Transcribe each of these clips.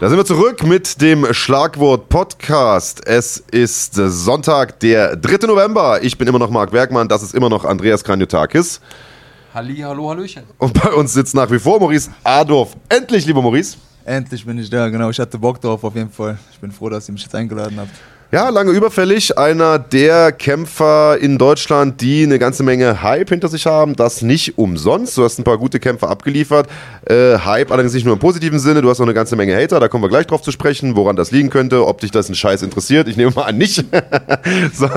Da sind wir zurück mit dem Schlagwort Podcast. Es ist Sonntag, der 3. November. Ich bin immer noch Marc Bergmann, das ist immer noch Andreas Kranjotakis. Halli, hallo, hallöchen. Und bei uns sitzt nach wie vor Maurice Adorf. Endlich, lieber Maurice. Endlich bin ich da, genau. Ich hatte Bock drauf auf jeden Fall. Ich bin froh, dass ihr mich jetzt eingeladen habt. Ja, lange überfällig. Einer der Kämpfer in Deutschland, die eine ganze Menge Hype hinter sich haben. Das nicht umsonst. Du hast ein paar gute Kämpfer abgeliefert. Äh, Hype allerdings nicht nur im positiven Sinne. Du hast auch eine ganze Menge Hater. Da kommen wir gleich drauf zu sprechen, woran das liegen könnte, ob dich das ein Scheiß interessiert. Ich nehme mal an, nicht. so,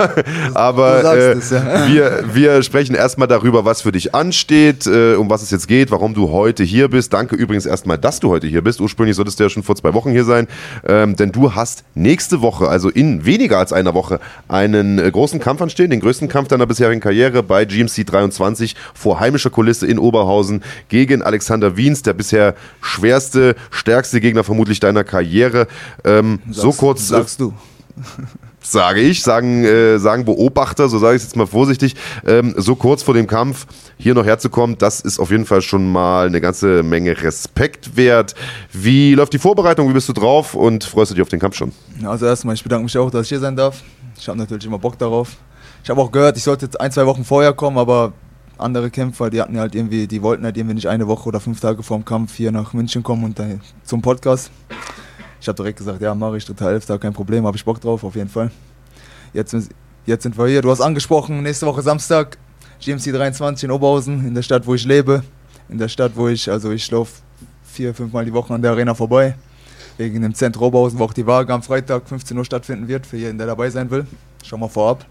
aber äh, es, ja. wir, wir sprechen erstmal darüber, was für dich ansteht, äh, um was es jetzt geht, warum du heute hier bist. Danke übrigens erstmal, dass du heute hier bist. Ursprünglich solltest du ja schon vor zwei Wochen hier sein. Ähm, denn du hast nächste Woche, also in weniger als einer Woche einen äh, großen Kampf anstehen, den größten Kampf deiner bisherigen Karriere bei GMC 23 vor heimischer Kulisse in Oberhausen gegen Alexander Wiens, der bisher schwerste, stärkste Gegner vermutlich deiner Karriere. Ähm, sagst, so kurz. Äh, Sagst du sage ich, sagen, äh, sagen Beobachter, so sage ich es jetzt mal vorsichtig, ähm, so kurz vor dem Kampf hier noch herzukommen, das ist auf jeden Fall schon mal eine ganze Menge Respekt wert. Wie läuft die Vorbereitung? Wie bist du drauf und freust du dich auf den Kampf schon? Also erstmal, ich bedanke mich auch, dass ich hier sein darf. Ich habe natürlich immer Bock darauf. Ich habe auch gehört, ich sollte jetzt ein, zwei Wochen vorher kommen, aber andere Kämpfer, die hatten halt irgendwie, die wollten halt irgendwie nicht eine Woche oder fünf Tage vor dem Kampf hier nach München kommen und zum Podcast. Ich habe direkt gesagt, ja, mache ich total elf, kein Problem, habe ich Bock drauf, auf jeden Fall. Jetzt, jetzt sind wir hier. Du hast angesprochen, nächste Woche Samstag, GMC 23 in Oberhausen, in der Stadt, wo ich lebe. In der Stadt, wo ich, also ich laufe vier, fünf Mal die Woche an der Arena vorbei. Wegen dem Zentrum Oberhausen, wo auch die Waage am Freitag 15 Uhr stattfinden wird, für jeden, der dabei sein will. Schau mal vorab.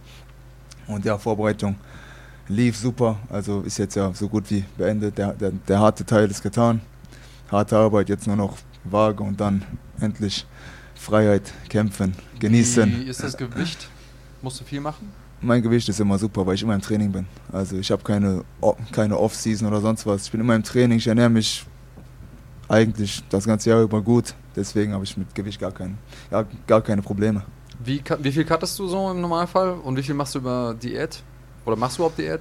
Und ja, Vorbereitung lief super. Also ist jetzt ja so gut wie beendet. Der, der, der harte Teil ist getan. Harte Arbeit, jetzt nur noch Waage und dann endlich Freiheit, kämpfen, genießen. Wie ist das Gewicht? Musst du viel machen? Mein Gewicht ist immer super, weil ich immer im Training bin. Also ich habe keine, keine Off-Season oder sonst was. Ich bin immer im Training, ich ernähre mich eigentlich das ganze Jahr über gut. Deswegen habe ich mit Gewicht gar, kein, ja, gar keine Probleme. Wie, wie viel cuttest du so im Normalfall und wie viel machst du über Diät? Oder machst du überhaupt Diät?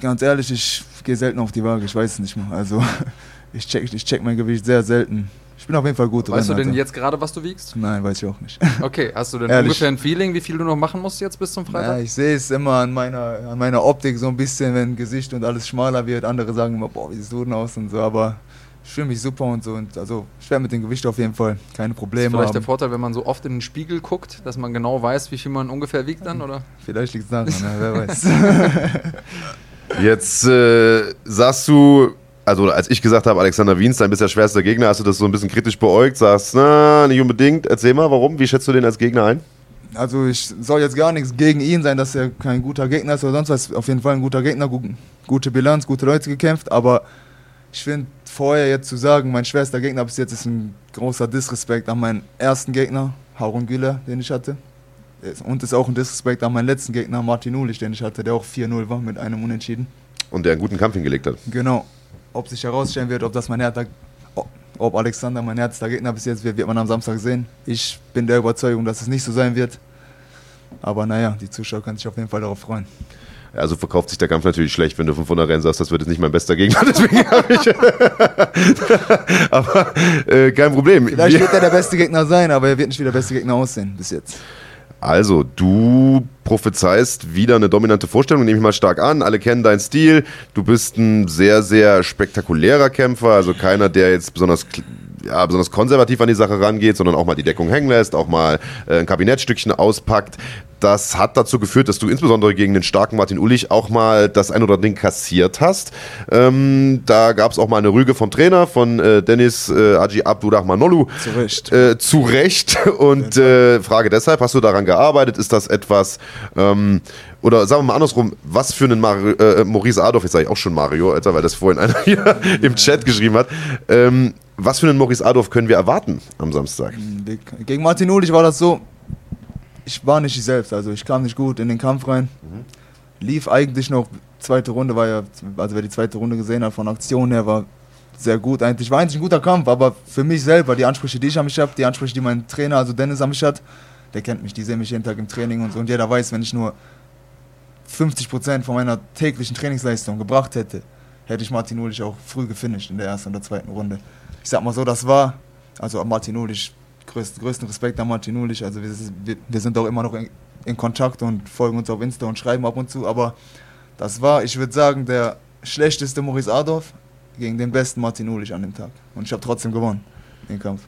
Ganz ehrlich, ich gehe selten auf die Waage, ich weiß es nicht mehr. Also ich check, ich check mein Gewicht sehr selten. Ich bin auf jeden Fall gut Weißt drin, du denn Alter. jetzt gerade, was du wiegst? Nein, weiß ich auch nicht. Okay, hast du denn ungefähr ein Feeling, wie viel du noch machen musst jetzt bis zum Freitag? Ja, ich sehe es immer an meiner, an meiner Optik so ein bisschen, wenn Gesicht und alles schmaler wird. Andere sagen immer, boah, wie siehst du denn aus und so, aber ich fühle mich super und so. Und also schwer mit dem Gewicht auf jeden Fall, keine Probleme. Das ist vielleicht haben. der Vorteil, wenn man so oft in den Spiegel guckt, dass man genau weiß, wie viel man ungefähr wiegt dann, oder? Vielleicht liegt es daran, ne? wer weiß. Jetzt äh, sagst du, also als ich gesagt habe, Alexander Wiens, dein bisher schwerster Gegner, hast du das so ein bisschen kritisch beäugt, sagst, na, nicht unbedingt. Erzähl mal, warum? Wie schätzt du den als Gegner ein? Also ich soll jetzt gar nichts gegen ihn sein, dass er kein guter Gegner ist oder sonst was. Auf jeden Fall ein guter Gegner, gute Bilanz, gute Leute gekämpft, aber ich finde vorher jetzt zu sagen, mein schwerster Gegner bis jetzt ist ein großer Disrespekt an meinen ersten Gegner, Harun Güler, den ich hatte. Und ist auch ein Disrespekt an meinen letzten Gegner, Martin Ulich, den ich hatte, der auch 4-0 war mit einem Unentschieden. Und der einen guten Kampf hingelegt hat. Genau ob sich herausstellen wird, ob das mein härter, ob Alexander mein härtester Gegner bis jetzt wird, wird man am Samstag sehen. Ich bin der Überzeugung, dass es nicht so sein wird. Aber naja, die Zuschauer können sich auf jeden Fall darauf freuen. Also verkauft sich der Kampf natürlich schlecht, wenn du von vornherein sagst, das wird jetzt nicht mein bester Gegner, deswegen habe ich. aber äh, kein Problem. Vielleicht wird er der beste Gegner sein, aber er wird nicht wie der beste Gegner aussehen bis jetzt. Also, du prophezeist wieder eine dominante Vorstellung, nehme ich mal stark an. Alle kennen deinen Stil. Du bist ein sehr, sehr spektakulärer Kämpfer, also keiner, der jetzt besonders ja, besonders konservativ an die Sache rangeht, sondern auch mal die Deckung hängen lässt, auch mal äh, ein Kabinettstückchen auspackt. Das hat dazu geführt, dass du insbesondere gegen den starken Martin Ullich auch mal das ein oder andere Ding kassiert hast. Ähm, da gab es auch mal eine Rüge vom Trainer, von äh, Dennis äh, Aji Abdurrahmanolu. Zu Recht. Äh, zu Recht. Und äh, Frage deshalb, hast du daran gearbeitet? Ist das etwas, ähm, oder sagen wir mal andersrum, was für einen Mario, äh, Maurice Adolf, jetzt sage ich auch schon Mario, Alter, weil das vorhin einer hier im Chat geschrieben hat. Ähm, was für einen Maurice Adolf können wir erwarten am Samstag? Gegen Martin Ulich war das so, ich war nicht ich selbst, also ich kam nicht gut in den Kampf rein. Mhm. Lief eigentlich noch, zweite Runde war ja, also wer die zweite Runde gesehen hat von Aktion her, war sehr gut eigentlich. War eigentlich ein guter Kampf, aber für mich selber, die Ansprüche, die ich an mich habe, die Ansprüche, die mein Trainer, also Dennis an mich hat, der kennt mich, die sehen mich jeden Tag im Training und so. Und jeder weiß, wenn ich nur 50% von meiner täglichen Trainingsleistung gebracht hätte, hätte ich Martin Ulich auch früh gefinisht in der ersten oder zweiten Runde. Ich sag mal so, das war Also Martin Ulich, größten, größten Respekt an Martin Ulich. Also wir, wir, wir sind auch immer noch in, in Kontakt und folgen uns auf Insta und schreiben ab und zu. Aber das war, ich würde sagen, der schlechteste Maurice Adolf gegen den besten Martin Ulich an dem Tag. Und ich habe trotzdem gewonnen, den Kampf.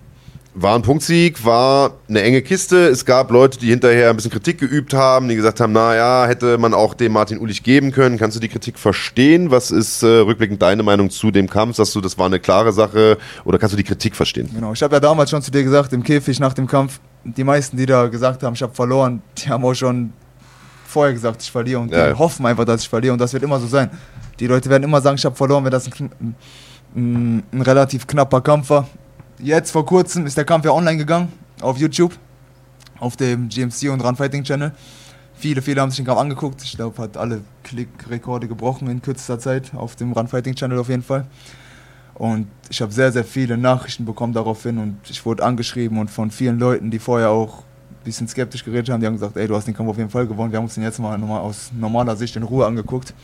War ein Punktsieg, war eine enge Kiste. Es gab Leute, die hinterher ein bisschen Kritik geübt haben, die gesagt haben, naja, hätte man auch dem Martin Ulich geben können. Kannst du die Kritik verstehen? Was ist äh, rückblickend deine Meinung zu dem Kampf? Sagst du, das war eine klare Sache oder kannst du die Kritik verstehen? Genau, ich habe ja damals schon zu dir gesagt, im Käfig nach dem Kampf, die meisten, die da gesagt haben, ich habe verloren, die haben auch schon vorher gesagt, ich verliere und Ja. die hoffen einfach, dass ich verliere und das wird immer so sein. Die Leute werden immer sagen, ich habe verloren, wenn das ein, ein, ein relativ knapper Kampf war. Jetzt vor kurzem ist der Kampf ja online gegangen auf YouTube, auf dem GMC und Run Fighting Channel. Viele, viele haben sich den Kampf angeguckt. Ich glaube, hat alle Klickrekorde gebrochen in kürzester Zeit auf dem Run Fighting Channel auf jeden Fall. Und ich habe sehr, sehr viele Nachrichten bekommen daraufhin und ich wurde angeschrieben und von vielen Leuten, die vorher auch ein bisschen skeptisch geredet haben, die haben gesagt, ey, du hast den Kampf auf jeden Fall gewonnen. Wir haben uns den jetzt mal nochmal aus normaler Sicht in Ruhe angeguckt,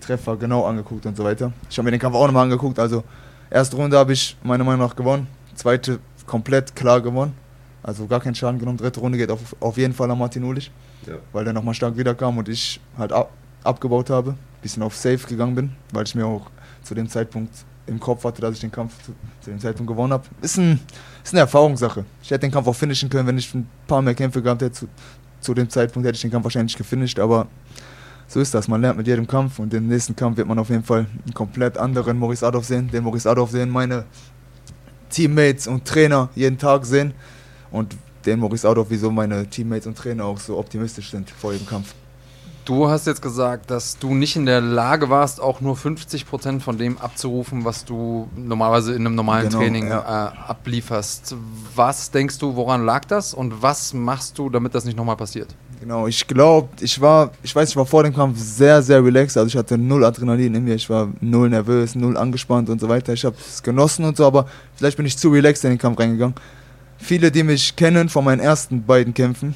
Treffer genau angeguckt und so weiter. Ich habe mir den Kampf auch nochmal angeguckt, also erste Runde habe ich meiner Meinung nach gewonnen, zweite komplett klar gewonnen, also gar keinen Schaden genommen, dritte Runde geht auf, auf jeden Fall an Martin Ulich, Ja. weil der nochmal stark wiederkam und ich halt ab, abgebaut habe, bisschen auf Safe gegangen bin, weil ich mir auch zu dem Zeitpunkt im Kopf hatte, dass ich den Kampf zu, zu dem Zeitpunkt gewonnen habe. Ist, ein, ist eine Erfahrungssache. Ich hätte den Kampf auch finishen können, wenn ich ein paar mehr Kämpfe gehabt hätte. Zu, zu dem Zeitpunkt hätte ich den Kampf wahrscheinlich gefinisht, aber so ist das. Man lernt mit jedem Kampf und im nächsten Kampf wird man auf jeden Fall einen komplett anderen Maurice Adolf sehen. Den Maurice Adolf sehen meine Teammates und Trainer jeden Tag sehen und den Maurice Adolf, wieso meine Teammates und Trainer auch so optimistisch sind vor jedem Kampf. Du hast jetzt gesagt, dass du nicht in der Lage warst, auch nur 50% von dem abzurufen, was du normalerweise in einem normalen Genau, Training ja. äh, ablieferst. Was denkst du, woran lag das und was machst du, damit das nicht nochmal passiert? Genau, ich glaube, ich war, ich weiß, ich war vor dem Kampf sehr, sehr relaxed. Also ich hatte null Adrenalin in mir, ich war null nervös, null angespannt und so weiter. Ich habe es genossen und so, aber vielleicht bin ich zu relaxed in den Kampf reingegangen. Viele, die mich kennen von meinen ersten beiden Kämpfen,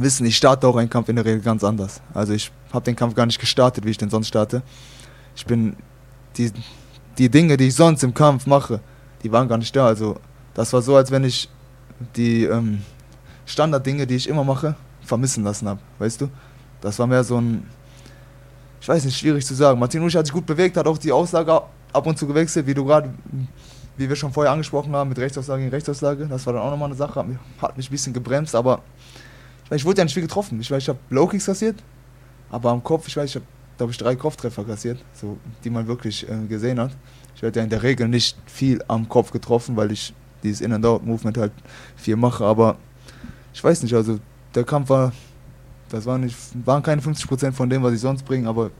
wissen, ich starte auch einen Kampf in der Regel ganz anders. Also ich habe den Kampf gar nicht gestartet, wie ich den sonst starte. Ich bin die, die Dinge, die ich sonst im Kampf mache, die waren gar nicht da. Also das war so, als wenn ich die ähm, Standarddinge, die ich immer mache, vermissen lassen habe, weißt du? Das war mehr so ein, ich weiß nicht, schwierig zu sagen. Martin Ulich hat sich gut bewegt, hat auch die Auslage ab und zu gewechselt, wie du gerade, wie wir schon vorher angesprochen haben, mit Rechtsauslage gegen Rechtsauslage. Das war dann auch nochmal eine Sache, hat mich, hat mich ein bisschen gebremst, aber ich, ich wurde ja nicht viel getroffen. Ich weiß, ich habe Low-Kicks kassiert, aber am Kopf, ich weiß, ich habe, glaube ich, drei Kopftreffer kassiert, so, die man wirklich äh, gesehen hat. Ich werde ja in der Regel nicht viel am Kopf getroffen, weil ich dieses In-and-Out-Movement halt viel mache, aber ich weiß nicht, also der Kampf war, das war nicht, waren keine 50% von dem, was ich sonst bringe, aber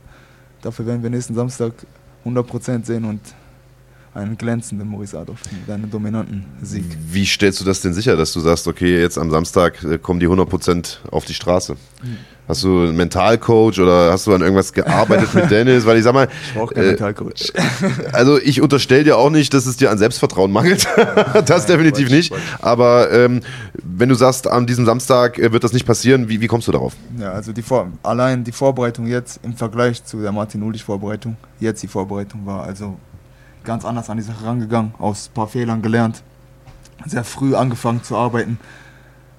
dafür werden wir nächsten Samstag 100% sehen und einen glänzenden Maurice Adolf mit einem dominanten Sieg. Wie stellst du das denn sicher, dass du sagst, okay, jetzt am Samstag äh, kommen die 100% auf die Straße? Hast du einen Mentalcoach oder hast du an irgendwas gearbeitet mit Dennis? Weil ich sag mal, Ich brauche keinen Äh, Mentalcoach. also ich unterstelle dir auch nicht, dass es dir an Selbstvertrauen mangelt. das definitiv Quatsch, nicht. Quatsch. Aber ähm, wenn du sagst, an diesem Samstag äh, wird das nicht passieren, wie, wie kommst du darauf? Ja, also die Vor allein die Vorbereitung jetzt im Vergleich zu der Martin Ulich Vorbereitung, jetzt die Vorbereitung war also ganz anders an die Sache rangegangen, aus ein paar Fehlern gelernt, sehr früh angefangen zu arbeiten,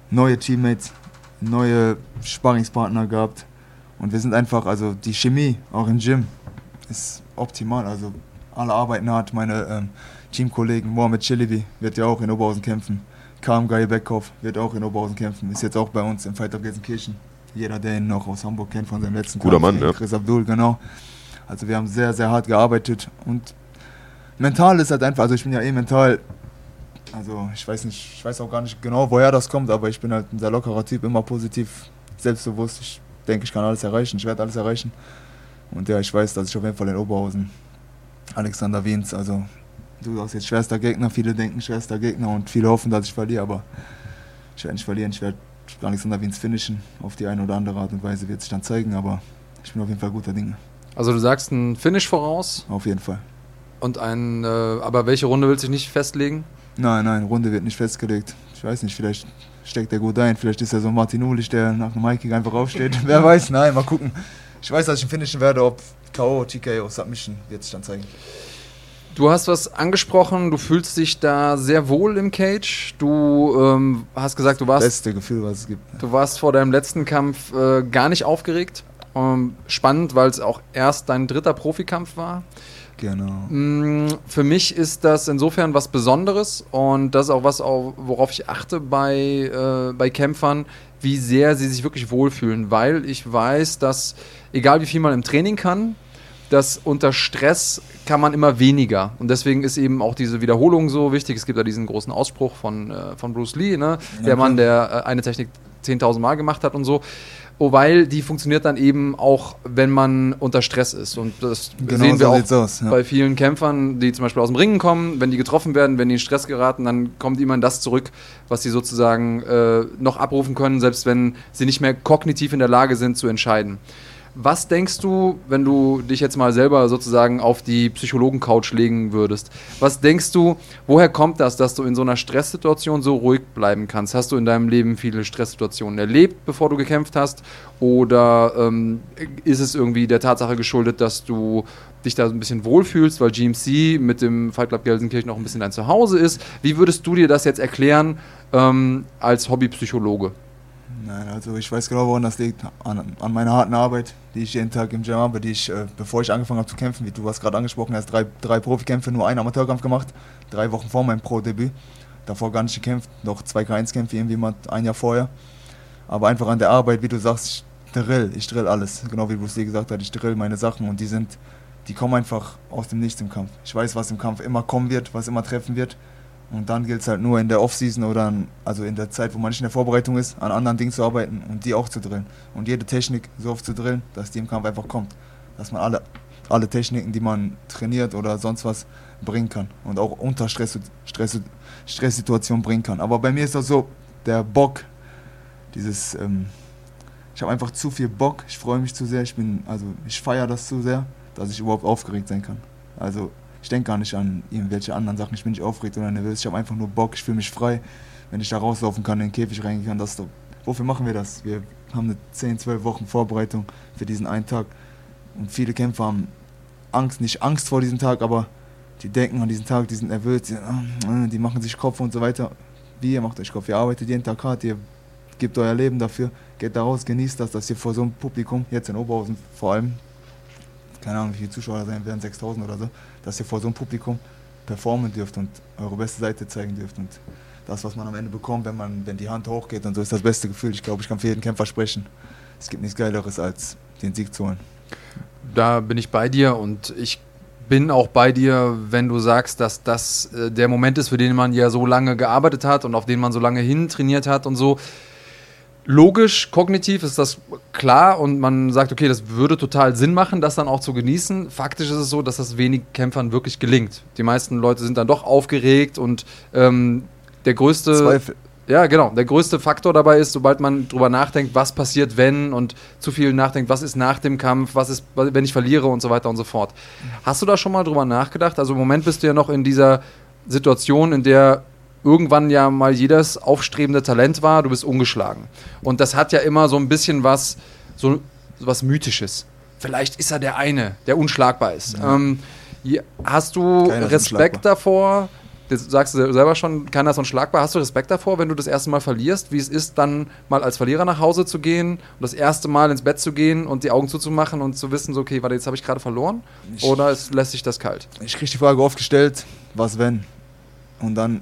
neue Teammates, neue Sparringspartner gehabt und wir sind einfach, also die Chemie auch im Gym ist optimal, also alle arbeiten hart, meine ähm, Teamkollegen Mohamed Chilibi wird ja auch in Oberhausen kämpfen, Kam Guy Beckhoff wird auch in Oberhausen kämpfen, ist jetzt auch bei uns im Fight of Gelsenkirchen. Jeder, der ihn noch aus Hamburg kennt von seinem letzten Guter Kampf, Mann, ja. Chris Abdul, genau. Also wir haben sehr, sehr hart gearbeitet und mental ist halt einfach, also ich bin ja eh mental, also ich weiß nicht, ich weiß auch gar nicht genau, woher das kommt, aber ich bin halt ein sehr lockerer Typ, immer positiv, selbstbewusst. Ich denke, ich kann alles erreichen, ich werde alles erreichen. Und ja, ich weiß, dass ich auf jeden Fall in Oberhausen, Alexander Wiens, also du sagst jetzt schwerster Gegner, viele denken schwerster Gegner und viele hoffen, dass ich verliere, aber ich werde nicht verlieren, ich werde Alexander Wiens finishen. Auf die eine oder andere Art und Weise wird sich dann zeigen, aber ich bin auf jeden Fall guter Dinge. Also du sagst ein Finish voraus Auf jeden Fall. Und ein, äh, aber welche Runde willst du dich nicht festlegen? Nein, nein, Runde wird nicht festgelegt. Ich weiß nicht, vielleicht steckt er gut ein, vielleicht ist er so ein Martin Ulich, der nach einem Hiking einfach aufsteht. Wer weiß, nein, mal gucken. Ich weiß, dass ich ihn finishen werde, ob K.O., TKO, Submission, wird sich dann zeigen. Du hast was angesprochen, du fühlst dich da sehr wohl im Cage. Du ähm, hast gesagt, du warst. Beste Gefühl, was es gibt. Du warst vor deinem letzten Kampf äh, gar nicht aufgeregt. Ähm, spannend, weil es auch erst dein dritter Profikampf war. Genau. Mm, Für mich ist das insofern was Besonderes und das ist auch was, au- worauf ich achte bei, äh, bei Kämpfern, wie sehr sie sich wirklich wohlfühlen, weil ich weiß, dass egal wie viel man im Training kann, dass unter Stress kann man immer weniger. Und deswegen ist eben auch diese Wiederholung so wichtig. Es gibt ja diesen großen Ausspruch von, äh, von Bruce Lee, ne? der Mann, der äh, eine Technik 10.000 Mal gemacht hat und so. Oh, weil die funktioniert dann eben auch, wenn man unter Stress ist. Und das Genau sehen wir so auch aus, ja. bei vielen Kämpfern, die zum Beispiel aus dem Ringen kommen, wenn die getroffen werden, wenn die in Stress geraten, dann kommt immer das zurück, was sie sozusagen äh, noch abrufen können, selbst wenn sie nicht mehr kognitiv in der Lage sind zu entscheiden. Was denkst du, wenn du dich jetzt mal selber sozusagen auf die Psychologen-Couch legen würdest? Was denkst du, woher kommt das, dass du in so einer Stresssituation so ruhig bleiben kannst? Hast du in deinem Leben viele Stresssituationen erlebt, bevor du gekämpft hast? Oder ähm, ist es irgendwie der Tatsache geschuldet, dass du dich da so ein bisschen wohlfühlst, weil GMC mit dem Fight Club Gelsenkirchen noch ein bisschen dein Zuhause ist? Wie würdest du dir das jetzt erklären ähm, als Hobbypsychologe? Nein, also ich weiß genau, woran das liegt. An, an meiner harten Arbeit, die ich jeden Tag im Gym habe, die ich, äh, bevor ich angefangen habe zu kämpfen, wie du hast gerade angesprochen hast, drei, drei Profikämpfe, nur einen Amateurkampf gemacht, drei Wochen vor meinem Pro-Debüt. Davor gar nicht gekämpft, noch zwei K1-Kämpfe irgendwie mal ein Jahr vorher. Aber einfach an der Arbeit, wie du sagst, ich drill, ich drill alles. Genau wie Bruce Lee gesagt hat, ich drill meine Sachen und die sind, die kommen einfach aus dem Nichts im Kampf. Ich weiß, was im Kampf immer kommen wird, was immer treffen wird. Und dann gilt es halt nur in der Offseason oder an, also in der Zeit, wo man nicht in der Vorbereitung ist, an anderen Dingen zu arbeiten und die auch zu drillen. Und jede Technik so oft zu drillen, dass die im Kampf einfach kommt. Dass man alle, alle Techniken, die man trainiert oder sonst was, bringen kann. Und auch unter Stress, Stress, Stresssituationen bringen kann. Aber bei mir ist das so, der Bock, dieses, ähm, ich habe einfach zu viel Bock, ich freue mich zu sehr, ich bin, also ich feiere das zu sehr, dass ich überhaupt aufgeregt sein kann. Also ich denke gar nicht an irgendwelche anderen Sachen, ich bin nicht aufgeregt oder nervös, ich habe einfach nur Bock, ich fühle mich frei, wenn ich da rauslaufen kann, in den Käfig reingehen kann, das doch, wofür machen wir das? Wir haben eine 10, 12 Wochen Vorbereitung für diesen einen Tag. Und viele Kämpfer haben Angst, nicht Angst vor diesem Tag, aber die denken an diesen Tag, die sind nervös, die, äh, die machen sich Kopf und so weiter. Wie, ihr macht euch Kopf, ihr arbeitet jeden Tag hart, ihr gebt euer Leben dafür, geht da raus, genießt das, dass ihr vor so einem Publikum, jetzt in Oberhausen vor allem, keine Ahnung, wie viele Zuschauer da sein werden, 6000 oder so, dass ihr vor so einem Publikum performen dürft und eure beste Seite zeigen dürft. Und das, was man am Ende bekommt, wenn, man, wenn die Hand hochgeht und so, ist das beste Gefühl. Ich glaube, ich kann für jeden Kämpfer sprechen. Es gibt nichts Geileres, als den Sieg zu holen. Da bin ich bei dir und ich bin auch bei dir, wenn du sagst, dass das äh, der Moment ist, für den man ja so lange gearbeitet hat und auf den man so lange hin trainiert hat und so. Logisch, kognitiv ist das klar und man sagt, okay, das würde total Sinn machen, das dann auch zu genießen. Faktisch ist es so, dass das wenig Kämpfern wirklich gelingt. Die meisten Leute sind dann doch aufgeregt und ähm, der größte. Zweifel. Ja, genau. Der größte Faktor dabei ist, sobald man drüber nachdenkt, was passiert, wenn und zu viel nachdenkt, was ist nach dem Kampf, was ist, wenn ich verliere und so weiter und so fort. Hast du da schon mal drüber nachgedacht? Also im Moment bist du ja noch in dieser Situation, in der irgendwann ja mal jedes aufstrebende Talent war, du bist ungeschlagen. Und das hat ja immer so ein bisschen was, so, was Mythisches. Vielleicht ist er der eine, der unschlagbar ist. Ähm, ja, hast du Keiner Respekt davor? Das sagst du selber schon, keiner ist unschlagbar. Hast du Respekt davor, wenn du das erste Mal verlierst, wie es ist, dann mal als Verlierer nach Hause zu gehen und das erste Mal ins Bett zu gehen und die Augen zuzumachen und zu wissen, so, okay, warte, jetzt habe ich gerade verloren? Ich- Oder es lässt sich das kalt? Ich kriege die Frage oft gestellt, was wenn? Und dann,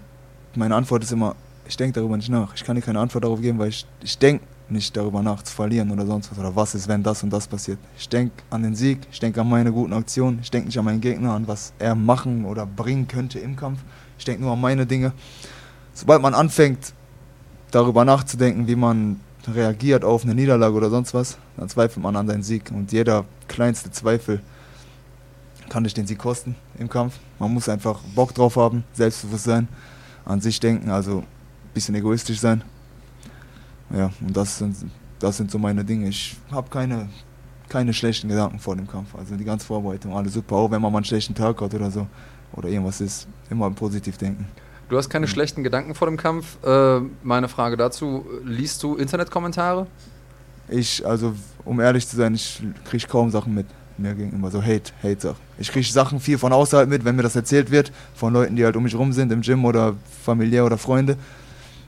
meine Antwort ist immer, ich denke darüber nicht nach. Ich kann dir keine Antwort darauf geben, weil ich, ich denke nicht darüber nach, zu verlieren oder sonst was. Oder was ist, wenn das und das passiert. Ich denke an den Sieg, ich denke an meine guten Aktionen, ich denke nicht an meinen Gegner, an was er machen oder bringen könnte im Kampf. Ich denke nur an meine Dinge. Sobald man anfängt, darüber nachzudenken, wie man reagiert auf eine Niederlage oder sonst was, dann zweifelt man an seinen Sieg. Und jeder kleinste Zweifel kann dich den Sieg kosten im Kampf. Man muss einfach Bock drauf haben, Selbstbewusstsein, an sich denken, also ein bisschen egoistisch sein. Ja, und das sind, das sind so meine Dinge. Ich habe keine, keine schlechten Gedanken vor dem Kampf. Also die ganze Vorbereitung, alles super. Auch wenn man mal einen schlechten Tag hat oder so oder irgendwas ist, immer positiv denken. Du hast keine schlechten Gedanken vor dem Kampf. Äh, meine Frage dazu: Liest du Internetkommentare? Ich, also um ehrlich zu sein, ich kriege kaum Sachen mit. Mir gegenüber, so Hate, Hate Sachen. Ich kriege Sachen viel von außerhalb mit, wenn mir das erzählt wird, von Leuten, die halt um mich rum sind, im Gym oder familiär oder Freunde.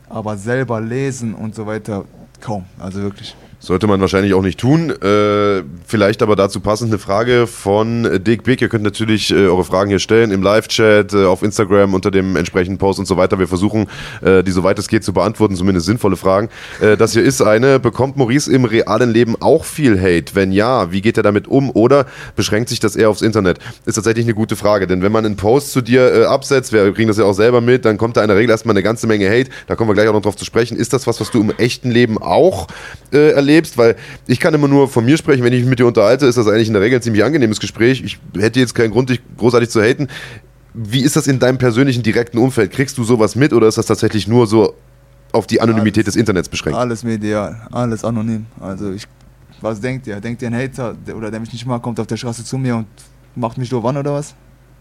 Aber selber lesen und so weiter, kaum, also wirklich. Sollte man wahrscheinlich auch nicht tun. Äh, vielleicht aber dazu passend eine Frage von Dick Big. Ihr könnt natürlich äh, eure Fragen hier stellen im Live-Chat, äh, auf Instagram unter dem entsprechenden Post und so weiter. Wir versuchen, äh, die soweit es geht zu beantworten, zumindest sinnvolle Fragen. Äh, das hier ist eine. Bekommt Maurice im realen Leben auch viel Hate? Wenn ja, wie geht er damit um? Oder beschränkt sich das eher aufs Internet? Ist tatsächlich eine gute Frage. Denn wenn man einen Post zu dir äh, absetzt, wir kriegen das ja auch selber mit, dann kommt da in der Regel erstmal eine ganze Menge Hate. Da kommen wir gleich auch noch drauf zu sprechen. Ist das was, was du im echten Leben auch äh, erlebst? Erlebst, weil ich kann immer nur von mir sprechen, wenn ich mich mit dir unterhalte, ist das eigentlich in der Regel ein ziemlich angenehmes Gespräch. Ich hätte jetzt keinen Grund, dich großartig zu haten. Wie ist das in deinem persönlichen direkten Umfeld? Kriegst du sowas mit oder ist das tatsächlich nur so auf die Anonymität alles, des Internets beschränkt? Alles medial, alles anonym. Also ich, was denkt ihr? Denkt ihr ein Hater oder der mich nicht mag, kommt auf der Straße zu mir und macht mich doof an oder was?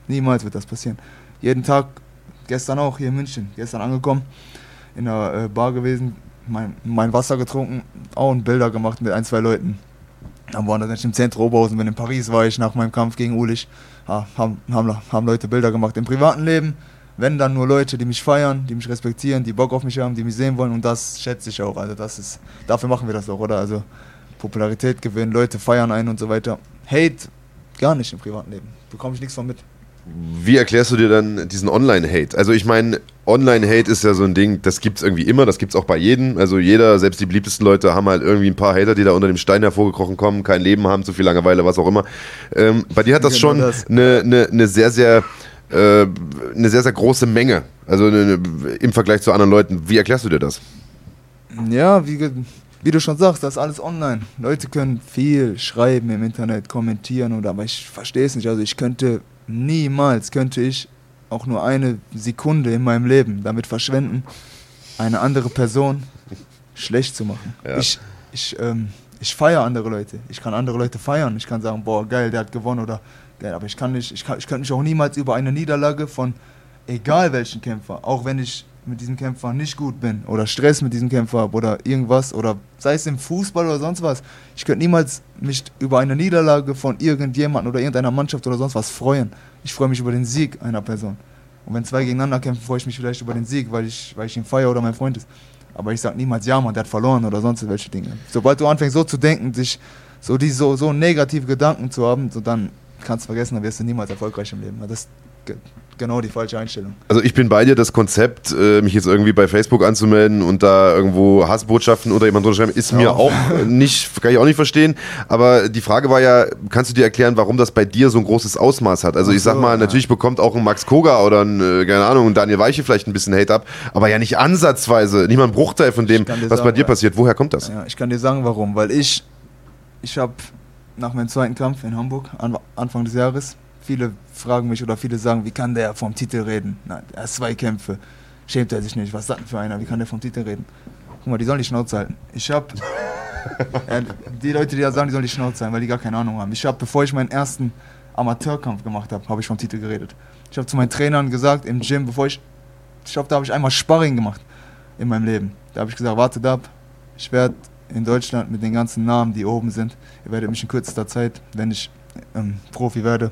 Niemals wird das passieren. Jeden Tag, gestern auch hier in München, gestern angekommen, in einer äh, Bar gewesen, mein, mein Wasser getrunken, auch und Bilder gemacht mit ein, zwei Leuten. Dann waren wir im Zentrum Oberhausen, bin in Paris war ich nach meinem Kampf gegen Ulich. Ja, haben, haben, haben Leute Bilder gemacht. Im privaten Leben, wenn dann nur Leute, die mich feiern, die mich respektieren, die Bock auf mich haben, die mich sehen wollen und das schätze ich auch. Also das ist, dafür machen wir das auch, oder? Also Popularität gewinnen, Leute feiern einen und so weiter. Hate gar nicht im privaten Leben. Bekomme ich nichts von mit. Wie erklärst du dir dann diesen Online-Hate? Also ich meine, Online-Hate ist ja so ein Ding, das gibt es irgendwie immer, das gibt es auch bei jedem. Also jeder, selbst die beliebtesten Leute haben halt irgendwie ein paar Hater, die da unter dem Stein hervorgekrochen kommen, kein Leben haben, zu viel Langeweile, was auch immer. Ähm, bei dir hat das genau schon eine ne, ne sehr, sehr äh, eine sehr, sehr große Menge. Also ne, ne, im Vergleich zu anderen Leuten. Wie erklärst du dir das? Ja, wie, wie du schon sagst, das ist alles online. Leute können viel schreiben im Internet, kommentieren oder aber ich verstehe es nicht. Also ich könnte niemals könnte ich auch nur eine Sekunde in meinem Leben damit verschwenden, eine andere Person schlecht zu machen. Ja. Ich, ich, ähm, ich feiere andere Leute. Ich kann andere Leute feiern. Ich kann sagen, boah, geil, der hat gewonnen oder geil. Aber ich kann nicht, ich, kann, ich könnte mich auch niemals über eine Niederlage von egal welchen Kämpfer, auch wenn ich mit diesem Kämpfer nicht gut bin oder Stress mit diesem Kämpfer habe oder irgendwas oder sei es im Fußball oder sonst was. Ich könnte niemals mich über eine Niederlage von irgendjemandem oder irgendeiner Mannschaft oder sonst was freuen. Ich freue mich über den Sieg einer Person. Und wenn zwei gegeneinander kämpfen, freue ich mich vielleicht über den Sieg, weil ich, weil ich ihn feiere oder mein Freund ist. Aber ich sage niemals, ja, man, der hat verloren oder sonst welche Dinge. Sobald du anfängst so zu denken, sich so, die, so, so negative Gedanken zu haben, so dann kannst du vergessen, dann wirst du niemals erfolgreich im Leben. Das genau die falsche Einstellung. Also ich bin bei dir, das Konzept, äh, mich jetzt irgendwie bei Facebook anzumelden und da irgendwo Hassbotschaften oder jemand schreiben, ist ja. mir auch nicht, kann ich auch nicht verstehen. Aber die Frage war ja, kannst du dir erklären, warum das bei dir so ein großes Ausmaß hat? Also ich sag mal, natürlich bekommt auch ein Max Koga oder ein, äh, keine Ahnung, ein Daniel Weiche vielleicht ein bisschen Hate ab, aber ja nicht ansatzweise, nicht mal ein Bruchteil von dem, was sagen, bei dir passiert. Woher kommt das? Ja, ich kann dir sagen, warum. Weil ich, ich habe nach meinem zweiten Kampf in Hamburg, Anfang des Jahres, viele fragen mich oder viele sagen, wie kann der vom Titel reden? Nein, er hat zwei Kämpfe. Schämt er sich nicht? Was sagt denn für einer? Wie kann der vom Titel reden? Guck mal, die sollen die Schnauze halten. Ich hab. ja, die Leute, die da sagen, die sollen die Schnauze halten, weil die gar keine Ahnung haben. Ich habe, bevor ich meinen ersten Amateurkampf gemacht habe, habe ich vom Titel geredet. Ich habe zu meinen Trainern gesagt im Gym, bevor ich. Ich glaube, da habe ich einmal Sparring gemacht in meinem Leben. Da habe ich gesagt, wartet ab. Ich werde in Deutschland mit den ganzen Namen, die oben sind, ihr werdet mich in kürzester Zeit, wenn ich ähm, Profi werde,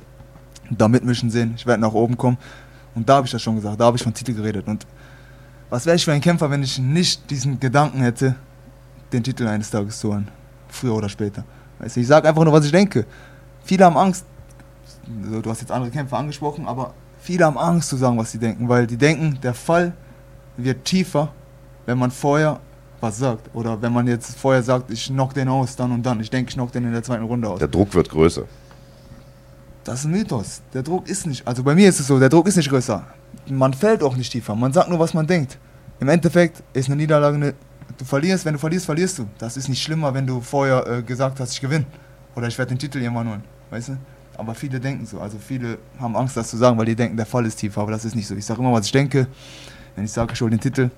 da mitmischen sehen, ich werde nach oben kommen. Und da habe ich das schon gesagt, da habe ich von Titel geredet. Und was wäre ich für ein Kämpfer, wenn ich nicht diesen Gedanken hätte, den Titel eines Tages zu holen? Früher oder später. Weißt du, ich sage einfach nur, was ich denke. Viele haben Angst, du hast jetzt andere Kämpfer angesprochen, aber viele haben Angst zu sagen, was sie denken, weil die denken, der Fall wird tiefer, wenn man vorher was sagt. Oder wenn man jetzt vorher sagt, ich knock den aus, dann und dann. Ich denke, ich knock den in der zweiten Runde aus. Der Druck wird größer. Das ist ein Mythos. Der Druck ist nicht, also bei mir ist es so, der Druck ist nicht größer. Man fällt auch nicht tiefer. Man sagt nur, was man denkt. Im Endeffekt ist eine Niederlage eine, du verlierst, wenn du verlierst, verlierst du. Das ist nicht schlimmer, wenn du vorher äh, gesagt hast, ich gewinne. Oder ich werde den Titel irgendwann holen. Weißt du? Aber viele denken so. Also viele haben Angst, das zu sagen, weil die denken, der Fall ist tiefer. Aber das ist nicht so. Ich sage immer, was ich denke. Wenn ich sage, ich hole den Titel,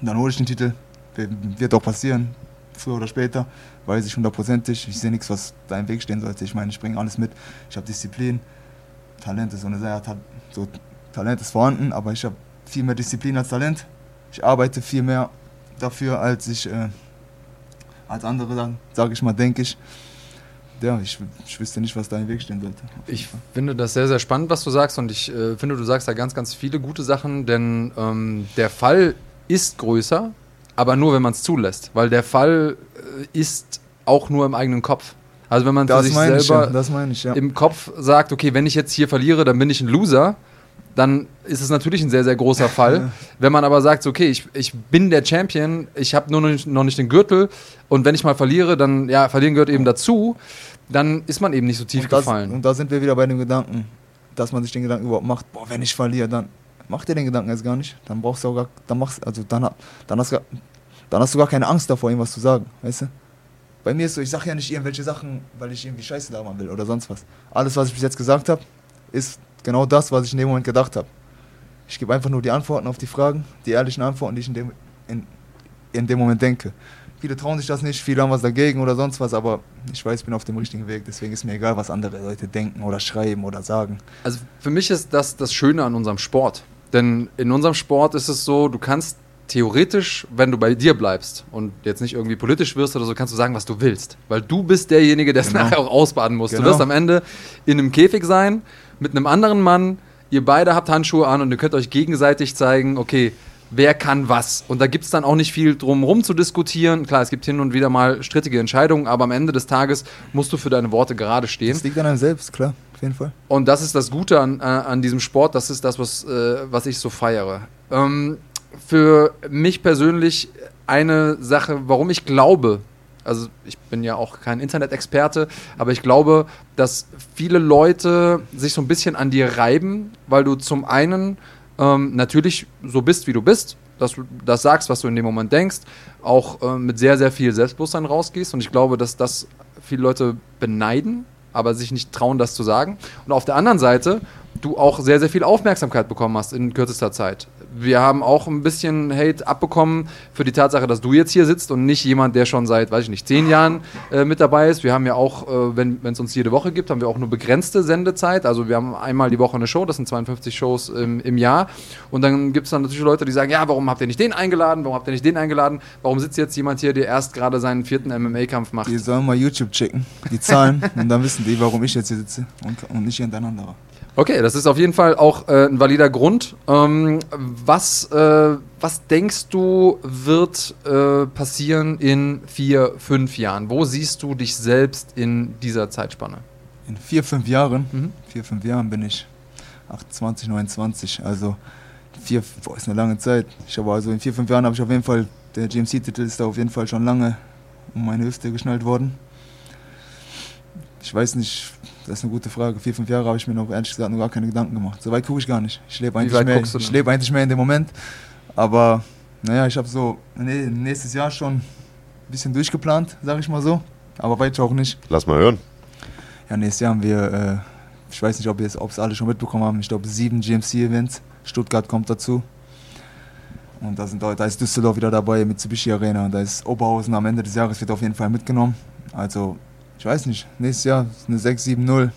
dann hole ich den Titel. Wird auch passieren, früher oder später weiß ich hundertprozentig. Ich sehe nichts, was da im Weg stehen sollte. Ich meine, ich bringe alles mit. Ich habe Disziplin. Talent ist so eine Sache. So, Talent ist vorhanden, aber ich habe viel mehr Disziplin als Talent. Ich arbeite viel mehr dafür, als ich äh, als andere, sage ich mal, denke ich. ja, ich, ich wüsste nicht, was da im Weg stehen sollte. Ich finde das sehr, sehr spannend, was du sagst und ich äh, finde, du sagst da ganz, ganz viele gute Sachen, denn ähm, der Fall ist größer, aber nur, wenn man es zulässt, weil der Fall äh, ist auch nur im eigenen Kopf. Also wenn man Das sich selber ja, ich, ja. im Kopf sagt, okay, wenn ich jetzt hier verliere, dann bin ich ein Loser, dann ist es natürlich ein sehr, sehr großer Fall. Wenn man aber sagt, okay, ich, ich bin der Champion, ich habe nur noch nicht, noch nicht den Gürtel und wenn ich mal verliere, dann, ja, verlieren gehört eben dazu, dann ist man eben nicht so tief und, das, gefallen. und da sind wir wieder bei dem Gedanken, dass man sich den Gedanken überhaupt macht, boah, wenn ich verliere, dann mach dir den Gedanken jetzt gar nicht. Dann brauchst du auch gar, dann machst, also dann, dann, hast, dann hast du gar keine Angst davor, irgendwas zu sagen, weißt du? Bei mir ist so, ich sage ja nicht irgendwelche Sachen, weil ich irgendwie Scheiße labern will oder sonst was. Alles, was ich bis jetzt gesagt habe, ist genau das, was ich in dem Moment gedacht habe. Ich gebe einfach nur die Antworten auf die Fragen, die ehrlichen Antworten, die ich in dem, in, in dem Moment denke. Viele trauen sich das nicht, viele haben was dagegen oder sonst was, aber ich weiß, ich bin auf dem richtigen Weg. Deswegen ist mir egal, was andere Leute denken oder schreiben oder sagen. Also für mich ist das das Schöne an unserem Sport. Denn in unserem Sport ist es so, du kannst theoretisch, wenn du bei dir bleibst und jetzt nicht irgendwie politisch wirst oder so, kannst du sagen, was du willst. Weil du bist derjenige, der es Genau. nachher auch ausbaden muss. Du Genau. wirst am Ende in einem Käfig sein mit einem anderen Mann. Ihr beide habt Handschuhe an und ihr könnt euch gegenseitig zeigen, okay, wer kann was. Und da gibt es dann auch nicht viel drum rum zu diskutieren. Klar, es gibt hin und wieder mal strittige Entscheidungen, aber am Ende des Tages musst du für deine Worte gerade stehen. Das liegt an einem selbst, klar, jeden Fall. Und das ist das Gute an, äh, an diesem Sport, das ist das, was, äh, was ich so feiere. Ähm, für mich persönlich eine Sache, warum ich glaube, also ich bin ja auch kein Internet-Experte, aber ich glaube, dass viele Leute sich so ein bisschen an dir reiben, weil du zum einen ähm, natürlich so bist, wie du bist, dass du das sagst, was du in dem Moment denkst, auch äh, mit sehr, sehr viel Selbstbewusstsein rausgehst. Und ich glaube, dass das viele Leute beneiden, aber sich nicht trauen, das zu sagen. Und auf der anderen Seite, du auch sehr, sehr viel Aufmerksamkeit bekommen hast in kürzester Zeit. Wir haben auch ein bisschen Hate abbekommen für die Tatsache, dass du jetzt hier sitzt und nicht jemand, der schon seit, weiß ich nicht, zehn Jahren äh, mit dabei ist. Wir haben ja auch, äh, wenn es uns jede Woche gibt, haben wir auch nur begrenzte Sendezeit. Also wir haben einmal die Woche eine Show, das sind 52 Shows im, im Jahr. Und dann gibt es dann natürlich Leute, die sagen, ja, warum habt ihr nicht den eingeladen? Warum habt ihr nicht den eingeladen? Warum sitzt jetzt jemand hier, der erst gerade seinen vierten MMA-Kampf macht? Die sollen mal YouTube checken, die Zahlen, und dann wissen die, warum ich jetzt hier sitze und, und nicht irgendein anderer. Okay, das ist auf jeden Fall auch äh, ein valider Grund. Ähm, was, äh, was denkst du, wird äh, passieren in vier, fünf Jahren? Wo siehst du dich selbst in dieser Zeitspanne? In vier, fünf Jahren, Mhm. vier, fünf Jahren bin ich 28, 29, also vier, boah, ist eine lange Zeit. Ich habe also in vier, fünf Jahren habe ich auf jeden Fall, der GMC-Titel ist da auf jeden Fall schon lange um meine Hüfte geschnallt worden. Ich weiß nicht, das ist eine gute Frage. Vier, fünf Jahre habe ich mir noch ehrlich gesagt noch gar keine Gedanken gemacht. So weit gucke ich gar nicht. Ich lebe eigentlich, mehr, ich lebe eigentlich mehr in dem Moment. Aber naja, ich habe so nee, nächstes Jahr schon ein bisschen durchgeplant, sage ich mal so. Aber weiter auch nicht. Lass mal hören. Ja, nächstes Jahr haben wir, äh, ich weiß nicht, ob es alle schon mitbekommen haben, ich glaube sieben GMC-Events. Stuttgart kommt dazu. Und da, sind, da da ist Düsseldorf wieder dabei, Mitsubishi Arena. Da ist Oberhausen am Ende des Jahres wird auf jeden Fall mitgenommen. Also, ich weiß nicht, nächstes Jahr eine 6-7-0.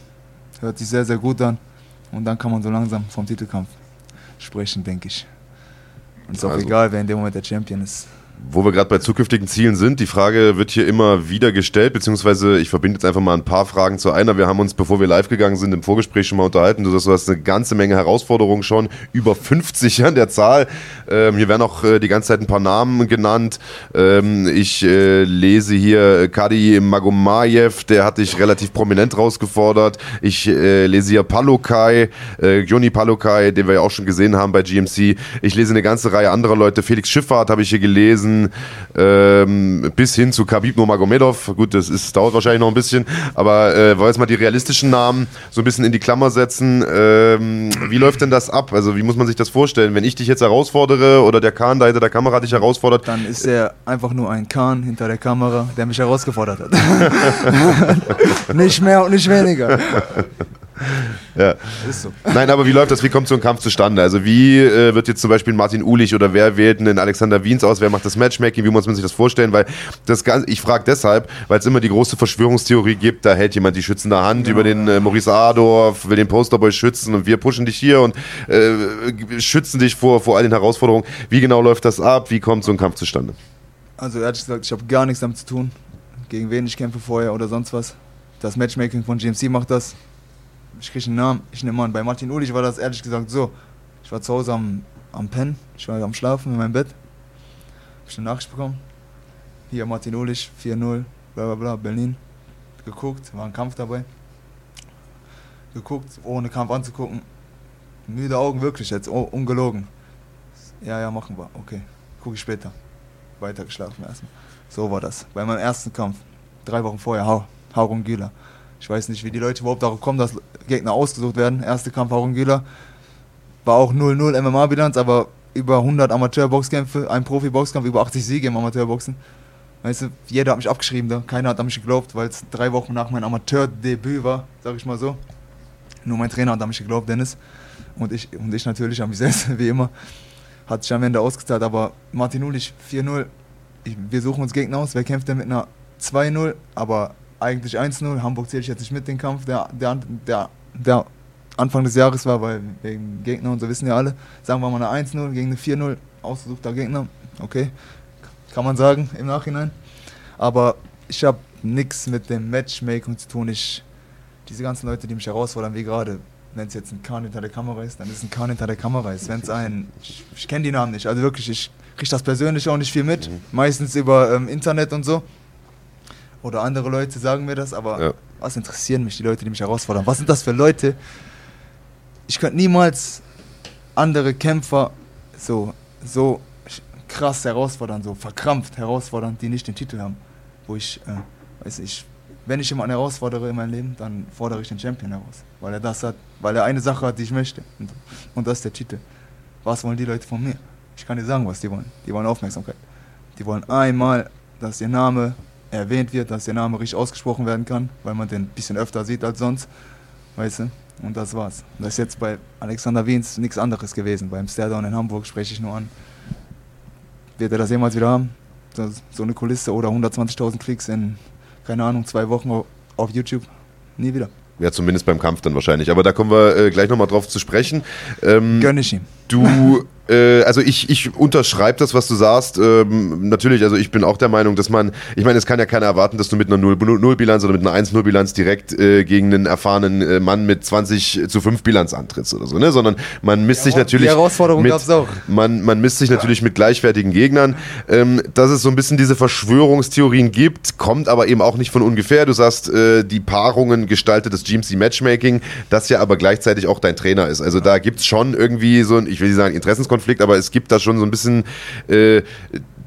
Hört sich sehr, sehr gut an. Und dann kann man so langsam vom Titelkampf sprechen, denke ich. Und es ist auch Also- egal, wer in dem Moment der Champion ist. Wo wir gerade bei zukünftigen Zielen sind, die Frage wird hier immer wieder gestellt, beziehungsweise ich verbinde jetzt einfach mal ein paar Fragen zu einer. Wir haben uns, bevor wir live gegangen sind, im Vorgespräch schon mal unterhalten. Du sagst, du hast eine ganze Menge Herausforderungen schon, über 50 an der Zahl. Ähm, hier werden auch äh, die ganze Zeit ein paar Namen genannt. Ähm, ich äh, lese hier Kadi Magomayev, der hat dich relativ prominent rausgefordert. Ich äh, lese hier Palokai, äh, Joni Palokai, den wir ja auch schon gesehen haben bei GMC. Ich lese eine ganze Reihe anderer Leute. Felix Schifffahrt habe ich hier gelesen, ähm, bis hin zu Khabib Nurmagomedov. Gut, das ist, dauert wahrscheinlich noch ein bisschen, aber äh, wollen wir jetzt mal die realistischen Namen so ein bisschen in die Klammer setzen. Ähm, wie läuft denn das ab? Also wie muss man sich das vorstellen? Wenn ich dich jetzt herausfordere oder der Kahn da hinter der Kamera dich herausfordert, Dann ist er einfach nur ein Kahn hinter der Kamera, der mich herausgefordert hat. nicht mehr und nicht weniger. ja. Ist so. Nein, aber wie läuft das? Wie kommt so ein Kampf zustande? Also wie äh, wird jetzt zum Beispiel Martin Ulich oder wer wählt einen Alexander Wiens aus? Wer macht das Matchmaking? Wie muss man sich das vorstellen? Weil das Ganze, ich frage deshalb, weil es immer die große Verschwörungstheorie gibt, da hält jemand die schützende Hand Genau, über den äh, Maurice Adorf, will den Posterboy schützen und wir pushen dich hier und äh, schützen dich vor, vor all den Herausforderungen. Wie genau läuft das ab? Wie kommt so ein Kampf zustande? Also ehrlich gesagt, ich habe gar nichts damit zu tun, gegen wen ich kämpfe vorher oder sonst was. Das Matchmaking von GMC macht das. Ich kriege einen Namen, ich nehme an. Bei Martin Ulich war das ehrlich gesagt so. Ich war zu Hause am, am Pennen, ich war am Schlafen in meinem Bett. Hab ich eine Nachricht bekommen. Hier Martin Ulich, 4-0, bla bla bla, Berlin. Geguckt, war ein Kampf dabei. Geguckt, ohne Kampf anzugucken. Müde Augen, wirklich jetzt, oh, ungelogen. Ja, ja, machen wir, okay. Gucke ich später. Weiter geschlafen erstmal. So war das. Bei meinem ersten Kampf, drei Wochen vorher, Hau- Harun Güler. Ich weiß nicht, wie die Leute überhaupt darauf kommen, dass Gegner ausgesucht werden. Erster Kampf Harun Güler. War auch 0-0 MMA-Bilanz, aber über 100 Amateur-Boxkämpfe, ein Profi-Boxkampf, über 80 Siege im Amateurboxen. Weißt du, jeder hat mich abgeschrieben da. Keiner hat an mich geglaubt, weil es drei Wochen nach meinem Amateurdebüt war, sag ich mal so. Nur mein Trainer hat an mich geglaubt, Dennis. Und ich, und ich natürlich an mich selbst, wie immer. Hat sich am Ende ausgezahlt, aber Martin Ulich 4-0. Ich- Wir suchen uns Gegner aus. Wer kämpft denn mit einer 2-0, aber eigentlich 1-0? Hamburg zähle ich jetzt nicht mit den Kampf, der, der, der, der Anfang des Jahres war, weil wegen Gegner und so wissen ja alle. Sagen wir mal eine 1-0 gegen eine 4-0, ausgesuchter Gegner. Okay, kann man sagen im Nachhinein. Aber ich habe nichts mit dem Matchmaking zu tun. Ich, diese ganzen Leute, die mich herausfordern, wie gerade, wenn es jetzt ein Kahn hinter der Kamera ist, dann ist es ein Kahn hinter der Kamera ist. Wenn es ein, ich, ich kenne die Namen nicht, also wirklich, ich kriege das persönlich auch nicht viel mit, meistens über ähm, Internet und so. Oder andere Leute sagen mir das, aber Ja. was interessieren mich die Leute, die mich herausfordern? Was sind das für Leute? Ich könnte niemals andere Kämpfer so, so krass herausfordern, so verkrampft herausfordern, die nicht den Titel haben. Wo ich, äh, weiß ich, wenn ich jemanden herausfordere in meinem Leben, dann fordere ich den Champion heraus. Weil er das hat, weil er eine Sache hat, die ich möchte. Und, und das ist der Titel. Was wollen die Leute von mir? Ich kann dir sagen, was die wollen. Die wollen Aufmerksamkeit. Die wollen einmal, dass ihr Name erwähnt wird, dass ihr Name richtig ausgesprochen werden kann, weil man den ein bisschen öfter sieht als sonst. Weißt du? Und das war's. Das ist jetzt bei Alexander Wiens nichts anderes gewesen. Beim Stairdown in Hamburg spreche ich nur an. Wird er das jemals wieder haben? So, so eine Kulisse oder 120.000 Klicks in, keine Ahnung, zwei Wochen au- auf YouTube? Nie wieder. Ja, zumindest beim Kampf dann wahrscheinlich. Aber da kommen wir äh, gleich nochmal drauf zu sprechen. Ähm, Gönn ich ihm. Du, äh, also ich, ich unterschreibe das, was du sagst. Ähm, natürlich, also ich bin auch der Meinung, dass man, ich meine, es kann ja keiner erwarten, dass du mit einer 0-0-Bilanz oder mit einer 1-0-Bilanz direkt äh, gegen einen erfahrenen äh, Mann mit 20 zu 5 Bilanz antrittst oder so, ne? Sondern man misst sich Die natürlich. Herausforderung mit, gab's auch. Man, man misst sich natürlich mit gleichwertigen Gegnern. Ähm, dass es so ein bisschen diese Verschwörungstheorien gibt, kommt aber eben auch nicht von ungefähr. Du sagst, äh, die Paarungen gestaltet das GMC Matchmaking, das ja aber gleichzeitig auch dein Trainer ist. Also da gibt's schon irgendwie so ein, ich will nicht sagen Interessenskonflikt, aber es gibt da schon so ein bisschen äh,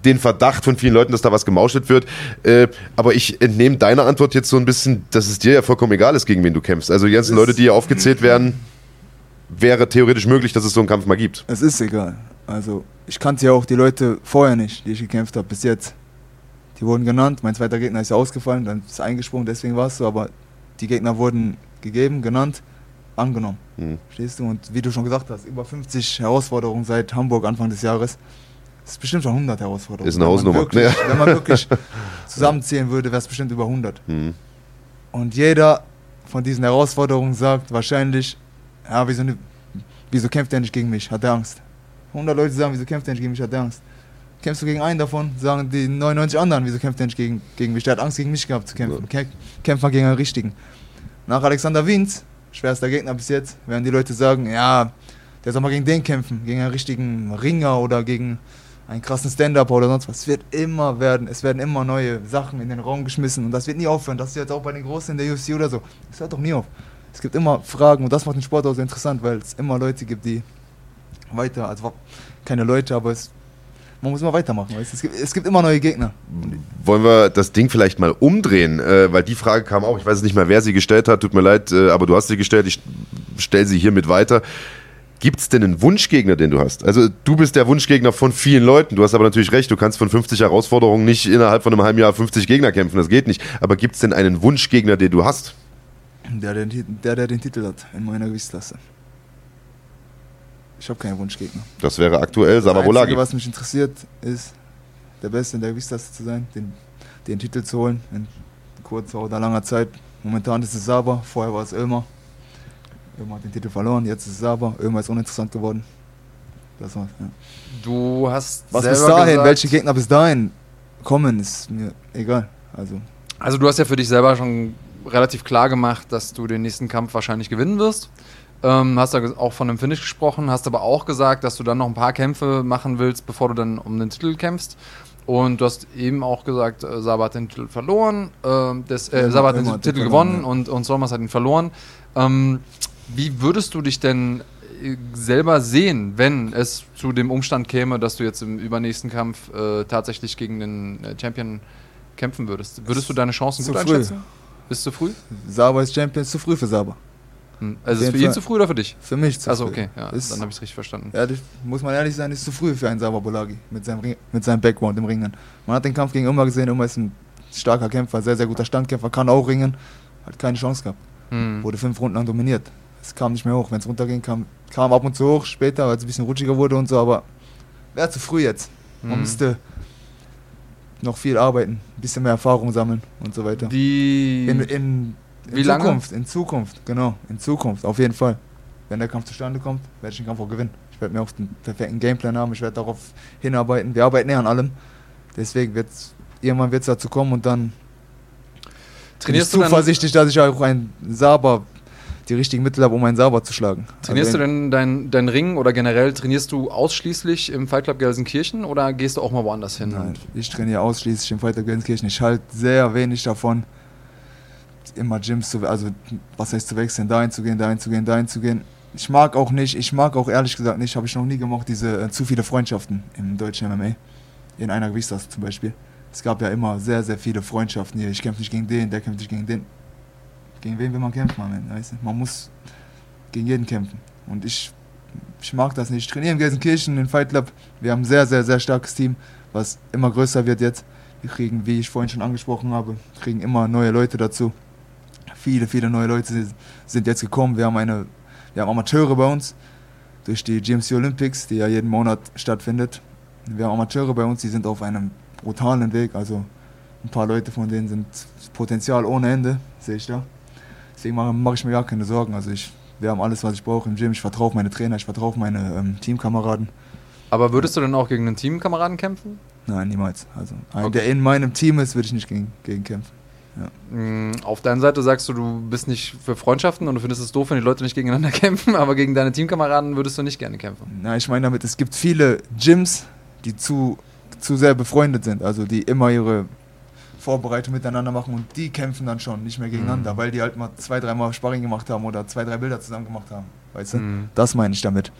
den Verdacht von vielen Leuten, dass da was gemauschelt wird. Äh, aber ich entnehme deiner Antwort jetzt so ein bisschen, dass es dir ja vollkommen egal ist, gegen wen du kämpfst. Also die ganzen Leute, die hier aufgezählt werden, wäre theoretisch möglich, dass es so einen Kampf mal gibt. Es ist egal. Also, ich kannte ja auch die Leute vorher nicht, die ich gekämpft habe, bis jetzt. Die wurden genannt. Mein zweiter Gegner ist ja ausgefallen, dann ist er eingesprungen, deswegen war es so. Aber die Gegner wurden gegeben, genannt, angenommen. Hm. Verstehst du? Und wie du schon gesagt hast, über 50 Herausforderungen seit Hamburg Anfang des Jahres. Das ist bestimmt schon 100 Herausforderungen. Ist eine Wenn man Hausnummer. Wirklich, Ja. Wenn man wirklich zusammenzählen würde, wäre es bestimmt über 100. Hm. Und jeder von diesen Herausforderungen sagt wahrscheinlich, ja, wieso, ne- wieso kämpft er nicht gegen mich? Hat er Angst? 100 Leute sagen, wieso kämpft er nicht gegen mich? Hat er Angst? Kämpfst du gegen einen davon, sagen die 99 anderen, wieso kämpft er nicht gegen, gegen mich? Der hat Angst, gegen mich gehabt zu kämpfen. Kä kämpft mal gegen einen Richtigen. Nach Alexander Wiens, schwerster Gegner bis jetzt, werden die Leute sagen, ja, der soll mal gegen den kämpfen, gegen einen richtigen Ringer oder gegen einen krassen Stand-Up oder sonst was. Es wird immer werden, es werden immer neue Sachen in den Raum geschmissen und das wird nie aufhören. Das ist jetzt auch bei den Großen in der UFC oder so. Es hört doch nie auf. Es gibt immer Fragen und das macht den Sport auch so interessant, weil es immer Leute gibt, die weiter, also keine Leute, aber es, man muss immer weitermachen. Weißt? Es, gibt, es gibt immer neue Gegner. Wollen wir das Ding vielleicht mal umdrehen? Äh, weil die Frage kam auch, ich weiß nicht mehr, wer sie gestellt hat, tut mir leid, äh, aber du hast sie gestellt, ich stelle sie hiermit weiter. Gibt es denn einen Wunschgegner, den du hast? Also du bist der Wunschgegner von vielen Leuten, du hast aber natürlich recht, du kannst von 50 Herausforderungen nicht innerhalb von einem halben Jahr 50 Gegner kämpfen, das geht nicht. Aber gibt es denn einen Wunschgegner, den du hast? Der, der, den Tit- der, der den Titel hat in meiner Gewichtsklasse. Ich habe keinen Wunschgegner. Das wäre aktuell Das Savabolagi. Einzige, was mich interessiert, ist, der Beste in der Gewichtsklasse zu sein, den, den Titel zu holen in kurzer oder langer Zeit. Momentan ist es Saber, vorher war es Ömer. Ömer hat den Titel verloren, jetzt ist es Saber. Ömer ist uninteressant geworden. Das war's, ja. Du hast Was selber bis dahin, gesagt, welche Gegner bis dahin kommen, ist mir egal. Also, Also du hast ja für dich selber schon relativ klar gemacht, dass du den nächsten Kampf wahrscheinlich gewinnen wirst. Ähm, hast da auch von einem Finish gesprochen, hast aber auch gesagt, dass du dann noch ein paar Kämpfe machen willst, bevor du dann um den Titel kämpfst. Und du hast eben auch gesagt, äh, Saba hat den Titel verloren, äh, das, äh, Ja, Saba hat den Titel gewonnen ja. und, und Solmas hat ihn verloren. Ähm, wie würdest du dich denn äh, selber sehen, wenn es zu dem Umstand käme, dass du jetzt im übernächsten Kampf äh, tatsächlich gegen den äh, Champion kämpfen würdest? Würdest du deine Chancen Zu gut früh. einschätzen? Ist zu früh? Saba ist Champion, ist zu früh für Saba. Hm. Also ist es für ihn zu früh oder für dich? Für mich zu Also früh. okay, ja, Ist- dann habe ich es richtig verstanden. Ja, muss man ehrlich sein, ist zu früh für einen Saba Bolagi mit seinem, Ring, mit seinem Background im Ringen. Man hat den Kampf gegen Umar gesehen, Umar ist ein starker Kämpfer, sehr, sehr guter Standkämpfer, kann auch ringen, hat keine Chance gehabt. Hm. Wurde fünf Runden lang dominiert. Es kam nicht mehr hoch. Wenn es runterging, kam, kam ab und zu hoch, später, als es ein bisschen rutschiger wurde und so, aber wäre zu früh jetzt. Man Hm. müsste noch viel arbeiten, ein bisschen mehr Erfahrung sammeln und so weiter. Wie, In, in, in Wie lange? Zukunft, in Zukunft, genau, in Zukunft, auf jeden Fall. Wenn der Kampf zustande kommt, werde ich den Kampf auch gewinnen. Ich werde mir auch den perfekten Gameplan haben, ich werde darauf hinarbeiten. Wir arbeiten eher an allem. Deswegen wird irgendwann wird es dazu kommen und dann trainierst, bin du ich zuversichtlich, dass ich auch einen Saber, die richtigen Mittel habe, um einen Saber zu schlagen. trainierst also, du denn dein, dein Ring oder generell trainierst du ausschließlich im Fight Club Gelsenkirchen oder gehst du auch mal woanders hin? Nein, ich trainiere ausschließlich im Fighter Gelsenkirchen. Ich halte sehr wenig davon, immer Gyms zu, also was heißt zu wechseln, dahin zu gehen, dahin zu gehen, dahin zu gehen. Ich mag auch nicht, ich mag auch ehrlich gesagt nicht, habe ich noch nie gemacht, diese äh, zu viele Freundschaften im deutschen MMA. In einer Gewichtsklasse zum Beispiel. Es gab ja immer sehr, sehr viele Freundschaften hier. Ich kämpfe nicht gegen den, der kämpft nicht gegen den. Gegen wen will man kämpfen, man, weißt du? Man muss gegen jeden kämpfen. Und ich, ich mag das nicht. Ich trainiere in Gelsenkirchen, in Fight Club. Wir haben ein sehr, sehr, sehr starkes Team, was immer größer wird jetzt. Wir kriegen, wie ich vorhin schon angesprochen habe, kriegen immer neue Leute dazu. Viele, viele neue Leute sind- jetzt gekommen. Wir haben eine, wir haben Amateure bei uns durch die GMC Olympics, die ja jeden Monat stattfindet. Wir haben Amateure bei uns, die sind auf einem brutalen Weg. Also ein paar Leute von denen sind Potenzial ohne Ende, sehe ich da. Deswegen mache, mache ich mir gar keine Sorgen. Also ich, wir haben alles, was ich brauche im Gym. Ich vertraue auf meine Trainer, ich vertraue auf meine ähm, Teamkameraden. Aber würdest du dann auch gegen einen Teamkameraden kämpfen? Nein, niemals. Also ein, Okay. der in meinem Team ist, würde ich nicht gegen, gegen kämpfen. Mm, Auf deiner Seite sagst du, du bist nicht für Freundschaften und du findest es doof, wenn die Leute nicht gegeneinander kämpfen, aber gegen deine Teamkameraden würdest du nicht gerne kämpfen. Na, ich meine damit, es gibt viele Gyms, die zu, zu sehr befreundet sind, also die immer ihre Vorbereitung miteinander machen und die kämpfen dann schon, nicht mehr gegeneinander, Mhm. weil die halt mal zwei, dreimal Sparring gemacht haben oder zwei, drei Bilder zusammen gemacht haben. Weißt du? Mhm. Das meine ich damit.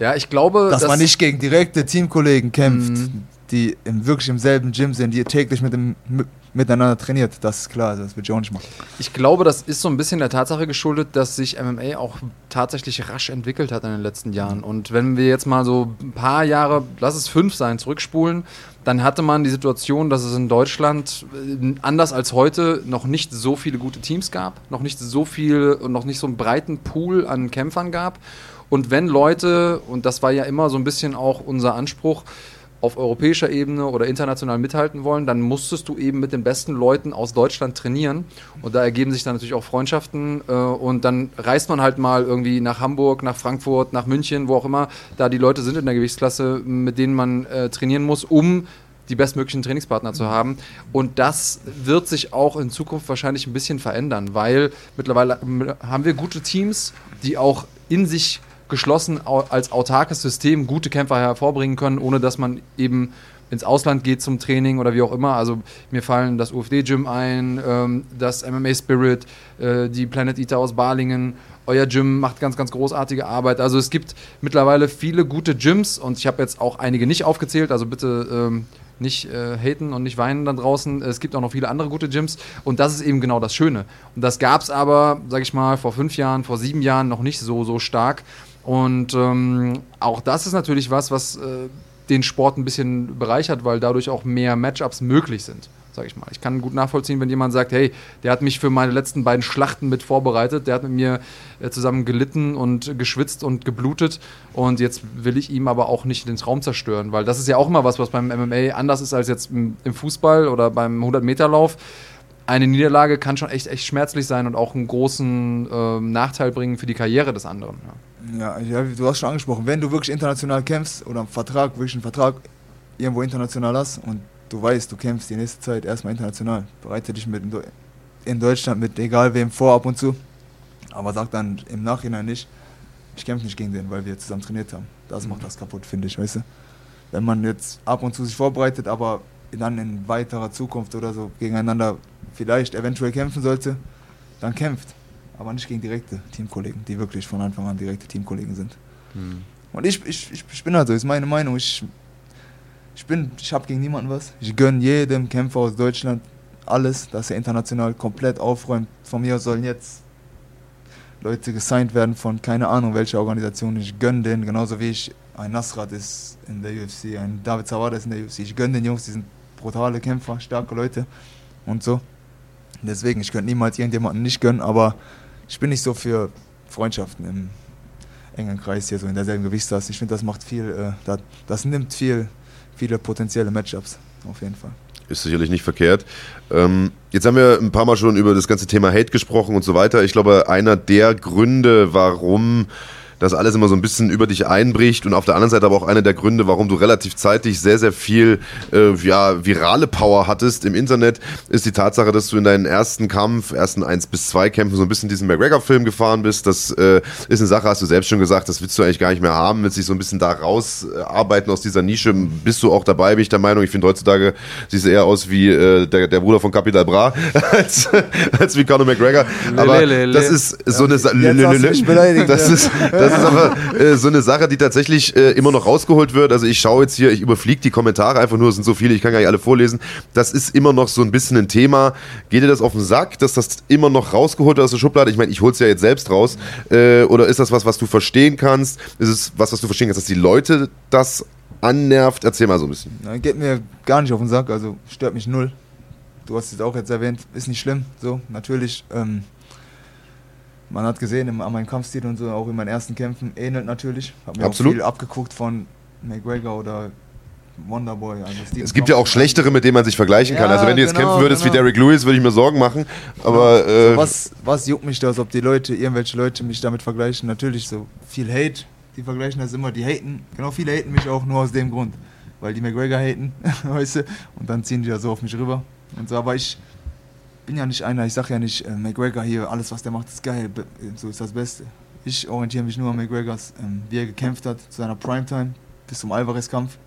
Ja, ich glaube, Dass man nicht gegen direkte Teamkollegen kämpft, Mhm. die im, wirklich im selben Gym sind, die täglich mit dem, mit, miteinander trainiert. Das ist klar, das würde ich auch nicht machen. Ich glaube, das ist so ein bisschen der Tatsache geschuldet, dass sich MMA auch tatsächlich rasch entwickelt hat in den letzten Jahren. Und wenn wir jetzt mal so ein paar Jahre, lass es fünf sein, zurückspulen, dann hatte man die Situation, dass es in Deutschland äh, anders als heute noch nicht so viele gute Teams gab, noch nicht so viel und noch nicht so einen breiten Pool an Kämpfern gab. Und wenn Leute, und das war ja immer so ein bisschen auch unser Anspruch, auf europäischer Ebene oder international mithalten wollen, dann musstest du eben mit den besten Leuten aus Deutschland trainieren. Und da ergeben sich dann natürlich auch Freundschaften. Äh, und dann reist man halt mal irgendwie nach Hamburg, nach Frankfurt, nach München, wo auch immer da die Leute sind in der Gewichtsklasse, mit denen man äh, trainieren muss, um die bestmöglichen Trainingspartner zu haben. Und das wird sich auch in Zukunft wahrscheinlich ein bisschen verändern, weil mittlerweile ähm, haben wir gute Teams, die auch in sich geschlossen als autarkes System gute Kämpfer hervorbringen können, ohne dass man eben ins Ausland geht zum Training oder wie auch immer. Also mir fallen das UFD-Gym ein, ähm, das MMA Spirit, äh, die Planet Eater aus Balingen. Euer Gym macht ganz, ganz großartige Arbeit. Also es gibt mittlerweile viele gute Gyms und ich habe jetzt auch einige nicht aufgezählt, also bitte ähm, nicht äh, haten und nicht weinen da draußen. Es gibt auch noch viele andere gute Gyms und das ist eben genau das Schöne. Und das gab es aber, sag ich mal, vor fünf Jahren, vor sieben Jahren noch nicht so, so stark. Und ähm, auch das ist natürlich was, was äh, den Sport ein bisschen bereichert, weil dadurch auch mehr Matchups möglich sind, sag ich mal. Ich kann gut nachvollziehen, wenn jemand sagt, hey, der hat mich für meine letzten beiden Schlachten mit vorbereitet, der hat mit mir äh, zusammen gelitten und geschwitzt und geblutet und jetzt will ich ihm aber auch nicht den Traum zerstören, weil das ist ja auch immer was, was beim MMA anders ist als jetzt im, im Fußball oder beim 100-Meter-Lauf eine Niederlage kann schon echt, echt schmerzlich sein und auch einen großen ähm, Nachteil bringen für die Karriere des anderen. Ja. Ja, du hast schon angesprochen, wenn du wirklich international kämpfst oder einen Vertrag, wirklich einen Vertrag irgendwo international hast und du weißt, du kämpfst die nächste Zeit erstmal international, bereite dich mit, in Deutschland mit egal wem vor ab und zu, aber sagt dann im Nachhinein nicht, ich kämpfe nicht gegen den, weil wir zusammen trainiert haben. Das macht das kaputt, finde ich, weißt du. Wenn man jetzt ab und zu sich vorbereitet, aber dann in weiterer Zukunft oder so gegeneinander vielleicht eventuell kämpfen sollte, dann kämpft. Aber nicht gegen direkte Teamkollegen, die wirklich von Anfang an direkte Teamkollegen sind. Hm. Und ich, ich, ich, bin halt so, ist meine Meinung. Ich, ich bin, ich habe gegen niemanden was. Ich gönne jedem Kämpfer aus Deutschland alles, dass er international komplett aufräumt. Von mir aus sollen jetzt Leute gesigned werden von keine Ahnung welcher Organisation. Ich gönne denen, genauso wie ich ein Nasrat ist in der UFC, ein David Zawada ist in der UFC. Ich gönne den Jungs, die sind brutale Kämpfer, starke Leute und so. Deswegen, ich könnte niemals irgendjemanden nicht gönnen, aber ich bin nicht so für Freundschaften im engen Kreis hier, so in derselben Gewichtsklasse. Ich finde, das macht viel, äh, das, das nimmt viel, viele potenzielle Matchups, auf jeden Fall. Ist sicherlich nicht verkehrt. Ähm, jetzt haben wir ein paar Mal schon über das ganze Thema Hate gesprochen und so weiter. Ich glaube, einer der Gründe, warum das alles immer so ein bisschen über dich einbricht und auf der anderen Seite aber auch einer der Gründe, warum du relativ zeitig sehr, sehr viel äh, ja, virale Power hattest im Internet, ist die Tatsache, dass du in deinen ersten Kampf, ersten 1 bis 2 Kämpfen so ein bisschen diesen McGregor-Film gefahren bist. Das äh, ist eine Sache, hast du selbst schon gesagt, das willst du eigentlich gar nicht mehr haben, willst dich so ein bisschen da rausarbeiten aus dieser Nische. Bist du auch dabei, bin ich der Meinung. Ich finde heutzutage siehst du eher aus wie äh, der, der Bruder von Capital Bra als, als wie Conor McGregor. Aber das ist so eine Sache. Das ist, das ist aber äh, so eine Sache, die tatsächlich äh, immer noch rausgeholt wird. Also ich schaue jetzt hier, ich überfliege die Kommentare einfach nur, es sind so viele, ich kann gar nicht alle vorlesen. Das ist immer noch so ein bisschen ein Thema. Geht dir das auf den Sack, dass das immer noch rausgeholt wird aus der Schublade? Ich meine, ich hol's ja jetzt selbst raus. Äh, oder ist das was, was du verstehen kannst? Ist es was, was du verstehen kannst, dass die Leute das annervt? Erzähl mal so ein bisschen. Nein, geht mir gar nicht auf den Sack, also stört mich null. Du hast es auch jetzt erwähnt, ist nicht schlimm. So, natürlich. Ähm, man hat gesehen im, an meinem Kampfstil und so, auch in meinen ersten Kämpfen, ähnelt natürlich. Hab mir Absolut. auch viel abgeguckt von McGregor oder Wonderboy. Also Es gibt ja auch schlechtere, mit denen man sich vergleichen kann. Ja, Also wenn du jetzt genau, kämpfen würdest wie genau. Derrick Lewis, würde ich mir Sorgen machen. Aber äh, was, was juckt mich das, ob die Leute, irgendwelche Leute mich damit vergleichen? Natürlich so viel Hate, die vergleichen das immer, die haten, genau viele haten mich auch nur aus dem Grund, weil die McGregor haten, weißt du, und dann ziehen die ja so auf mich rüber und so, aber ich bin ja nicht einer, ich sag ja nicht, äh, McGregor hier, alles was der macht ist geil, be- so ist das Beste. Ich orientiere mich nur an McGregors, ähm, wie er gekämpft hat zu seiner Primetime bis zum Alvarez-Kampf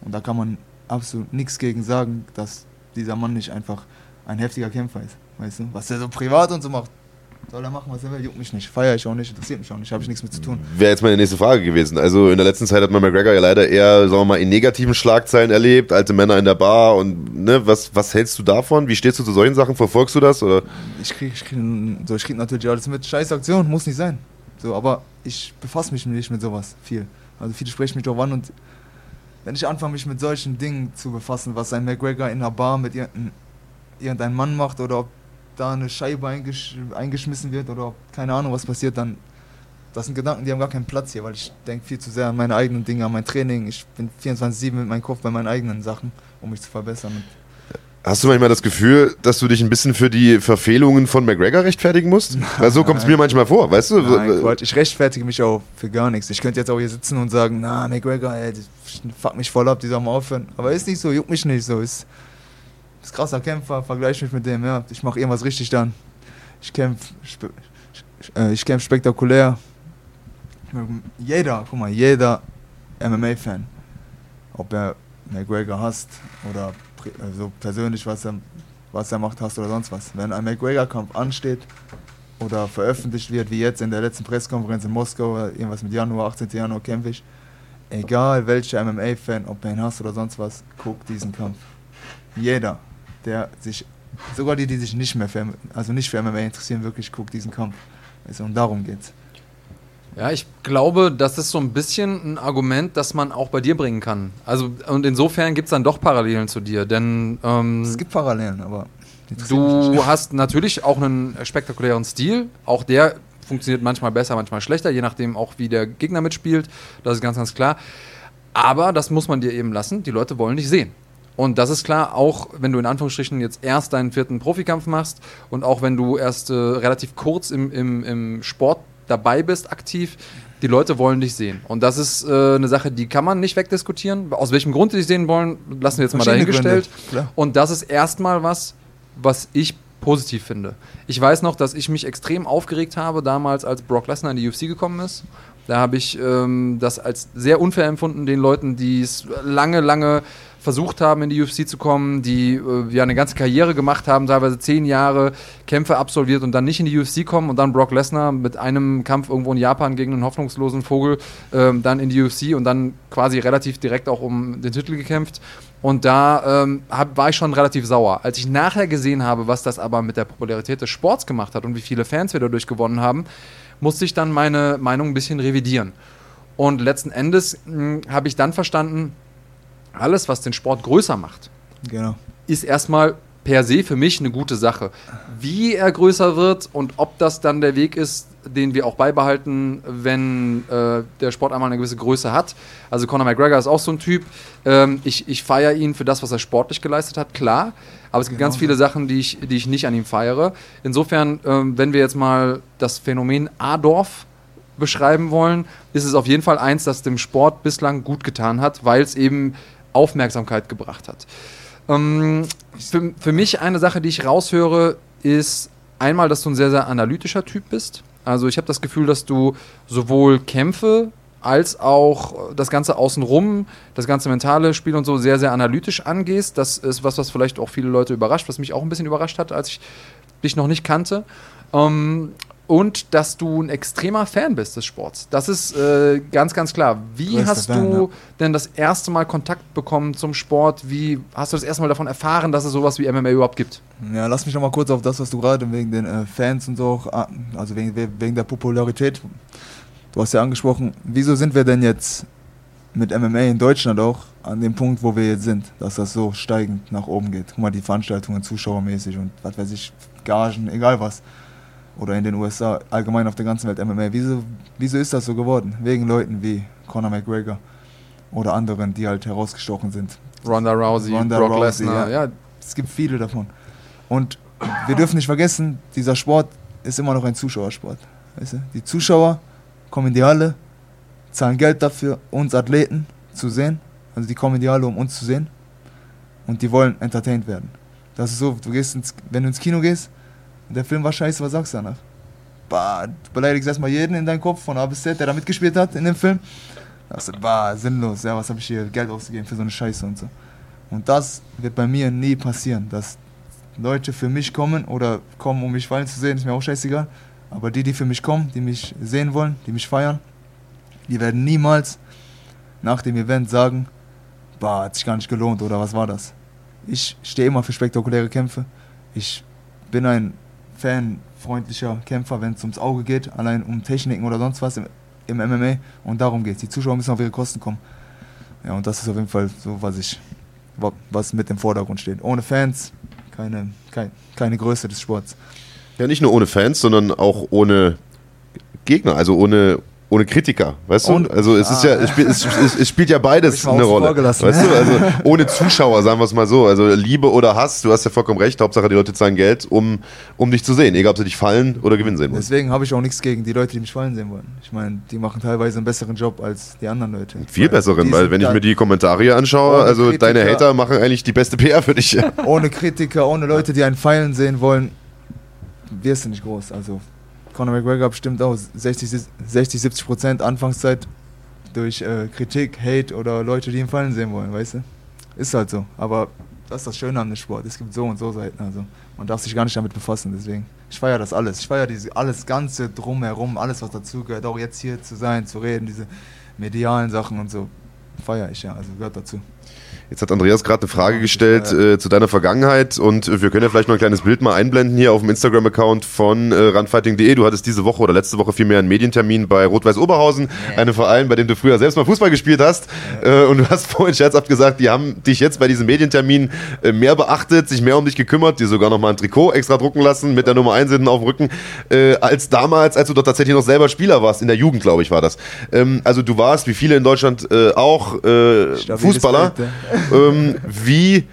und da kann man absolut nichts gegen sagen, dass dieser Mann nicht einfach ein heftiger Kämpfer ist. Weißt du? Was er so privat und so macht, soll er machen, was er will, juckt mich nicht. Feier ich auch nicht, interessiert mich auch nicht, habe ich nichts mit zu tun. wäre jetzt meine nächste Frage gewesen. Also in der letzten Zeit hat man McGregor ja leider eher, sagen wir mal, in negativen Schlagzeilen erlebt, alte Männer in der Bar und ne, was, was hältst du davon? Wie stehst du zu solchen Sachen? Verfolgst du das? Oder? Ich krieg, ich krieg, so, ich krieg natürlich alles mit. Scheiß Aktion, muss nicht sein. So, aber ich befasse mich nicht mit sowas viel. Also viele sprechen mich drauf an und wenn ich anfange, mich mit solchen Dingen zu befassen, was ein McGregor in einer Bar mit irgendeinem irgendein Mann macht oder ob da eine Scheibe eingesch eingeschmissen wird oder ob keine Ahnung was passiert, dann das sind Gedanken, die haben gar keinen Platz hier, weil ich denke viel zu sehr an meine eigenen Dinge, an mein Training. Ich bin 24-7 mit meinem Kopf bei meinen eigenen Sachen, um mich zu verbessern. Hast du manchmal das Gefühl, dass du dich ein bisschen für die Verfehlungen von McGregor rechtfertigen musst? Weil so kommt es mir manchmal vor, weißt du? Nein. Ich rechtfertige mich auch für gar nichts. Ich könnte jetzt auch hier sitzen und sagen, na, McGregor, ey, fuck mich voll ab, die soll mal aufhören. Aber ist nicht so, juckt mich nicht so. Ist, ist krasser Kämpfer, vergleich mich mit dem, ja. Ich mache irgendwas richtig dann. Ich kämpfe spe äh, ich kämpf spektakulär. Jeder, guck mal, jeder MMA-Fan, ob er McGregor hasst oder also persönlich, was er, was er macht, hasst oder sonst was. Wenn ein McGregor-Kampf ansteht, oder veröffentlicht wird, wie jetzt in der letzten Pressekonferenz in Moskau, irgendwas mit Januar, 18. Januar kämpfe ich. Egal welcher MMA-Fan, ob er ihn hasst oder sonst was, guckt diesen Kampf. Jeder, der sich, sogar die, die sich nicht mehr für, also nicht für MMA interessieren, wirklich guckt diesen Kampf. Also, und darum geht's. Ja, ich glaube, das ist so ein bisschen ein Argument, das man auch bei dir bringen kann. Also, und insofern gibt es dann doch Parallelen zu dir, denn ähm, Es gibt Parallelen, aber du hast natürlich auch einen spektakulären Stil. Auch der funktioniert manchmal besser, manchmal schlechter, je nachdem auch, wie der Gegner mitspielt. Das ist ganz, ganz klar. Aber das muss man dir eben lassen. Die Leute wollen dich sehen. Und das ist klar, auch wenn du in Anführungsstrichen jetzt erst deinen vierten Profikampf machst und auch wenn du erst äh, relativ kurz im, im, im Sport dabei bist, aktiv, die Leute wollen dich sehen. Und das ist äh, eine Sache, die kann man nicht wegdiskutieren. Aus welchem Grund die dich sehen wollen, lassen wir jetzt mal dahingestellt. Und das ist erstmal was, was ich positiv finde. Ich weiß noch, dass ich mich extrem aufgeregt habe damals, als Brock Lesnar in die UFC gekommen ist. Da habe ich ähm, das als sehr unfair empfunden, den Leuten, die es lange, lange versucht haben, in die UFC zu kommen, die äh, ja eine ganze Karriere gemacht haben, teilweise zehn Jahre Kämpfe absolviert und dann nicht in die UFC kommen und dann Brock Lesnar mit einem Kampf irgendwo in Japan gegen einen hoffnungslosen Vogel ähm, dann in die UFC und dann quasi relativ direkt auch um den Titel gekämpft. Und da ähm, hab, war ich schon relativ sauer. Als ich nachher gesehen habe, was das aber mit der Popularität des Sports gemacht hat und wie viele Fans wir dadurch gewonnen haben, musste ich dann meine Meinung ein bisschen revidieren. Und letzten Endes habe ich dann verstanden, alles, was den Sport größer macht, Genau. ist erstmal per se für mich eine gute Sache. Wie er größer wird und ob das dann der Weg ist, den wir auch beibehalten, wenn äh, der Sport einmal eine gewisse Größe hat. Also Conor McGregor ist auch so ein Typ. Ähm, ich ich feiere ihn für das, was er sportlich geleistet hat, klar. Aber es gibt ganz viele Sachen, die ich, die ich nicht an ihm feiere. Insofern, ähm, wenn wir jetzt mal das Phänomen Adorf beschreiben wollen, ist es auf jeden Fall eins, das dem Sport bislang gut getan hat, weil es eben Aufmerksamkeit gebracht hat. Ähm, für, für mich eine Sache, die ich raushöre, ist einmal, dass du ein sehr, sehr analytischer Typ bist. Also ich habe das Gefühl, dass du sowohl Kämpfe als auch das Ganze außenrum, das ganze mentale Spiel und so sehr, sehr analytisch angehst. Das ist was, was vielleicht auch viele Leute überrascht, was mich auch ein bisschen überrascht hat, als ich dich noch nicht kannte. Ähm, und dass du ein extremer Fan bist des Sports. Das ist äh, ganz, ganz klar. Wie Größter hast Fan, du ja. denn das erste Mal Kontakt bekommen zum Sport? Wie hast du das erste Mal davon erfahren, dass es sowas wie MMA überhaupt gibt? Ja, lass mich noch mal kurz auf das, was du gerade wegen den äh, Fans und so, auch, ah, also wegen, wegen der Popularität, du hast ja angesprochen, wieso sind wir denn jetzt mit MMA in Deutschland auch an dem Punkt, wo wir jetzt sind, dass das so steigend nach oben geht? Guck mal, die Veranstaltungen zuschauermäßig und was weiß ich, Gagen, egal was. Oder in den USA, allgemein auf der ganzen Welt MMA. Wieso, wieso ist das so geworden? Wegen Leuten wie Conor McGregor oder anderen, die halt herausgestochen sind. Ronda Rousey, Ronda Brock Rousey, Lesnar. ja. Ja. Es gibt viele davon. Und wir dürfen nicht vergessen, dieser Sport ist immer noch ein Zuschauersport. Weißt du? Die Zuschauer kommen in die Halle, zahlen Geld dafür, uns Athleten zu sehen. Also die kommen in die Halle, um uns zu sehen. Und die wollen entertained werden. Das ist so, du gehst ins, wenn du ins Kino gehst der Film war scheiße, was sagst du danach? Bah, du beleidigst erstmal jeden in deinem Kopf von A bis Z, der da mitgespielt hat in dem Film. Da sagst du, bah, sinnlos, ja, was habe ich hier Geld ausgegeben für so eine Scheiße und so. Und das wird bei mir nie passieren, dass Leute für mich kommen oder kommen, um mich fallen zu sehen, ist mir auch scheißegal. Aber die, die für mich kommen, die mich sehen wollen, die mich feiern, die werden niemals nach dem Event sagen, bah, hat sich gar nicht gelohnt oder was war das. Ich stehe immer für spektakuläre Kämpfe. Ich bin ein fanfreundlicher Kämpfer, wenn es ums Auge geht, allein um Techniken oder sonst was im, im MMA. Und darum geht es. Die Zuschauer müssen auf ihre Kosten kommen. Ja, und das ist auf jeden Fall so, was ich, wa- was mit im Vordergrund steht. Ohne Fans, keine, kein, keine Größe des Sports. Ja, nicht nur ohne Fans, sondern auch ohne Gegner, also ohne, ohne Kritiker, weißt du? Ohne- also es ist ja, es, spielt- es, es, es spielt ja beides eine Rolle. Weißt du? Also ohne Zuschauer, sagen wir es mal so. Also Liebe oder Hass, du hast ja vollkommen recht. Hauptsache die Leute zahlen Geld, um, um dich zu sehen, egal ob sie dich fallen oder gewinnen sehen wollen. Deswegen habe ich auch nichts gegen die Leute, die mich fallen sehen wollen. Ich meine, die machen teilweise einen besseren Job als die anderen Leute. Viel besseren, die weil wenn ich mir die Kommentare hier anschaue, also deine Kritiker. Hater machen eigentlich die beste PR für dich. ohne Kritiker, ohne Leute, die einen feilen sehen wollen, wirst du nicht groß. Also Conor McGregor bestimmt auch 60, 60 70 Prozent Anfangszeit durch äh, Kritik, Hate oder Leute, die ihn fallen sehen wollen, weißt du? Ist halt so. Aber das ist das Schöne an dem Sport. Es gibt so und so Seiten. Also man darf sich gar nicht damit befassen. Deswegen, ich feiere das alles. Ich feiere alles Ganze drumherum, alles was dazugehört. Auch jetzt hier zu sein, zu reden, diese medialen Sachen und so. Feiere ich ja, also gehört dazu. Jetzt hat Andreas gerade eine Frage Ja, gestellt ja. äh, zu deiner Vergangenheit und äh, wir können ja vielleicht noch ein kleines Bild mal einblenden hier auf dem Instagram-Account von äh, runfighting.de. Du hattest diese Woche oder letzte Woche vielmehr einen Medientermin bei Rot-Weiß Oberhausen, einem Verein, bei dem du früher selbst mal Fußball gespielt hast. Äh, und du hast vorhin scherzhaft gesagt, die haben dich jetzt bei diesem Medientermin äh, mehr beachtet, sich mehr um dich gekümmert, dir sogar noch mal ein Trikot extra drucken lassen mit der Nummer 1 hinten auf dem Rücken, äh, als damals, als du dort tatsächlich noch selber Spieler warst, in der Jugend, glaube ich, war das. Ähm, also du warst, wie viele in Deutschland äh, auch, Fußballer. Bild, ähm, wie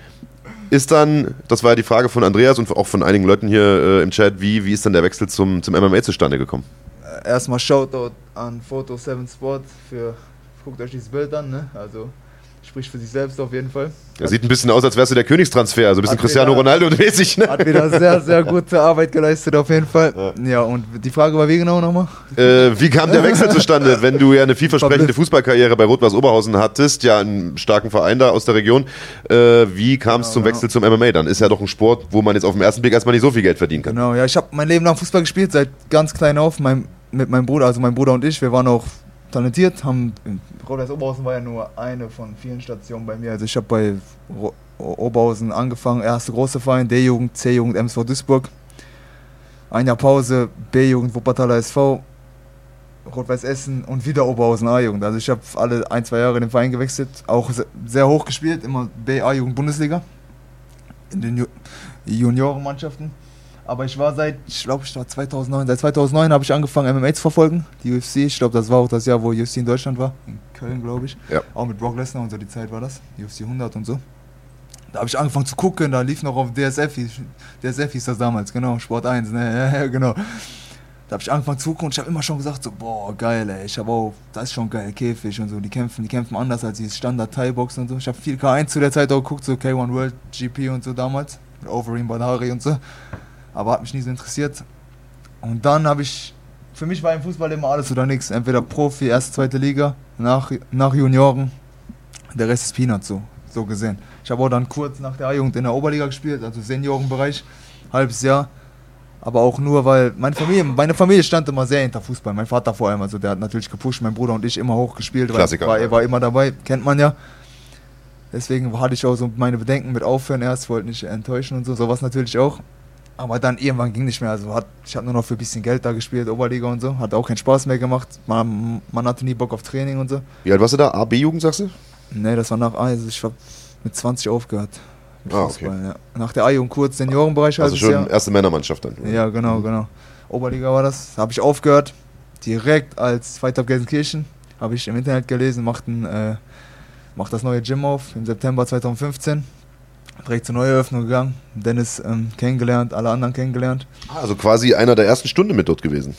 ist dann, das war ja die Frage von Andreas und auch von einigen Leuten hier äh, im Chat, wie, wie ist dann der Wechsel zum, zum MMA zustande gekommen? Äh, erstmal Shoutout an Photo 7 Sport für guckt euch dieses Bild an, ne? Also spricht für sich selbst auf jeden Fall. Er sieht ein bisschen aus, als wärst du der Königstransfer, also ein bisschen Hat Cristiano Ronaldo-mäßig. Ne? Hat wieder sehr, sehr gute Arbeit geleistet auf jeden Fall. Ja, und die Frage war wie genau nochmal? Äh, wie kam der Wechsel zustande, wenn du ja eine vielversprechende Fußballkarriere bei Rot-Weiß Oberhausen hattest, ja einen starken Verein da aus der Region, äh, wie kam es zum genau. Wechsel zum MMA? Dann ist ja doch ein Sport, wo man jetzt auf den ersten Blick erstmal nicht so viel Geld verdienen kann. Genau, ja, ich habe mein Leben lang Fußball gespielt, seit ganz klein auf. Mein, mit meinem Bruder, also mein Bruder und ich, wir waren auch talentiert, haben Rot-Weiß Oberhausen war ja nur eine von vielen Stationen bei mir. Also ich habe bei Ro Oberhausen angefangen, erste große Verein, D-Jugend, C-Jugend, MSV Duisburg. Ein Jahr Pause, B-Jugend, Wuppertaler SV, Rot-Weiß Essen und wieder Oberhausen A-Jugend. Also ich habe alle ein, zwei Jahre den Verein gewechselt, auch se- sehr hoch gespielt, immer B-A-Jugend Bundesliga in den Ju Juniorenmannschaften. Aber ich war seit, ich glaube, ich war 2009, seit 2009 habe ich angefangen MMA zu verfolgen, die UFC. Ich glaube, das war auch das Jahr, wo UFC in Deutschland war, in Köln, glaube ich. Ja. Auch mit Brock Lesnar und so, die Zeit war das, UFC 100 und so. Da habe ich angefangen zu gucken, da lief noch auf DSF, DSF hieß das damals, genau, Sport 1, ne, ja, ja, genau. Da habe ich angefangen zu gucken und ich habe immer schon gesagt, so, boah, geil, ey, ich habe auch, das ist schon geil, Käfig und so, die kämpfen, die kämpfen anders als die standard thai box und so. Ich habe viel K1 zu der Zeit auch geguckt, so K1 World GP und so damals, mit Overeem Badari und so, aber hat mich nie so interessiert. Und dann habe ich, für mich war im Fußball immer alles oder nichts, entweder Profi, erste, zweite Liga, nach, nach Junioren, der Rest ist Peanut, so, so gesehen. Ich habe auch dann kurz nach der A-Jugend in der Oberliga gespielt, also Seniorenbereich, halbes Jahr. Aber auch nur, weil meine Familie, meine Familie stand immer sehr hinter Fußball. Mein Vater vor allem, also der hat natürlich gepusht, mein Bruder und ich immer hoch gespielt, weil Klassiker. war, er war immer dabei, kennt man ja. Deswegen hatte ich auch so meine Bedenken mit Aufhören erst, wollte nicht enttäuschen und so, sowas natürlich auch. Aber dann irgendwann ging nicht mehr. Also hat, ich habe nur noch für ein bisschen Geld da gespielt, Oberliga und so. Hat auch keinen Spaß mehr gemacht. Man, man hatte nie Bock auf Training und so. Wie alt warst du da? A-B-Jugend, sagst du? Nee, das war nach A, also ich habe mit 20 aufgehört. Mit Ah, Fußball, ja. Nach der A-Jugend kurz Seniorenbereich Also schon Jahr. erste Männermannschaft dann. Ja, genau, genau. Oberliga war das. Habe ich aufgehört. Direkt als Fight Up Gelsenkirchen. Habe ich im Internet gelesen, macht, ein, äh, macht das neue Gym auf im September 2015. Direkt zur Neueröffnung gegangen. Dennis ähm, kennengelernt, alle anderen kennengelernt. Ah, Also quasi einer der ersten Stunde mit dort gewesen.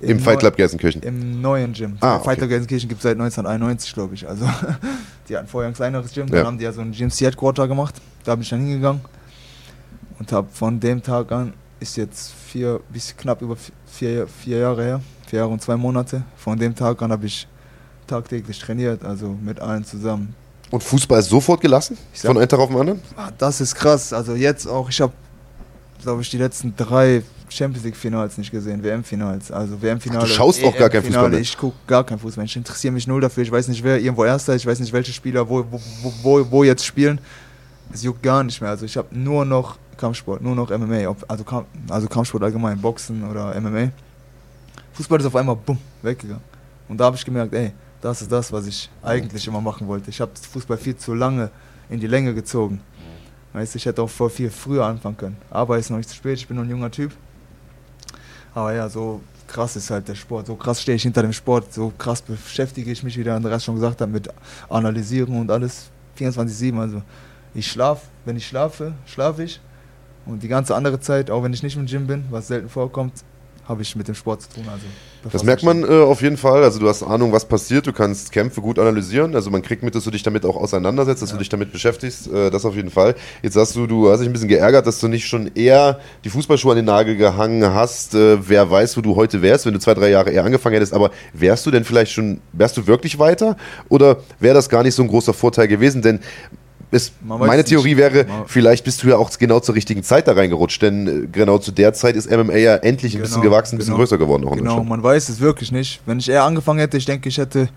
Im, Fight Neu- Club Gelsenkirchen. Im neuen Gym. Ah, Fight okay. Up Gelsenkirchen gibt es seit 1991, glaube ich. Also, die hatten vorher ein kleineres Gym. Dann Ja. haben die ja so ein GMC Headquarter gemacht. Da bin ich dann hingegangen. Und habe von dem Tag an, ist jetzt vier, bis knapp über vier, vier Jahre her, vier Jahre und zwei Monate. Von dem Tag an habe ich tagtäglich trainiert, also mit allen zusammen. Und Fußball ist sofort gelassen? Sag- Von einem Tag auf den anderen? Ah, Das ist krass. Also jetzt auch, ich habe, glaube ich, die letzten drei Champions League Finals nicht gesehen, WM-Finals. Also WM-Finale. Du schaust auch gar kein. Fußball mehr? Ich gucke gar kein Fußball. Ich interessiere mich null dafür. Ich weiß nicht, wer irgendwo Erster ist. Ich weiß nicht, welche Spieler wo, wo, wo, wo, jetzt spielen. Es juckt gar nicht mehr. Also ich habe nur noch Kampfsport, nur noch MMA. Also, Kamp also Kampfsport allgemein, Boxen oder MMA. Fußball ist auf einmal bumm, weggegangen. Und da habe ich gemerkt, ey, das ist das, was ich eigentlich immer machen wollte. Ich habe Fußball viel zu lange in die Länge gezogen. Weißt ich hätte auch vor viel früher anfangen können. Aber ist noch nicht zu spät, ich bin noch ein junger Typ. Aber ja, so krass ist halt der Sport. So krass stehe ich hinter dem Sport. So krass beschäftige ich mich, wie der Andreas schon gesagt hat, mit Analysieren und alles 24-7. Also ich schlafe, wenn ich schlafe, schlafe ich. Und die ganze andere Zeit, auch wenn ich nicht im Gym bin, was selten vorkommt, habe ich mit dem Sport zu tun. Also Das merkt man äh, auf jeden Fall. Also du hast Ahnung, was passiert. Du kannst Kämpfe gut analysieren. Also man kriegt mit, dass du dich damit auch auseinandersetzt, dass du Ja. dich damit beschäftigst. Äh, das auf jeden Fall. Jetzt sagst du, du hast dich ein bisschen geärgert, dass du nicht schon eher die Fußballschuhe an den Nagel gehangen hast. Äh, wer weiß, wo du heute wärst, wenn du zwei, drei Jahre eher angefangen hättest. Aber wärst du denn vielleicht schon, wärst du wirklich weiter? Oder wäre das gar nicht so ein großer Vorteil gewesen? Denn es, meine. Theorie wäre, Man- vielleicht bist du ja auch genau zur richtigen Zeit da reingerutscht, denn äh, genau zu der Zeit ist MMA ja endlich ein bisschen Genau, gewachsen, ein bisschen genau. größer geworden. Auch Genau, man weiß es wirklich nicht. Wenn ich eher angefangen hätte, ich denke, ich hätte,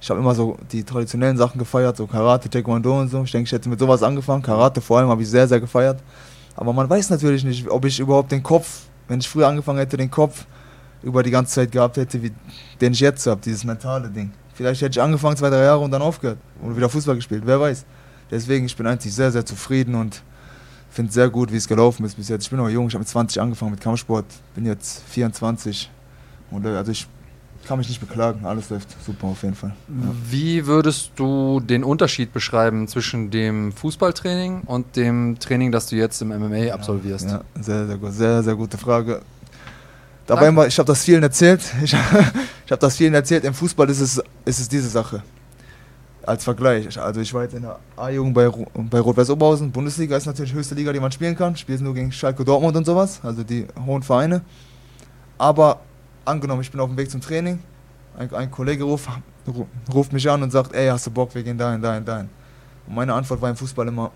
ich habe immer so die traditionellen Sachen gefeiert, so Karate, Taekwondo und so. Ich denke, ich hätte mit sowas angefangen. Karate vor allem habe ich sehr, sehr gefeiert. Aber man weiß natürlich nicht, ob ich überhaupt den Kopf, wenn ich früher angefangen hätte, den Kopf über die ganze Zeit gehabt hätte, wie den ich jetzt habe, dieses mentale Ding. Vielleicht hätte ich angefangen, zwei, drei Jahre und dann aufgehört und wieder Fußball gespielt, wer weiß. Deswegen, ich bin eigentlich sehr, sehr zufrieden und finde sehr gut, wie es gelaufen ist bis jetzt. Ich bin noch jung, ich habe mit 20 angefangen mit Kampfsport, bin jetzt 24 und äh, also ich kann mich nicht beklagen, alles läuft super auf jeden Fall. Ja. Wie würdest du den Unterschied beschreiben zwischen dem Fußballtraining und dem Training, das du jetzt im MMA absolvierst? Ja, sehr, sehr gut, sehr, sehr gute Frage. Dabei Danke. ich habe das vielen erzählt. Ich, ich habe das vielen erzählt. Im Fußball ist es, ist es diese Sache. Als Vergleich, also ich war jetzt in der A-Jugend bei, bei Rot-Weiß Oberhausen. Bundesliga ist natürlich höchste Liga, die man spielen kann. Spielst nur gegen Schalke Dortmund und sowas, also die hohen Vereine. Aber angenommen, ich bin auf dem Weg zum Training, ein, ein Kollege ruf, ru- ruft mich an und sagt, ey, hast du Bock, wir gehen dahin, dahin, dahin. Und meine Antwort war im Fußball immer,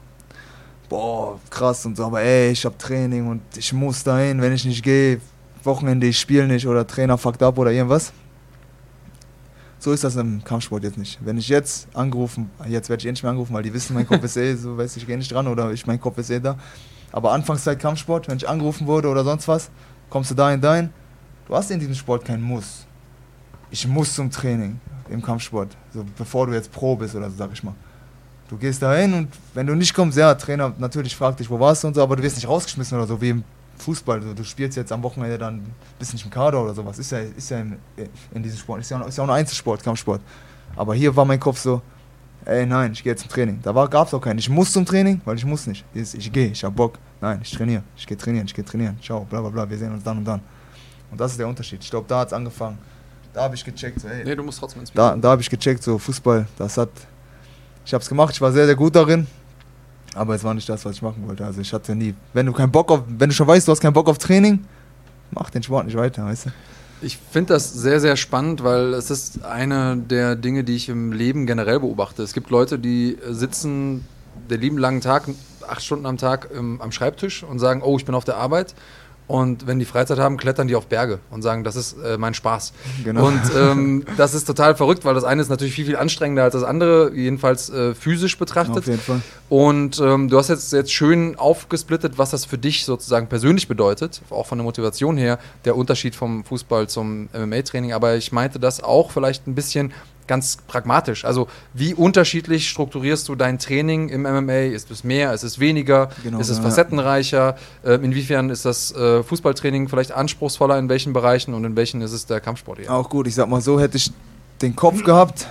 boah, krass und so, aber ey, ich hab Training und ich muss dahin, wenn ich nicht gehe, Wochenende, ich spiele nicht oder Trainer fuckt ab oder irgendwas. So ist das im Kampfsport jetzt nicht. Wenn ich jetzt angerufen, jetzt werde ich eh nicht mehr angerufen, weil die wissen, mein Kopf ist eh, so weiß ich, gehe nicht dran oder ich, mein Kopf ist eh da. Aber Anfangszeit Kampfsport, wenn ich angerufen wurde oder sonst was, kommst du dahin, dahin. Du hast in diesem Sport keinen Muss. Ich muss zum Training im Kampfsport, so bevor du jetzt Pro bist oder so, sag ich mal. Du gehst dahin und wenn du nicht kommst, ja, Trainer natürlich fragt dich, wo warst du und so, aber du wirst nicht rausgeschmissen oder so wie im Fußball. Du, du spielst jetzt am Wochenende dann bist nicht im Kader oder sowas. Ist ja, ist ja in, in diesem Sport, ist ja, ist ja auch ein Einzelsport, Kampfsport. Aber hier war mein Kopf so, ey nein, ich gehe jetzt zum Training. Da gab es auch keinen. Ich muss zum Training, weil ich muss nicht. Dieses, Ich gehe, ich hab Bock. Nein, ich trainiere. Ich gehe trainieren, ich gehe trainieren. Ciao, bla bla bla, wir sehen uns dann und dann. Und das ist der Unterschied. Ich glaube, da hat es angefangen. Da habe ich gecheckt, so, ey, Nee, du musst trotzdem ins da, da habe ich gecheckt, so Fußball, das hat. Ich habe es gemacht, ich war sehr, sehr gut darin. Aber es war nicht das, was ich machen wollte. Also ich hatte nie. Wenn du keinen Bock auf, wenn du schon weißt, du hast keinen Bock auf Training, mach den Sport nicht weiter, weißt du? Ich finde das sehr, sehr spannend, weil es ist eine der Dinge, die ich im Leben generell beobachte. Es gibt Leute, die sitzen den lieben langen Tag, acht Stunden am Tag ähm, am Schreibtisch und sagen, oh, ich bin auf der Arbeit. Und wenn die Freizeit haben, klettern die auf Berge und sagen, das ist äh, mein Spaß. Genau. Und ähm, das ist total verrückt, weil das eine ist natürlich viel, viel anstrengender als das andere, jedenfalls äh, physisch betrachtet. Auf jeden Fall. Und ähm, du hast jetzt, jetzt schön aufgesplittet, was das für dich sozusagen persönlich bedeutet, auch von der Motivation her, der Unterschied vom Fußball zum MMA-Training. Aber ich meinte das auch vielleicht ein bisschen ganz pragmatisch. Also wie unterschiedlich strukturierst du dein Training im MMA? Ist es mehr, ist es weniger, Genau, ist es ja. facettenreicher? Ähm, inwiefern ist das äh, Fußballtraining vielleicht anspruchsvoller in welchen Bereichen und in welchen ist es der Kampfsport eher? Auch gut, ich sag mal so, hätte ich den Kopf gehabt,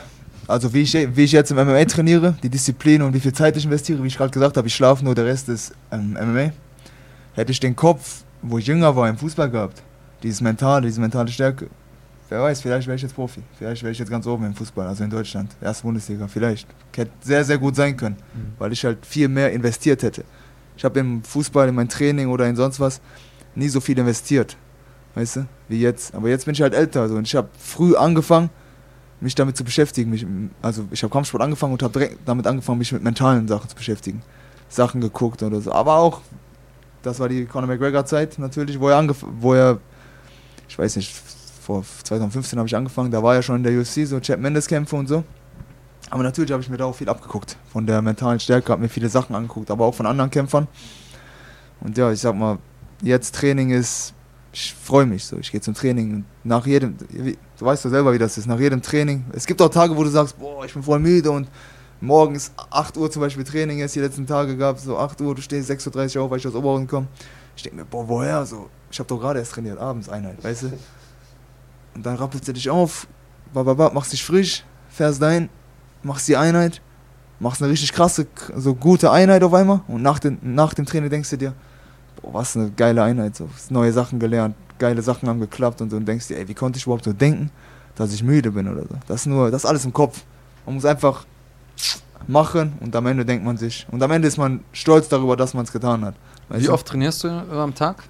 also wie ich, wie ich jetzt im MMA trainiere, die Disziplin und wie viel Zeit ich investiere, wie ich gerade gesagt habe, ich schlafe nur, der Rest ist ähm, MMA. Hätte ich den Kopf, wo ich jünger war, im Fußball gehabt, dieses mentale, diese mentale Stärke, wer weiß, vielleicht wäre ich jetzt Profi. Vielleicht wäre ich jetzt ganz oben im Fußball, also in Deutschland, erste Bundesliga, vielleicht. Hätte sehr, sehr gut sein können, weil ich halt viel mehr investiert hätte. Ich habe im Fußball, in mein Training oder in sonst was nie so viel investiert weißt du, wie jetzt. Aber jetzt bin ich halt älter so, und ich habe früh angefangen, mich damit zu beschäftigen. Mich, also ich habe Kampfsport angefangen und habe direkt damit angefangen, mich mit mentalen Sachen zu beschäftigen. Sachen geguckt oder so. Aber auch, das war die Conor McGregor-Zeit natürlich, wo er wo er, ich weiß nicht, vor 2015 habe ich angefangen, da war er schon in der UFC, so Chad Mendes-Kämpfe und so. Aber natürlich habe ich mir da auch viel abgeguckt. Von der mentalen Stärke habe mir viele Sachen angeguckt, aber auch von anderen Kämpfern. Und ja, ich sag mal, jetzt Training ist, ich freue mich so. Ich gehe zum Training und nach jedem, du weißt doch selber, wie das ist, nach jedem Training. Es gibt auch Tage, wo du sagst, boah, ich bin voll müde und morgen ist 8 Uhr zum Beispiel Training, jetzt die letzten Tage gab es so 8 Uhr, du stehst 6.30 Uhr auf, weil ich aus Oberhausen komme. Ich denke mir, boah, woher? So, ich habe doch gerade erst trainiert, abends Einheit, weißt du? Und dann rappelst du dich auf, machst dich frisch, fährst dahin, machst die Einheit, machst eine richtig krasse, so gute Einheit auf einmal und nach, den, nach dem Training denkst du dir, boah, was eine geile Einheit, so neue Sachen gelernt, geile Sachen haben geklappt und und denkst dir, ey, wie konnte ich überhaupt so denken, dass ich müde bin oder so. Das ist nur, das ist alles im Kopf. Man muss einfach machen und am Ende denkt man sich, und am Ende ist man stolz darüber, dass man es getan hat. Wie oft trainierst du am Tag?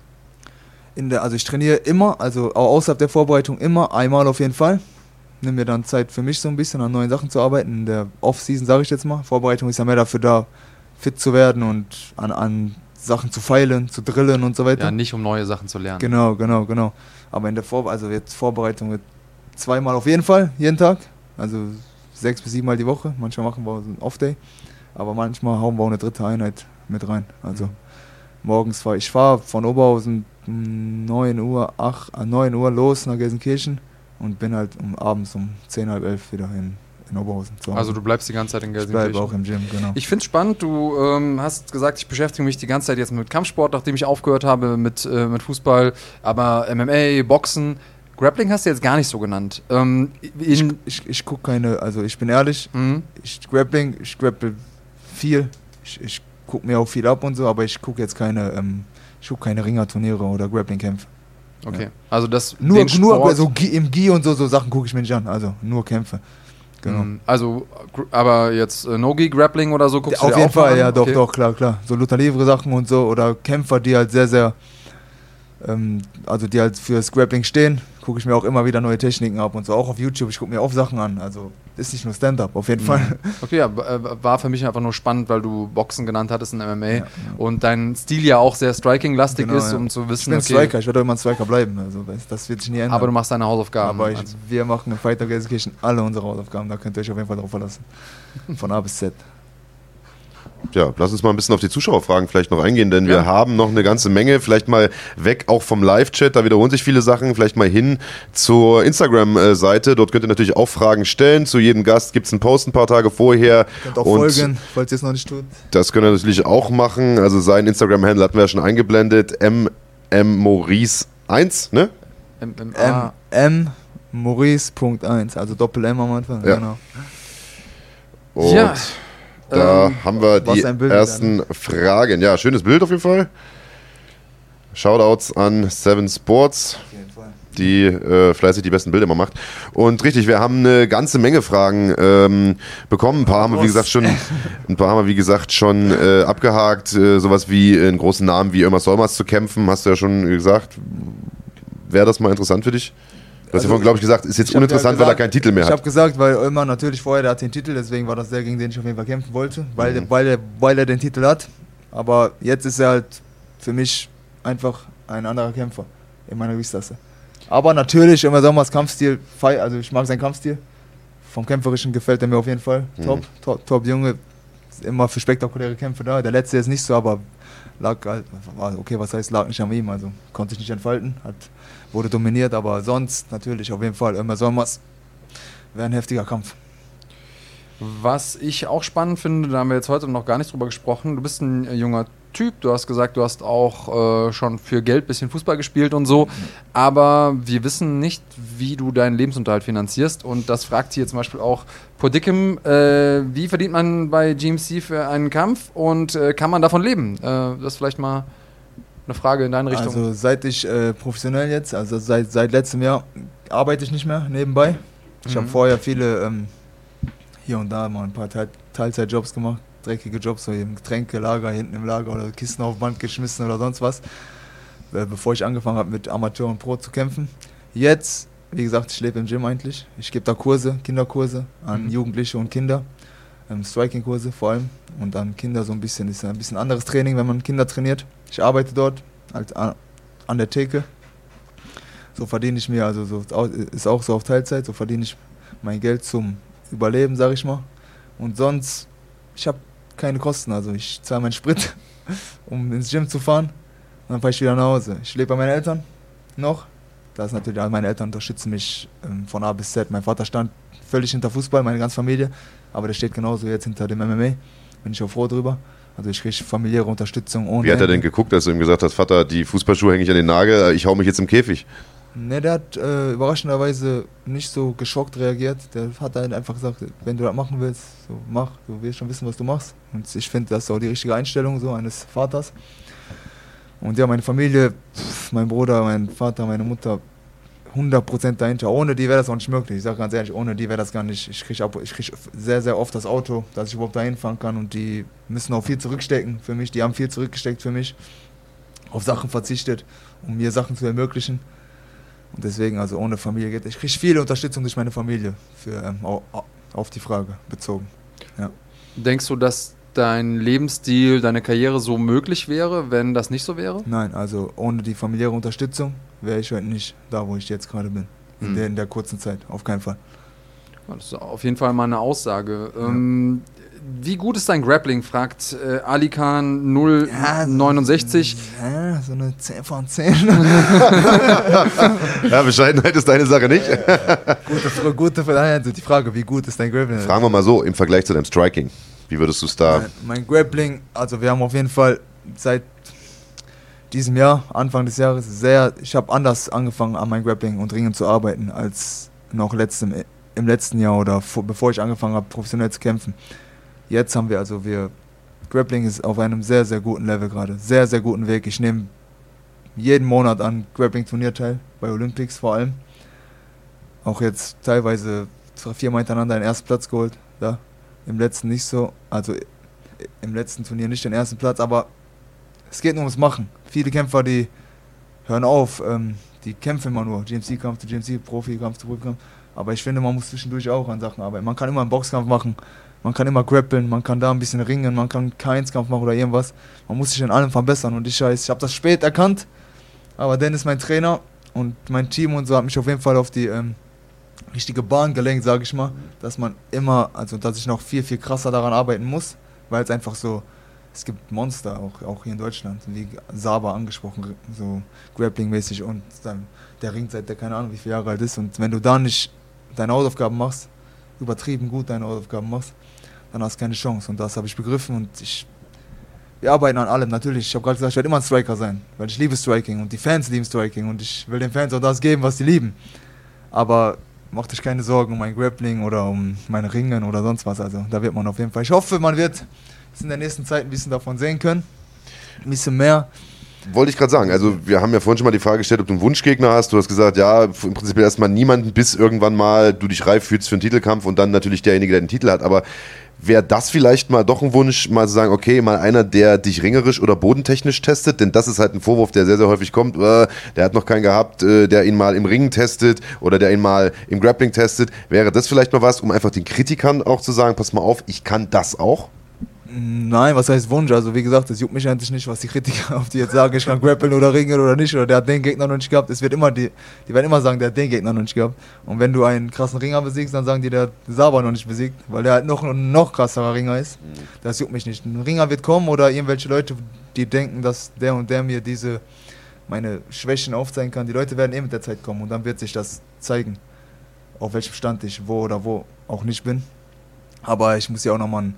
In der, also ich trainiere immer, also auch außerhalb der Vorbereitung immer, einmal auf jeden Fall. Nimm mir dann Zeit für mich so ein bisschen an neuen Sachen zu arbeiten. In der Off-Season sage ich jetzt mal. Vorbereitung ist ja mehr dafür da, fit zu werden und an, an Sachen zu feilen, zu drillen und so weiter. Ja, nicht um neue Sachen zu lernen. Genau, genau, genau. Aber in der Vor also jetzt Vorbereitung wird zweimal auf jeden Fall, jeden Tag. Also sechs bis sieben Mal die Woche. Manchmal machen wir so einen Off-Day. Aber manchmal hauen wir auch eine dritte Einheit mit rein. Also morgens fahre ich fahre von Oberhausen 9 Uhr, 8, äh, 9 Uhr los nach Gelsenkirchen und bin halt um, abends um 10, halb elf wieder in, in Oberhausen. Also du bleibst die ganze Zeit in ich bleibe Gelsenkirchen. auch im Gym, genau. Ich finde es spannend, du ähm, hast gesagt, ich beschäftige mich die ganze Zeit jetzt mit Kampfsport, nachdem ich aufgehört habe mit, äh, mit Fußball, aber MMA, Boxen, Grappling hast du jetzt gar nicht so genannt. Ähm, in, ich ich gucke keine, also ich bin ehrlich, Mhm. ich grappling, ich grapple viel. Ich, ich gucke mir auch viel ab und so, aber ich gucke jetzt keine, ähm, ich gucke keine Ringerturniere oder Grappling-Kämpfe. Okay. Also das Nur, nur Sport- so Gi- im Gi und so, so Sachen gucke ich mir nicht an. Also nur Kämpfe. Genau. Mhm. Also, aber jetzt äh, No-Gi Grappling oder so guckst du Auf dir jeden auch Fall, an? ja, doch, Okay. doch, klar, klar. So Luther Livre Sachen und so oder Kämpfer, die halt sehr, sehr, ähm, also die halt für Grappling stehen, gucke ich mir auch immer wieder neue Techniken ab und so. Auch auf YouTube, ich gucke mir auch Sachen an. Also ist nicht nur Stand-up, auf jeden Fall. Okay, ja, äh, war für mich einfach nur spannend, weil du Boxen genannt hattest in MMA Ja, ja. und dein Stil ja auch sehr striking-lastig Genau, ist, ja. um zu Ich wissen, bin okay, Striker, ich werde immer ein Striker bleiben. Also das- das wird sich nie ändern. aber du machst deine Hausaufgaben. Aber ich, also. wir machen im Fighter Gelsenkirchen alle unsere Hausaufgaben, da könnt ihr euch auf jeden Fall drauf verlassen. Von A bis Z. Ja, lass uns mal ein bisschen auf die Zuschauerfragen vielleicht noch eingehen, denn Ja. wir haben noch eine ganze Menge. Vielleicht mal weg auch vom Live-Chat, da wiederholen sich viele Sachen. Vielleicht mal hin zur Instagram-Seite. Dort könnt ihr natürlich auch Fragen stellen. Zu jedem Gast gibt es einen Post ein paar Tage vorher. Könnt auch Und folgen, falls ihr es noch nicht tut. Das könnt ihr natürlich auch machen. Also sein Instagram-Handle hatten wir ja schon eingeblendet. mmmaurice1, ne? MMA. M, M Maurice.1, also Doppel M am Anfang. Ja. Genau. Und Ja, da ähm, haben wir die ersten Fragen. Ja, schönes Bild auf jeden Fall. Shoutouts an Seven Sports. Die äh, fleißig die besten Bilder immer macht. Und richtig, wir haben eine ganze Menge Fragen ähm, bekommen. Ein paar haben wir, wie gesagt, schon, ein paar haben wir, wie gesagt, schon äh, abgehakt. Äh, sowas wie einen großen Namen wie Irma Solmers zu kämpfen, hast du ja schon gesagt. Wäre das mal interessant für dich? Du hast ja Also, vorhin, glaube ich, gesagt, ist jetzt Ich uninteressant, ja weil er gesagt- keinen Titel mehr Ich hat. habe gesagt, weil Ömer natürlich vorher, der hat den Titel, deswegen war das der, gegen den ich auf jeden Fall kämpfen wollte, weil, Mhm. der, weil, der, weil er den Titel hat. Aber jetzt ist er halt für mich einfach ein anderer Kämpfer in meiner Gewichtsklasse. Aber natürlich, immer Sommers Kampfstil, also ich mag seinen Kampfstil. Vom Kämpferischen gefällt er mir auf jeden Fall. Mhm. Top, top, top Junge. Immer für spektakuläre Kämpfe da. Der letzte ist nicht so, aber lag halt, okay, was heißt, lag nicht an ihm, also konnte sich nicht entfalten, hat, wurde dominiert, aber sonst natürlich auf jeden Fall immer Sommers. Wäre ein heftiger Kampf. Was ich auch spannend finde, da haben wir jetzt heute noch gar nicht drüber gesprochen. Du bist ein äh, junger Typ, du hast gesagt, du hast auch äh, schon für Geld ein bisschen Fußball gespielt und so, aber wir wissen nicht, wie du deinen Lebensunterhalt finanzierst und das fragt hier zum Beispiel auch Podickem, äh, wie verdient man bei GMC für einen Kampf und äh, kann man davon leben? Äh, das vielleicht mal eine Frage in deine Richtung. Also seit ich äh, professionell jetzt, also seit, seit letztem Jahr, arbeite ich nicht mehr nebenbei. Ich habe Mhm. vorher viele ähm, hier und da mal ein paar Teil Teilzeitjobs gemacht, dreckige Jobs, so im Getränkelager, hinten im Lager oder Kisten auf Band geschmissen oder sonst was, äh, bevor ich angefangen habe mit Amateur und Pro zu kämpfen. Jetzt, wie gesagt, ich lebe im Gym eigentlich. Ich gebe da Kurse, Kinderkurse an Mhm. Jugendliche und Kinder. Ähm, Striking-Kurse vor allem. Und dann Kinder so ein bisschen, ist ein bisschen anderes Training, wenn man Kinder trainiert. Ich arbeite dort als an, an der Theke. So verdiene ich mir, also so ist auch- so auf Teilzeit, so verdiene ich mein Geld zum Überleben, sag ich mal. Und sonst, ich habe keine Kosten, also ich zahle meinen Sprit, um ins Gym zu fahren. Und dann fahre ich wieder nach Hause. Ich lebe bei meinen Eltern noch. Das ist natürlich, also meine Eltern unterstützen mich ähm, von A bis Z. Mein Vater stand völlig hinter Fußball, meine ganze Familie. Aber der steht genauso jetzt hinter dem MMA. Bin ich auch froh drüber. Also ich kriege familiäre Unterstützung ohne Wie hat er denn geguckt, als du ihm gesagt hast, Vater, die Fußballschuhe hänge ich an den Nagel, ich hau mich jetzt im Käfig? Ne, der hat äh, überraschenderweise nicht so geschockt reagiert. Der hat halt einfach gesagt, wenn du das machen willst, so mach, du wirst schon wissen, was du machst. Und ich finde, das ist auch die richtige Einstellung so eines Vaters. Und ja, meine Familie, mein Bruder, mein Vater, meine Mutter, 100% dahinter. Ohne die wäre das auch nicht möglich. Ich sage ganz ehrlich, ohne die wäre das gar nicht. Ich kriege krieg sehr, sehr oft das Auto, dass ich überhaupt dahin fahren kann. Und die müssen auch viel zurückstecken für mich. Die haben viel zurückgesteckt für mich. Auf Sachen verzichtet, um mir Sachen zu ermöglichen. Und deswegen, also ohne Familie geht. Ich kriege viele Unterstützung durch meine Familie für, ähm, au- au- auf die Frage bezogen. Denkst du, dass dein Lebensstil, deine Karriere so möglich wäre, wenn das nicht so wäre? Nein, also ohne die familiäre Unterstützung wäre ich heute nicht da, wo ich jetzt gerade bin. In, Hm. der, in der kurzen Zeit, auf keinen Fall. Das ist auf jeden Fall mal eine Aussage. Ähm, wie gut ist dein Grappling? fragt äh, Alikan 069. Ja, so eine 10 von 10. Ja, Bescheidenheit ist deine Sache nicht. gute, gute Frage. Also die Frage, wie gut ist dein Grappling? Fragen wir mal so, im Vergleich zu deinem Striking, wie würdest du es da... Mein, mein Grappling, also wir haben auf jeden Fall seit diesem Jahr, Anfang des Jahres, sehr, ich habe anders angefangen an meinem Grappling und Ringen zu arbeiten als noch letztem, im letzten Jahr oder vor, bevor ich angefangen habe, professionell zu kämpfen. Jetzt haben wir also, wir, Grappling ist auf einem sehr, sehr guten Level gerade, sehr, sehr guten Weg. Ich nehme jeden Monat an Grappling-Turnier teil, bei Olympics vor allem. Auch jetzt teilweise viermal hintereinander den ersten Platz geholt. Da. Im letzten nicht so. Also im letzten Turnier nicht den ersten Platz, aber es geht nur ums Machen. Viele Kämpfer, die hören auf, ähm, die kämpfen immer nur. GMC-Kampf zu GMC, Profi-Kampf zu Profi-Kampf. Aber ich finde, man muss zwischendurch auch an Sachen arbeiten. Man kann immer einen Boxkampf machen, man kann immer grappeln, man kann da ein bisschen ringen, man kann keinen Kampf machen oder irgendwas. Man muss sich in allem verbessern und ich weiß, ich habe das spät erkannt, aber Dennis, mein Trainer und mein Team und so, hat mich auf jeden Fall auf die ähm, richtige Bahn gelenkt, sage ich mal, dass man immer, also dass ich noch viel, viel krasser daran arbeiten muss, weil es einfach so, es gibt Monster, auch, auch hier in Deutschland, wie Saba angesprochen, so Grappling-mäßig und dann, der ringt seit der keine Ahnung wie viele Jahre alt ist und wenn du da nicht deine Hausaufgaben machst, übertrieben gut deine Hausaufgaben machst, dann hast du keine Chance und das habe ich begriffen und ich wir arbeiten an allem, natürlich. Ich habe gerade gesagt, ich werde immer ein Striker sein, weil ich liebe Striking und die Fans lieben Striking und ich will den Fans auch das geben, was sie lieben. Aber mach dich keine Sorgen um mein Grappling oder um meine Ringen oder sonst was. Also da wird man auf jeden Fall. Ich hoffe, man wird in der nächsten Zeit ein bisschen davon sehen können. Ein bisschen mehr. Wollte ich gerade sagen. Also, wir haben ja vorhin schon mal die Frage gestellt, ob du einen Wunschgegner hast. Du hast gesagt, ja, im Prinzip erstmal niemanden, bis irgendwann mal du dich reif fühlst für einen Titelkampf und dann natürlich derjenige, der den Titel hat. Aber wäre das vielleicht mal doch ein Wunsch, mal zu sagen, okay, mal einer, der dich ringerisch oder bodentechnisch testet, denn das ist halt ein Vorwurf, der sehr, sehr häufig kommt, äh, der hat noch keinen gehabt, äh, der ihn mal im Ringen testet oder der ihn mal im Grappling testet. Wäre das vielleicht mal was, um einfach den Kritikern auch zu sagen, pass mal auf, ich kann das auch? Nein, was heißt Wunsch? Also wie gesagt, es juckt mich eigentlich nicht, was die Kritiker auf die jetzt sagen, ich kann grappeln oder ringen oder nicht, oder der hat den Gegner noch nicht gehabt. Es wird immer die, die werden immer sagen, der hat den Gegner noch nicht gehabt. Und wenn du einen krassen Ringer besiegst, dann sagen die, der hat Saber noch nicht besiegt, weil der halt noch ein noch krasserer Ringer ist. Das juckt mich nicht. Ein Ringer wird kommen oder irgendwelche Leute, die denken, dass der und der mir diese meine Schwächen aufzeigen kann. Die Leute werden eh mit der Zeit kommen und dann wird sich das zeigen, auf welchem Stand ich wo oder wo auch nicht bin. Aber ich muss ja auch nochmal ein äh,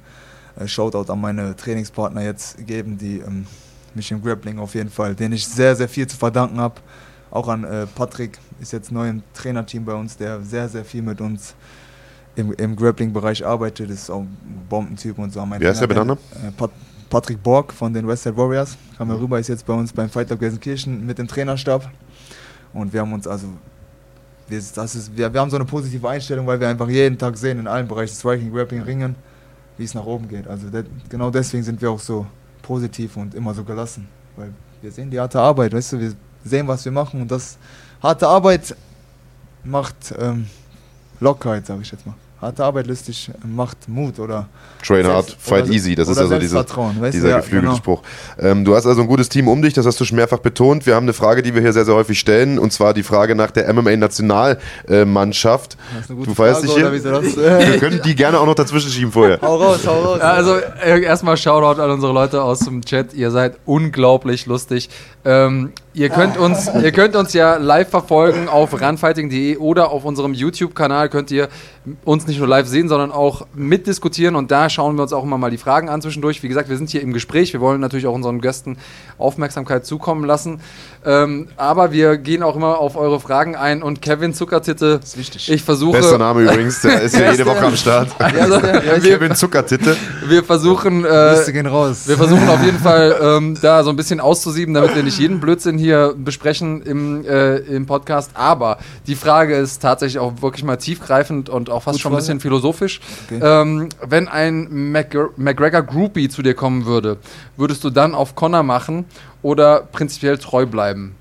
Shoutout an meine Trainingspartner jetzt geben, die ähm, mich im Grappling auf jeden Fall, denen ich sehr, sehr viel zu verdanken habe. Auch an äh, Patrick, ist jetzt neu im Trainerteam bei uns, der sehr, sehr viel mit uns im, im Grappling-Bereich arbeitet. Ist auch ein Bombentyp und so. Mein Wie heißt der benannt? Äh, Pat Patrick Borg von den Westside Warriors. Kam ja rüber, ist jetzt bei uns beim Fight Club Gelsenkirchen mit dem Trainerstab. Und wir haben uns also wir, das ist, wir, wir haben so eine positive Einstellung, weil wir einfach jeden Tag sehen in allen Bereichen, Striking, Grappling, Ringen, wie es nach oben geht. Also de, genau deswegen sind wir auch so positiv und immer so gelassen. Weil wir sehen die harte Arbeit, weißt du, wir sehen, was wir machen und das harte Arbeit macht ähm, Lockerheit, sage ich jetzt mal harte Arbeit lustig macht Mut oder Train hard, fight easy. Das ist ja so dieser, dieser ja, geflügelte genau. Spruch. Ähm, du hast also ein gutes Team um dich, das hast du schon mehrfach betont. Wir haben eine Frage, die wir hier sehr, sehr häufig stellen, und zwar die Frage nach der MMA-Nationalmannschaft. Du feierst dich hier? wir können die gerne auch noch dazwischen schieben vorher. hau raus, hau raus. Ja, also äh, erstmal Shoutout an unsere Leute aus dem Chat. Ihr seid unglaublich lustig. Ähm, ihr, könnt uns, ihr könnt uns ja live verfolgen auf runfighting.de oder auf unserem YouTube-Kanal könnt ihr uns nicht nur live sehen, sondern auch mitdiskutieren und da schauen wir uns auch immer mal die Fragen an zwischendurch. Wie gesagt, wir sind hier im Gespräch, wir wollen natürlich auch unseren Gästen Aufmerksamkeit zukommen lassen, ähm, aber wir gehen auch immer auf eure Fragen ein und Kevin Zuckertitte, das ist wichtig. ich versuche... Bester Name übrigens, der ist ja jede Woche am Start. Also, Kevin Zuckertitte. Wir versuchen... Äh, gehen raus. Wir versuchen auf jeden Fall ähm, da so ein bisschen auszusieben, damit wir nicht jeden Blödsinn hier besprechen im, äh, im Podcast, aber die Frage ist tatsächlich auch wirklich mal tiefgreifend und auch fast Gut schon ein bisschen philosophisch. Okay. Ähm, wenn ein McGregor Groupie zu dir kommen würde, würdest du dann auf Connor machen oder prinzipiell treu bleiben?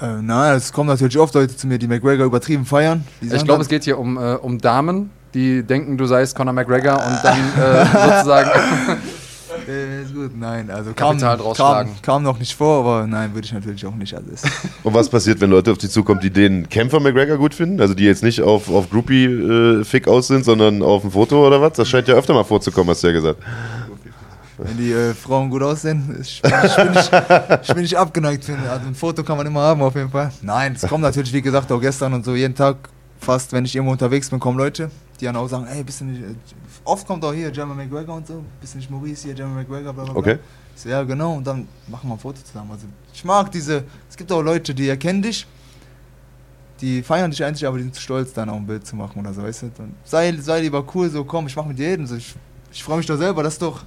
Äh, na, es kommen natürlich oft Leute zu mir, die McGregor übertrieben feiern. Ich glaube, es geht hier um, äh, um Damen, die denken, du seist Conor McGregor und dann äh, sozusagen. Äh, ist gut, nein, also kam, kam, kam, noch nicht vor, aber nein, würde ich natürlich auch nicht alles. Und was passiert, wenn Leute auf dich zukommen, die den Kämpfer McGregor gut finden? Also die jetzt nicht auf, auf Groupie-Fick äh, aus sind, sondern auf dem Foto oder was? Das scheint ja öfter mal vorzukommen, hast du ja gesagt. Wenn die äh, Frauen gut aussehen, ich bin, ich, bin nicht, ich bin nicht abgeneigt. Finde. Also ein Foto kann man immer haben, auf jeden Fall. Nein, es kommt natürlich, wie gesagt, auch gestern und so jeden Tag fast, wenn ich irgendwo unterwegs bin, kommen Leute, die dann auch sagen, ey, bist du nicht, oft kommt auch hier German McGregor und so, bist du nicht Maurice hier, German McGregor, bla bla bla. Okay. So, ja, genau, und dann machen wir ein Foto zusammen. Also ich mag diese, es gibt auch Leute, die erkennen dich, die feiern dich eigentlich, aber die sind zu stolz, dann auch ein Bild zu machen oder so, weißt du. Dann sei, sei lieber cool, so komm, ich mach mit jedem, so, ich, ich freue mich doch selber, das ist doch,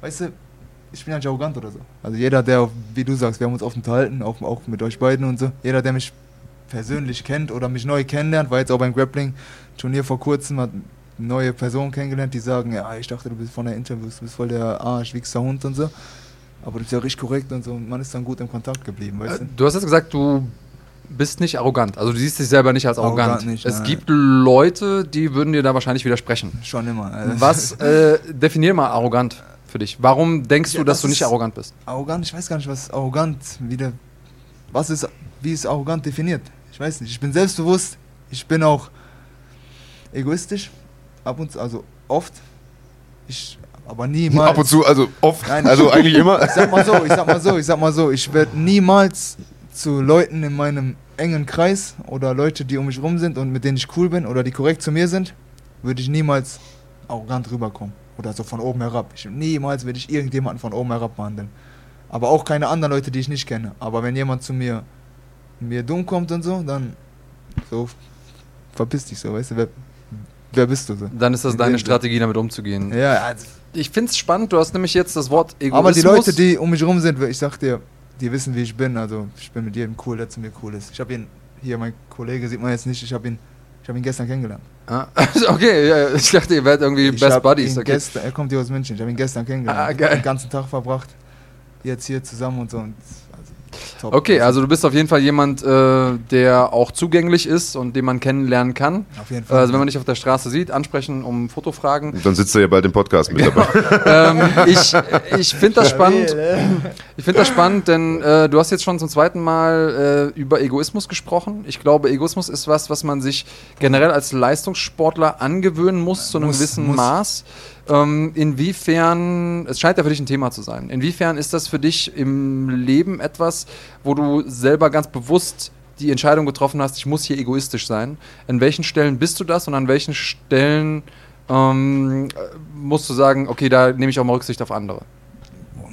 weißt du, ich bin ja nicht arrogant oder so. Also jeder, der, wie du sagst, wir haben uns oft unterhalten, auch, auch mit euch beiden und so, jeder, der mich persönlich kennt oder mich neu kennenlernt, war jetzt auch beim Grappling Turnier vor kurzem, hat neue Person kennengelernt, die sagen, ja, ich dachte, du bist von der Interviews, du bist voll der Arsch, wichser Hund und so. Aber du bist ja richtig korrekt und so und man ist dann gut im Kontakt geblieben, weißt Äh, du? Du hast jetzt gesagt, du bist nicht arrogant. Also du siehst dich selber nicht als arrogant. Arrogant nicht, es nein. gibt Leute, die würden dir da wahrscheinlich widersprechen. Schon immer. Also Was äh, definier mal arrogant für dich? Warum denkst Ja, du, dass das du nicht arrogant bist? Arrogant, ich weiß gar nicht, was arrogant wieder. Was ist, wie ist arrogant definiert? Ich weiß nicht. Ich bin selbstbewusst, ich bin auch egoistisch, ab und zu, also oft. Ich, aber niemals. Ab und zu, also oft, Nein. also eigentlich immer. Ich sag mal so, ich sag mal so, ich sag mal so, ich werde niemals zu Leuten in meinem engen Kreis oder Leute, die um mich rum sind und mit denen ich cool bin oder die korrekt zu mir sind, würde ich niemals arrogant rüberkommen. Oder so von oben herab. Ich, niemals würde ich irgendjemanden von oben herab behandeln. Aber auch keine anderen Leute, die ich nicht kenne. Aber wenn jemand zu mir, mir dumm kommt und so, dann so verpiss dich so, weißt du, wer, bist du so? Dann ist das In deine. Strategie, damit umzugehen. Ja, also, Ich finde es spannend, du hast nämlich jetzt das Wort Egoismus. Aber die Leute, die um mich rum sind, ich sag dir, die wissen, wie ich bin. Also ich bin mit jedem cool, der zu mir cool ist. Ich habe ihn, hier mein Kollege sieht man jetzt nicht, ich habe ihn, ich habe ihn gestern kennengelernt. Ah, okay, ja, ich dachte, ihr werdet irgendwie ich Best hab Buddies. Okay. gestern, er kommt hier aus München, ich habe ihn gestern kennengelernt. Ah, geil. Den ganzen Tag verbracht. Jetzt hier zusammen und so. Und, top. Okay, also du bist auf jeden Fall jemand, äh, der auch zugänglich ist und den man kennenlernen kann. auf jeden Fall. Also wenn man dich auf der Straße sieht, ansprechen um Fotofragen. Dann sitzt er ja bald im Podcast mit dabei. ähm, ich ich finde das spannend. Ich finde das spannend, denn äh, du hast jetzt schon zum zweiten Mal äh, über Egoismus gesprochen. Ich glaube, Egoismus ist was, was man sich generell als Leistungssportler angewöhnen muss zu einem Muss, gewissen muss. Maß. Ähm, inwiefern, es scheint ja für dich ein Thema zu sein, inwiefern ist das für dich im Leben etwas, wo du selber ganz bewusst die Entscheidung getroffen hast, ich muss hier egoistisch sein? An welchen Stellen bist du das und an welchen Stellen ähm, äh, musst du sagen, okay, da nehme ich auch mal Rücksicht auf andere?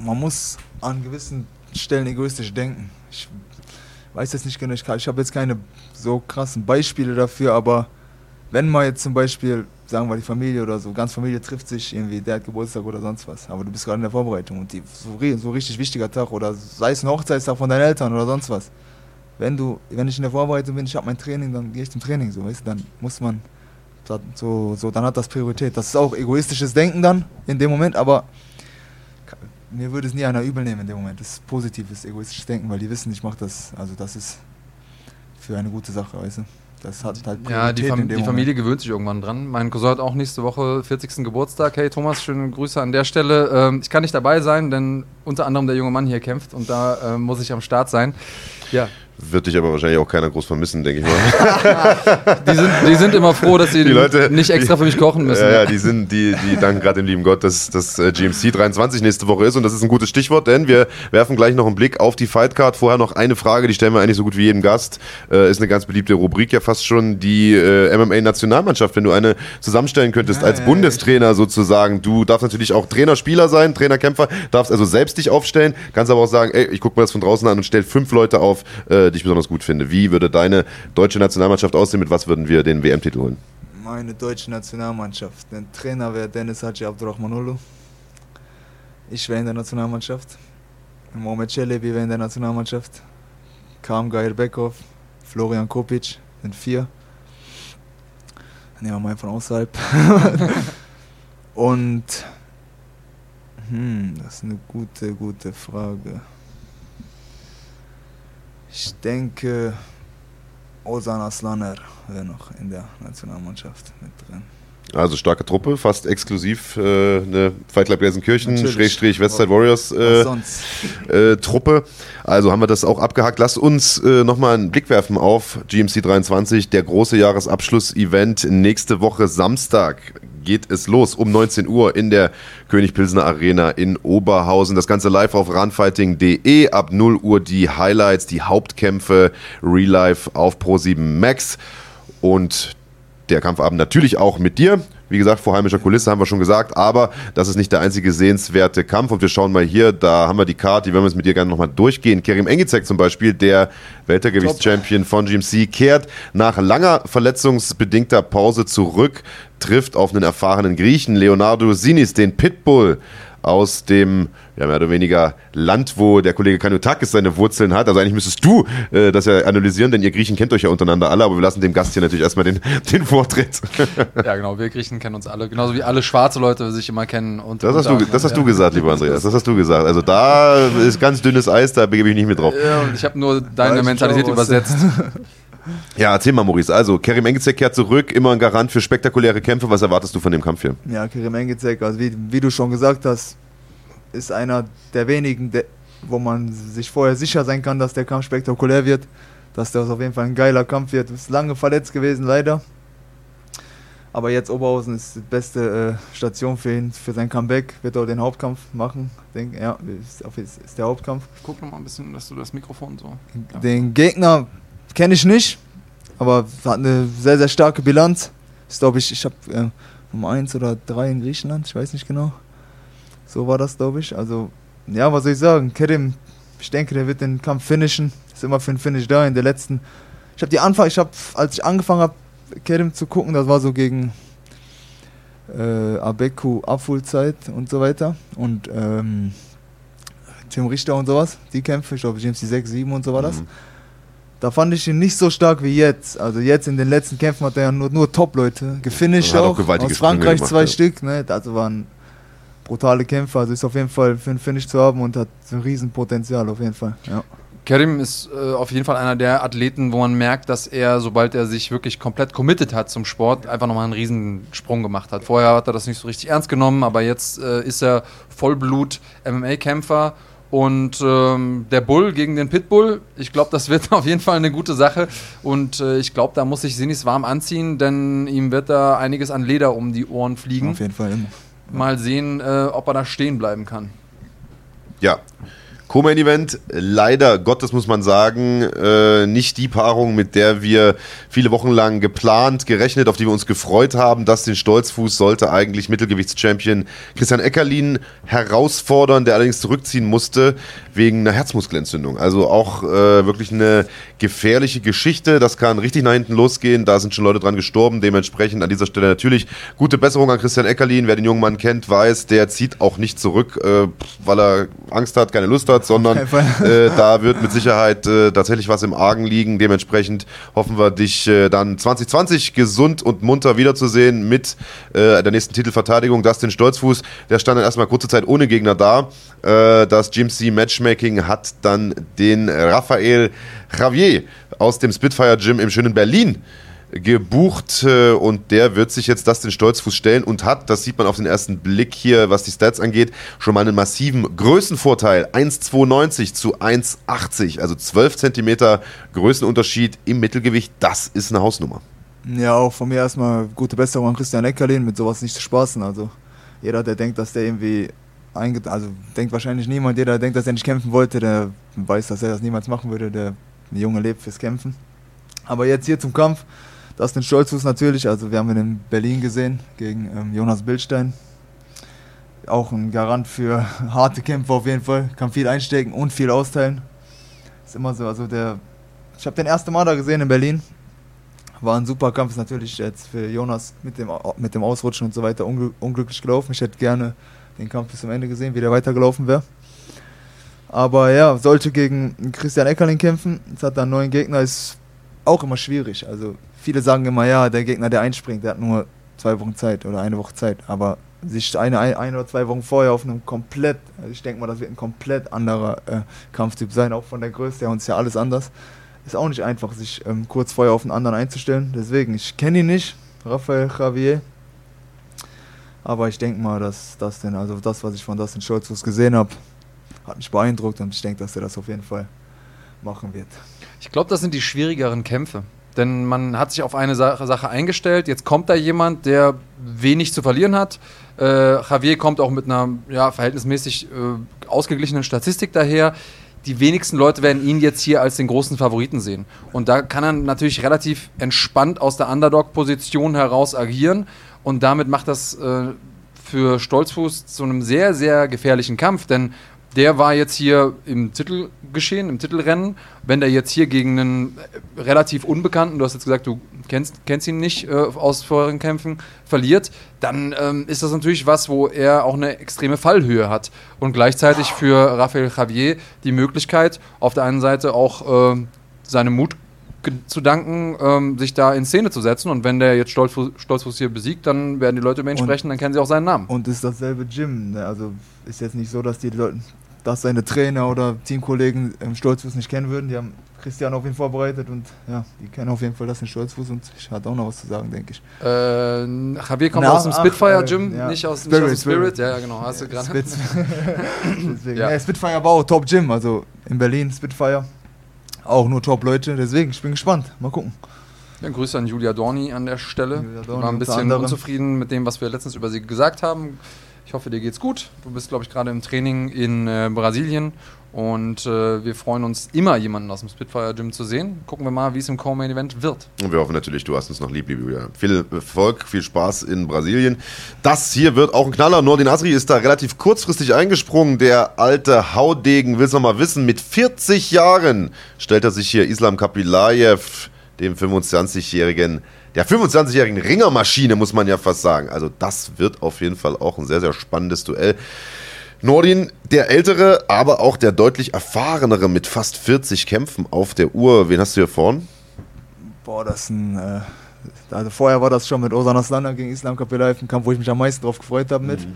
man muss an gewissen Stellen egoistisch denken. Ich weiß jetzt nicht genau, ich, ich habe jetzt keine so krassen Beispiele dafür, aber wenn man jetzt zum Beispiel, sagen wir die Familie oder so, ganz Familie trifft sich irgendwie, der hat Geburtstag oder sonst was, aber du bist gerade in der Vorbereitung und die, so, so richtig wichtiger Tag oder sei es ein Hochzeitstag von deinen Eltern oder sonst was. Wenn du, wenn ich in der Vorbereitung bin, ich habe mein Training, dann gehe ich zum Training, so, weißt du, dann muss man, so, so, dann hat das Priorität. Das ist auch egoistisches Denken dann in dem Moment, aber mir würde es nie einer übel nehmen in dem Moment. Das ist positives, egoistisches Denken, weil die wissen, ich mache das, also das ist für eine gute Sache, weißt du. Das hat halt Ja, die, Priorität Fam die Familie gewöhnt sich irgendwann dran. Mein Cousin hat auch nächste Woche 40. Geburtstag. Hey Thomas, schöne Grüße an der Stelle. Ähm, ich kann nicht dabei sein, denn unter anderem der junge Mann hier kämpft und da ähm, muss ich am Start sein. Ja, Wird dich aber wahrscheinlich auch keiner groß vermissen, denke ich mal. die sind, die sind immer froh, dass sie Die Leute- nicht extra für mich kochen müssen. Ja, ja, die sind, die, die danken gerade dem lieben Gott, dass das GMC 23 nächste Woche ist und das ist ein gutes Stichwort, denn wir werfen gleich noch einen Blick auf die Fightcard. Vorher noch eine Frage, die stellen wir eigentlich so gut wie jedem Gast. Äh, ist eine ganz beliebte Rubrik ja fast schon die äh, MMA-Nationalmannschaft, wenn du eine zusammenstellen könntest Ja, als ja, Bundestrainer sozusagen. Du darfst natürlich auch Trainer, Spieler sein, Trainer, Kämpfer, darfst also selbst dich aufstellen, kannst aber auch sagen, ey, ich gucke mir das von draußen an und stell fünf Leute auf, äh, die ich besonders gut finde. Wie würde deine deutsche Nationalmannschaft aussehen? Mit was würden wir den WM-Titel holen? Meine deutsche Nationalmannschaft. Der Trainer wäre Dennis Haji Abdurrahmanoglu. Ich wäre in der Nationalmannschaft. Mohamed Celebi wäre in der Nationalmannschaft. Kam Gair Bekov, Florian Kopic, sind vier. Nehmen wir mal von außerhalb. Und hm, das ist eine gute, gute Frage. Ich denke, Ozan Aslaner wäre noch in der Nationalmannschaft mit drin. Also starke Truppe, fast exklusiv äh, eine Fight Club Gelsenkirchen. Schrägstrich Westside Warriors äh, äh, Truppe. Also haben wir das auch abgehakt. Lasst uns äh, nochmal einen Blick werfen auf GMC 23, der große Jahresabschluss-Event. Nächste Woche Samstag geht es los um 19 Uhr in der König Pilsner Arena in Oberhausen. Das Ganze live auf runfighting.de. Ab 0 Uhr die Highlights, die Hauptkämpfe, Real Life auf Pro7 Max. Und der Kampfabend natürlich auch mit dir. Wie gesagt, vor heimischer Kulisse haben wir schon gesagt, aber das ist nicht der einzige sehenswerte Kampf. Und wir schauen mal hier, da haben wir die Karte, die werden wir jetzt mit dir gerne nochmal durchgehen. Kerim Engizek zum Beispiel, der Weltergewichtschampion von GMC, kehrt nach langer verletzungsbedingter Pause zurück, trifft auf einen erfahrenen Griechen, Leonardo Sinis, den Pitbull aus dem ja, mehr oder weniger Land, wo der Kollege Kanutakis seine Wurzeln hat. Also eigentlich müsstest du äh, das ja analysieren, denn ihr Griechen kennt euch ja untereinander alle, aber wir lassen dem Gast hier natürlich erstmal den, den Vortritt. Ja, genau, wir Griechen kennen uns alle. Genauso wie alle schwarze Leute sich immer kennen. Und Das hast, du, das hast du gesagt, lieber Andreas. Das hast du gesagt. Also da ist ganz dünnes Eis, da begebe ich nicht mit drauf. Ja, und ich habe nur deine Weiß Mentalität was- übersetzt. Ja, erzähl mal, Maurice. Also, Kerim Engizek kehrt zurück, immer ein Garant für spektakuläre Kämpfe. Was erwartest du von dem Kampf hier? Ja, Kerim Engizek, also wie, wie du schon gesagt hast, ist einer der wenigen, der, wo man sich vorher sicher sein kann, dass der Kampf spektakulär wird, dass das auf jeden Fall ein geiler Kampf wird. Ist lange verletzt gewesen, leider. Aber jetzt Oberhausen ist die beste äh, Station für ihn, für sein Comeback. Wird auch den Hauptkampf machen. Denk, ja, ist, auf- ist, ist der Hauptkampf. Guck noch mal ein bisschen, dass du das Mikrofon so. Ja. Den Gegner kenne ich nicht, aber hat eine sehr, sehr starke Bilanz. Ist, glaube ich, ich habe äh, Nummer 1 oder 3 in Griechenland, ich weiß nicht genau. So war das, glaube ich. Also, ja, was soll ich sagen? Kerim, ich denke, der wird den Kampf finishen. Ist immer für den Finish da in der letzten. Ich habe die Anfang, ich habe, als ich angefangen habe, Kerim zu gucken, das war so gegen äh, Abeku Abfull-Zeit und so weiter. Und ähm, Tim Richter und sowas, die Kämpfe, ich glaube GMC 6, 7 und so war das. Mhm. Da fand ich ihn nicht so stark wie jetzt. Also jetzt in den letzten Kämpfen hat er ja nur, nur Top-Leute gefinisht auch auch. Aus Frankreich gemacht, zwei ja. Stück. Ne? Also waren brutale Kämpfe. Also ist auf jeden Fall für ein Finish zu haben und hat ein Riesenpotenzial auf jeden Fall. Ja. Kerim ist äh, auf jeden Fall einer der Athleten, wo man merkt, dass er, sobald er sich wirklich komplett committed hat zum Sport, einfach nochmal einen Riesensprung gemacht hat. Vorher hat er das nicht so richtig ernst genommen, aber jetzt äh, ist er Vollblut-MMA-Kämpfer. Und ähm, der Bull gegen den Pitbull, ich glaube, das wird auf jeden Fall eine gute Sache. Und äh, ich glaube, da muss sich Sinis warm anziehen, denn ihm wird da einiges an Leder um die Ohren fliegen. Auf jeden Fall immer. Mal sehen, äh, ob er da stehen bleiben kann. Ja. Co-Main Event, leider Gottes muss man sagen, äh, nicht die Paarung, mit der wir viele Wochen lang geplant, gerechnet, auf die wir uns gefreut haben. Das den Stolzfuß sollte eigentlich Mittelgewichtschampion Christian Eckerlin herausfordern, der allerdings zurückziehen musste wegen einer Herzmuskelentzündung. Also auch äh, wirklich eine gefährliche Geschichte. Das kann richtig nach hinten losgehen. Da sind schon Leute dran gestorben. Dementsprechend an dieser Stelle natürlich gute Besserung an Christian Eckerlin. Wer den jungen Mann kennt, weiß, der zieht auch nicht zurück, äh, weil er Angst hat, keine Lust hat, sondern äh, da wird mit Sicherheit äh, tatsächlich was im Argen liegen. Dementsprechend hoffen wir, dich äh, dann 2020 gesund und munter wiederzusehen mit äh, der nächsten Titelverteidigung. Dustin Stolzfuß, der stand dann erstmal kurze Zeit ohne Gegner da. Das GMC Matchmaking hat dann den Raphael Javier aus dem Spitfire Gym im schönen Berlin gebucht äh, und der wird sich jetzt das den Stolzfuß stellen und hat, das sieht man auf den ersten Blick hier, was die Stats angeht, schon mal einen massiven Größenvorteil. 1,92 zu 1,80, also 12 Zentimeter Größenunterschied im Mittelgewicht. Das ist eine Hausnummer. Ja, auch von mir erstmal gute Besserung an Christian Eckerlin, mit sowas nicht zu spaßen. Also jeder, der denkt, dass der irgendwie also denkt wahrscheinlich niemand, der denkt, dass er nicht kämpfen wollte, der weiß, dass er das niemals machen würde. Der Junge lebt fürs Kämpfen. Aber jetzt hier zum Kampf, das ist ein Stolzfuß natürlich. Also wir haben ihn in Berlin gesehen gegen ähm, Jonas Bildstein. Auch ein Garant für harte Kämpfe auf jeden Fall. Kann viel einstecken und viel austeilen. Ist immer so. Also der, ich habe den ersten Mal da gesehen in Berlin. War ein super Kampf, ist natürlich jetzt für Jonas mit dem, mit dem Ausrutschen und so weiter ungl unglücklich gelaufen. Ich hätte gerne den Kampf bis zum Ende gesehen, wie der weitergelaufen wäre. Aber ja, sollte gegen Christian Eckerling kämpfen. Jetzt hat er einen neuen Gegner, ist auch immer schwierig. Also viele sagen immer, ja, der Gegner, der einspringt, der hat nur zwei Wochen Zeit oder eine Woche Zeit. Aber sich eine, ein, oder zwei Wochen vorher auf einem komplett, also ich denke mal, das wird ein komplett anderer äh, Kampftyp sein, auch von der Größe her und ist ja alles anders. Ist auch nicht einfach, sich ähm, kurz vorher auf einen anderen einzustellen. Deswegen, ich kenne ihn nicht, Rafael Javier. Aber ich denke mal, dass das denn, also das, was ich von Dustin Schulz gesehen habe, hat mich beeindruckt und ich denke, dass er das auf jeden Fall machen wird. Ich glaube, das sind die schwierigeren Kämpfe. Denn man hat sich auf eine Sa Sache eingestellt. Jetzt kommt da jemand, der wenig zu verlieren hat. Äh, Javier kommt auch mit einer ja, verhältnismäßig äh, ausgeglichenen Statistik daher. Die wenigsten Leute werden ihn jetzt hier als den großen Favoriten sehen. Und da kann er natürlich relativ entspannt aus der Underdog-Position heraus agieren. Und damit macht das äh, für Stolzfuß zu einem sehr, sehr gefährlichen Kampf. Denn der war jetzt hier im Titelgeschehen, im Titelrennen. Wenn der jetzt hier gegen einen äh, relativ Unbekannten, du hast jetzt gesagt, du kennst, kennst ihn nicht äh, aus vorherigen Kämpfen, verliert, dann ähm, ist das natürlich was, wo er auch eine extreme Fallhöhe hat. Und gleichzeitig für Rafael Javier die Möglichkeit, auf der einen Seite auch äh, seinem Mut zu danken, ähm, sich da in Szene zu setzen. Und wenn der jetzt Stolzfuß, Stolzfuß hier besiegt, dann werden die Leute über ihn Und- sprechen, dann kennen sie auch seinen Namen. Und ist dasselbe Gym. Ne? Also ist jetzt nicht so, dass die Leute, dass seine Trainer oder Teamkollegen im Stolzfuß nicht kennen würden. Die haben Christian auf ihn vorbereitet und ja, die kennen auf jeden Fall das in Stolzfuß und ich hatte auch noch was zu sagen, denke ich. Äh, Javier kommt Na, aus dem ach, Spitfire äh, ja. nicht, aus, Spirit, nicht aus dem Spirit. Spirit. Ja, ja, genau, hast du gerade. Spitfire war auch Top Gym, also in Berlin Spitfire. Auch nur Top Leute, deswegen, ich bin gespannt. Mal gucken. Ja, Grüße an Julia Dorni an der Stelle. Julia Ich Dorni war ein bisschen unzufrieden mit dem, was wir letztens über sie gesagt haben. Ich hoffe, dir geht's gut. Du bist, glaube ich, gerade im Training in äh, Brasilien. Und äh, wir freuen uns immer, jemanden aus dem Spitfire Gym zu sehen. Gucken wir mal, wie es im Co-Main Event wird. Und wir hoffen natürlich, du hast uns noch lieb, liebe Julia. Viel Erfolg, viel Spaß in Brasilien. Das hier wird auch ein Knaller. Nordin Asri ist da relativ kurzfristig eingesprungen. Der alte Haudegen will es nochmal wissen. Mit 40 Jahren stellt er sich hier Islam Kapilayev, dem 25-jährigen, der 25-jährigen Ringermaschine, muss man ja fast sagen. Also das wird auf jeden Fall auch ein sehr, sehr spannendes Duell. Nordin, der ältere, aber auch der deutlich erfahrenere mit fast 40 Kämpfen auf der Uhr. Wen hast du hier vorn? Boah, das ist ein. Äh, also vorher war das schon mit Osan Aslan gegen Islam Kapilaev ein Kampf, wo ich mich am meisten drauf gefreut habe mit.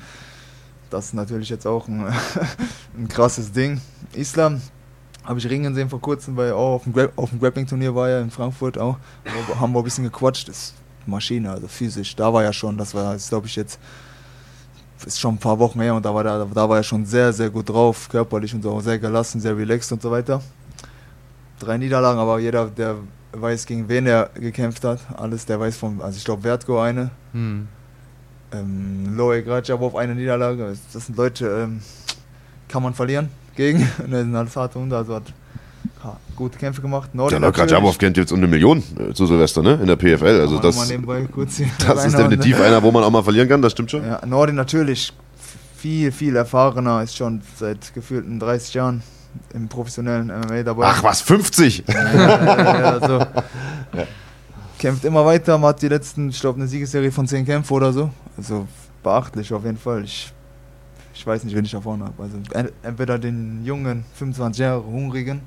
Das ist natürlich jetzt auch ein, ein krasses Ding. Islam habe ich ringen sehen vor kurzem, weil auch auf dem, Gra auf dem Grappling-Turnier war er in Frankfurt auch. Da haben wir ein bisschen gequatscht. Das ist Maschine, also physisch. Da war ja schon, das war, glaube ich jetzt, ist schon ein paar Wochen her und da war, da, da war er schon sehr, sehr gut drauf, körperlich und so, sehr gelassen, sehr relaxed und so weiter. Drei Niederlagen, aber jeder, der weiß, gegen wen er gekämpft hat, alles, der weiß von, also ich glaube, Vertgo eine, Hm. ähm, Loe Gracjabov eine Niederlage. Das sind Leute, ähm, kann man verlieren gegen. Und das sind alles harte Hunde, also hat ha, gute Kämpfe gemacht. Ja, Nordin Nokratjabov kennt jetzt um eine Million äh, zu Silvester, ne? In der PFL. Also das, kurz hier das ist reinhauen. definitiv einer, wo man auch mal verlieren kann, das stimmt schon. Ja, Nordin natürlich viel, viel erfahrener, ist schon seit gefühlten 30 Jahren im professionellen MMA dabei. Ach was, 50! Ja, ja, ja, also, Kämpft immer weiter, man hat die letzten, ich glaube, eine Siegesserie von 10 Kämpfen oder so. Also beachtlich auf jeden Fall. Ich, ich weiß nicht, wen ich da vorne habe. Also en- entweder den jungen, 25 Jahre hungrigen,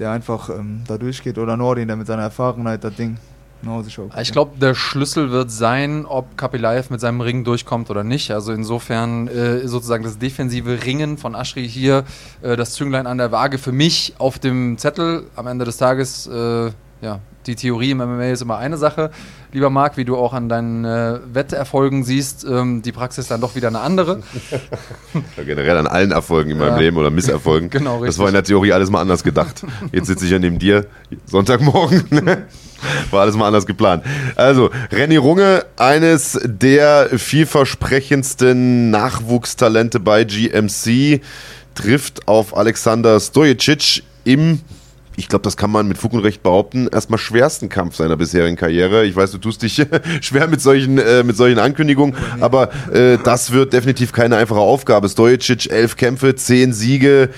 der einfach ähm, da durchgeht, oder Nordin, der mit seiner Erfahrenheit das Ding nach Hause schaut. Ich glaube, der Schlüssel wird sein, ob Kapilaev mit seinem Ring durchkommt oder nicht. Also insofern äh, sozusagen das defensive Ringen von Aschri hier, äh, das Zünglein an der Waage für mich auf dem Zettel. Am Ende des Tages, äh, ja, die Theorie im MMA ist immer eine Sache. Lieber Marc, wie du auch an deinen äh, Wetterfolgen siehst, ähm, die Praxis dann doch wieder eine andere. Ja, generell an allen Erfolgen in meinem Ja. Leben oder Misserfolgen. Genau, Das richtig. war in der Theorie alles mal anders gedacht. Jetzt sitze ich ja neben dir, Sonntagmorgen. War alles mal anders geplant. Also, Renny Runge, eines der vielversprechendsten Nachwuchstalente bei GMC, trifft auf Alexander Stojicic im ich glaube, das kann man mit Fug und Recht behaupten, erstmal schwersten Kampf seiner bisherigen Karriere. Ich weiß, du tust dich schwer mit solchen, äh, mit solchen Ankündigungen, aber äh, das wird definitiv keine einfache Aufgabe. Stojicic, elf Kämpfe, zehn Siege,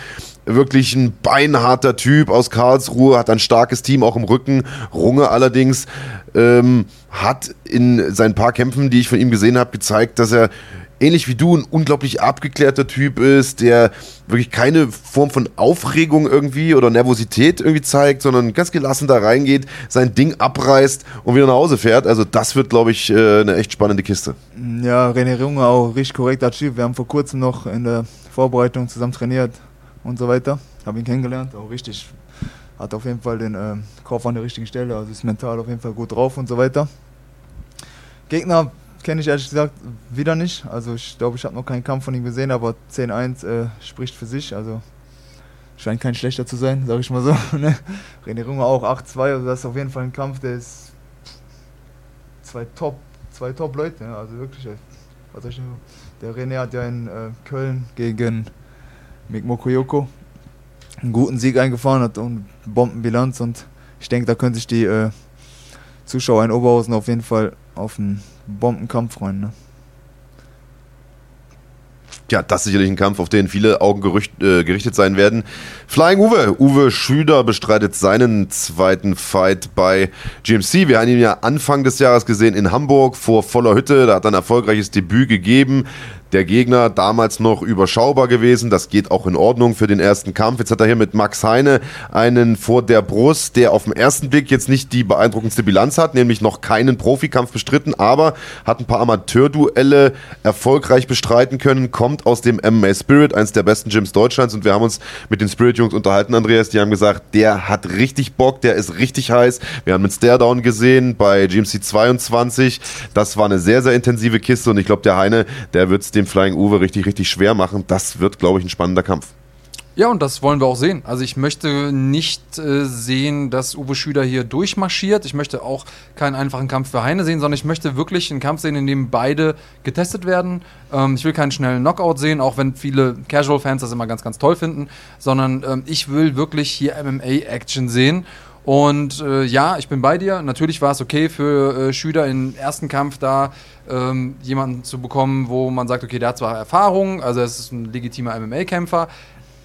wirklich ein beinharter Typ aus Karlsruhe, hat ein starkes Team auch im Rücken. Runge allerdings ähm, hat in seinen paar Kämpfen, die ich von ihm gesehen habe, gezeigt, dass er ähnlich wie du ein unglaublich abgeklärter Typ ist, der wirklich keine Form von Aufregung irgendwie oder Nervosität irgendwie zeigt, sondern ganz gelassen da reingeht, sein Ding abreißt und wieder nach Hause fährt. Also das wird, glaube ich, äh, eine echt spannende Kiste. Ja, René Runge auch richtig korrekter Typ. Wir haben vor kurzem noch in der Vorbereitung zusammen trainiert und so weiter. Habe ihn kennengelernt, auch richtig. Hat auf jeden Fall den äh, Kopf an der richtigen Stelle, also ist mental auf jeden Fall gut drauf und so weiter. Gegner kenne ich ehrlich gesagt wieder nicht. Also ich glaube, ich habe noch keinen Kampf von ihm gesehen, aber 10-1 äh, spricht für sich. Also scheint kein schlechter zu sein, sage ich mal so. ne? René Runge auch 8-2, also das ist auf jeden Fall ein Kampf, der ist zwei Top, zwei Top Leute, ja, also wirklich. ey. Was ich der René hat ja in äh, Köln gegen Mick Mokoyoko einen guten Sieg eingefahren, hat eine Bombenbilanz und ich denke, da können sich die äh, Zuschauer in Oberhausen auf jeden Fall auf einen Bombenkampf freuen. Ne? Ja, das ist sicherlich ein Kampf, auf den viele Augen gerücht, äh, gerichtet sein werden. Flying Uwe. Uwe Schüder bestreitet seinen zweiten Fight bei GMC. Wir haben ihn ja Anfang des Jahres gesehen in Hamburg vor voller Hütte. Da hat er ein erfolgreiches Debüt gegeben. Der Gegner damals noch überschaubar gewesen. Das geht auch in Ordnung für den ersten Kampf. Jetzt hat er hier mit Max Heine einen vor der Brust, der auf den ersten Blick jetzt nicht die beeindruckendste Bilanz hat, nämlich noch keinen Profikampf bestritten, aber hat ein paar Amateurduelle erfolgreich bestreiten können, kommt aus dem MMA Spirit, eines der besten Gyms Deutschlands. Und wir haben uns mit den Spirit-Jungs unterhalten, Andreas. Die haben gesagt, der hat richtig Bock, der ist richtig heiß. Wir haben mit Staredown gesehen bei GMC 22. Das war eine sehr, sehr intensive Kiste und ich glaube, der Heine, der wird es dem Flying Uwe richtig, richtig schwer machen. Das wird, glaube ich, ein spannender Kampf. Ja, und das wollen wir auch sehen. Also ich möchte nicht äh, sehen, dass Uwe Schüder hier durchmarschiert. Ich möchte auch keinen einfachen Kampf für Heine sehen, sondern ich möchte wirklich einen Kampf sehen, in dem beide getestet werden. Ähm, ich will keinen schnellen Knockout sehen, auch wenn viele Casual-Fans das immer ganz, ganz toll finden, sondern ähm, ich will wirklich hier MMA-Action sehen. Und äh, ja, ich bin bei dir. Natürlich war es okay für äh, Schüder im ersten Kampf da ähm, jemanden zu bekommen, wo man sagt, okay, der hat zwar Erfahrung, also er ist ein legitimer MMA-Kämpfer,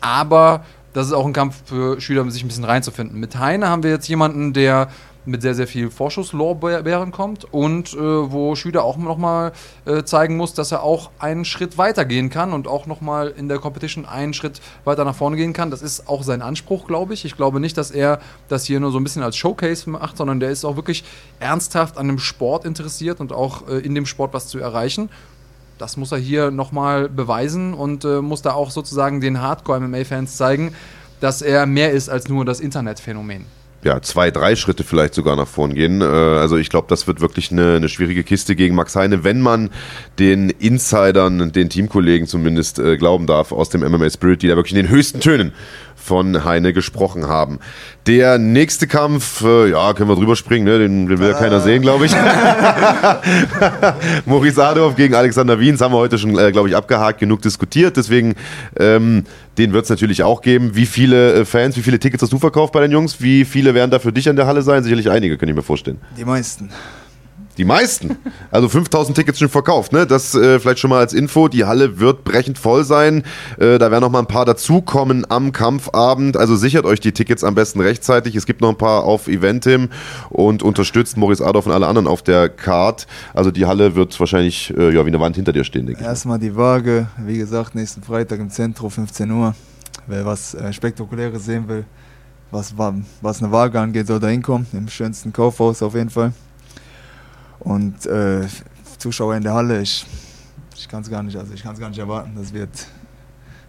aber das ist auch ein Kampf für Schüler, sich ein bisschen reinzufinden. Mit Heine haben wir jetzt jemanden, der mit sehr, sehr viel Vorschusslorbeeren kommt und äh, wo Schüler auch nochmal äh, zeigen muss, dass er auch einen Schritt weiter gehen kann und auch nochmal in der Competition einen Schritt weiter nach vorne gehen kann. Das ist auch sein Anspruch, glaube ich. Ich glaube nicht, dass er das hier nur so ein bisschen als Showcase macht, sondern der ist auch wirklich ernsthaft an dem Sport interessiert und auch äh, in dem Sport was zu erreichen das muss er hier nochmal beweisen und äh, muss da auch sozusagen den Hardcore-MMA-Fans zeigen, dass er mehr ist als nur das Internetphänomen. Ja, zwei, drei Schritte vielleicht sogar nach vorn gehen. Äh, also ich glaube, das wird wirklich eine, eine, schwierige Kiste gegen Max Heine, wenn man den Insidern, den Teamkollegen zumindest äh, glauben darf aus dem MMA Spirit, die da wirklich in den höchsten Tönen von Heine gesprochen haben. Der nächste Kampf, äh, ja, können wir drüber springen, ne? den, den will ja keiner sehen, glaube ich. Maurice Adolf gegen Alexander Wiens haben wir heute schon, äh, glaube ich, abgehakt, genug diskutiert. Deswegen, ähm, den wird es natürlich auch geben. Wie viele äh, Fans, wie viele Tickets hast du verkauft bei den Jungs? Wie viele werden da für dich an der Halle sein? Sicherlich einige, kann ich mir vorstellen. Die meisten. Die meisten. Also 5000 Tickets schon verkauft, ne? Das äh, vielleicht schon mal als Info. Die Halle wird brechend voll sein. Äh, da werden noch mal ein paar dazukommen am Kampfabend. Also sichert euch die Tickets am besten rechtzeitig. Es gibt noch ein paar auf Eventim und unterstützt Maurice Adolf und alle anderen auf der Card. Also die Halle wird wahrscheinlich äh, ja, wie eine Wand hinter dir stehen, denke ich. Erstmal die Waage. Wie gesagt, nächsten Freitag im Zentrum, 15 Uhr. Wer was äh, Spektakuläres sehen will, was, was eine Waage angeht, soll da hinkommen. Im schönsten Kaufhaus auf jeden Fall. Und äh, Zuschauer in der Halle, ich, ich kann es gar nicht, also ich kann es gar nicht erwarten. Das wird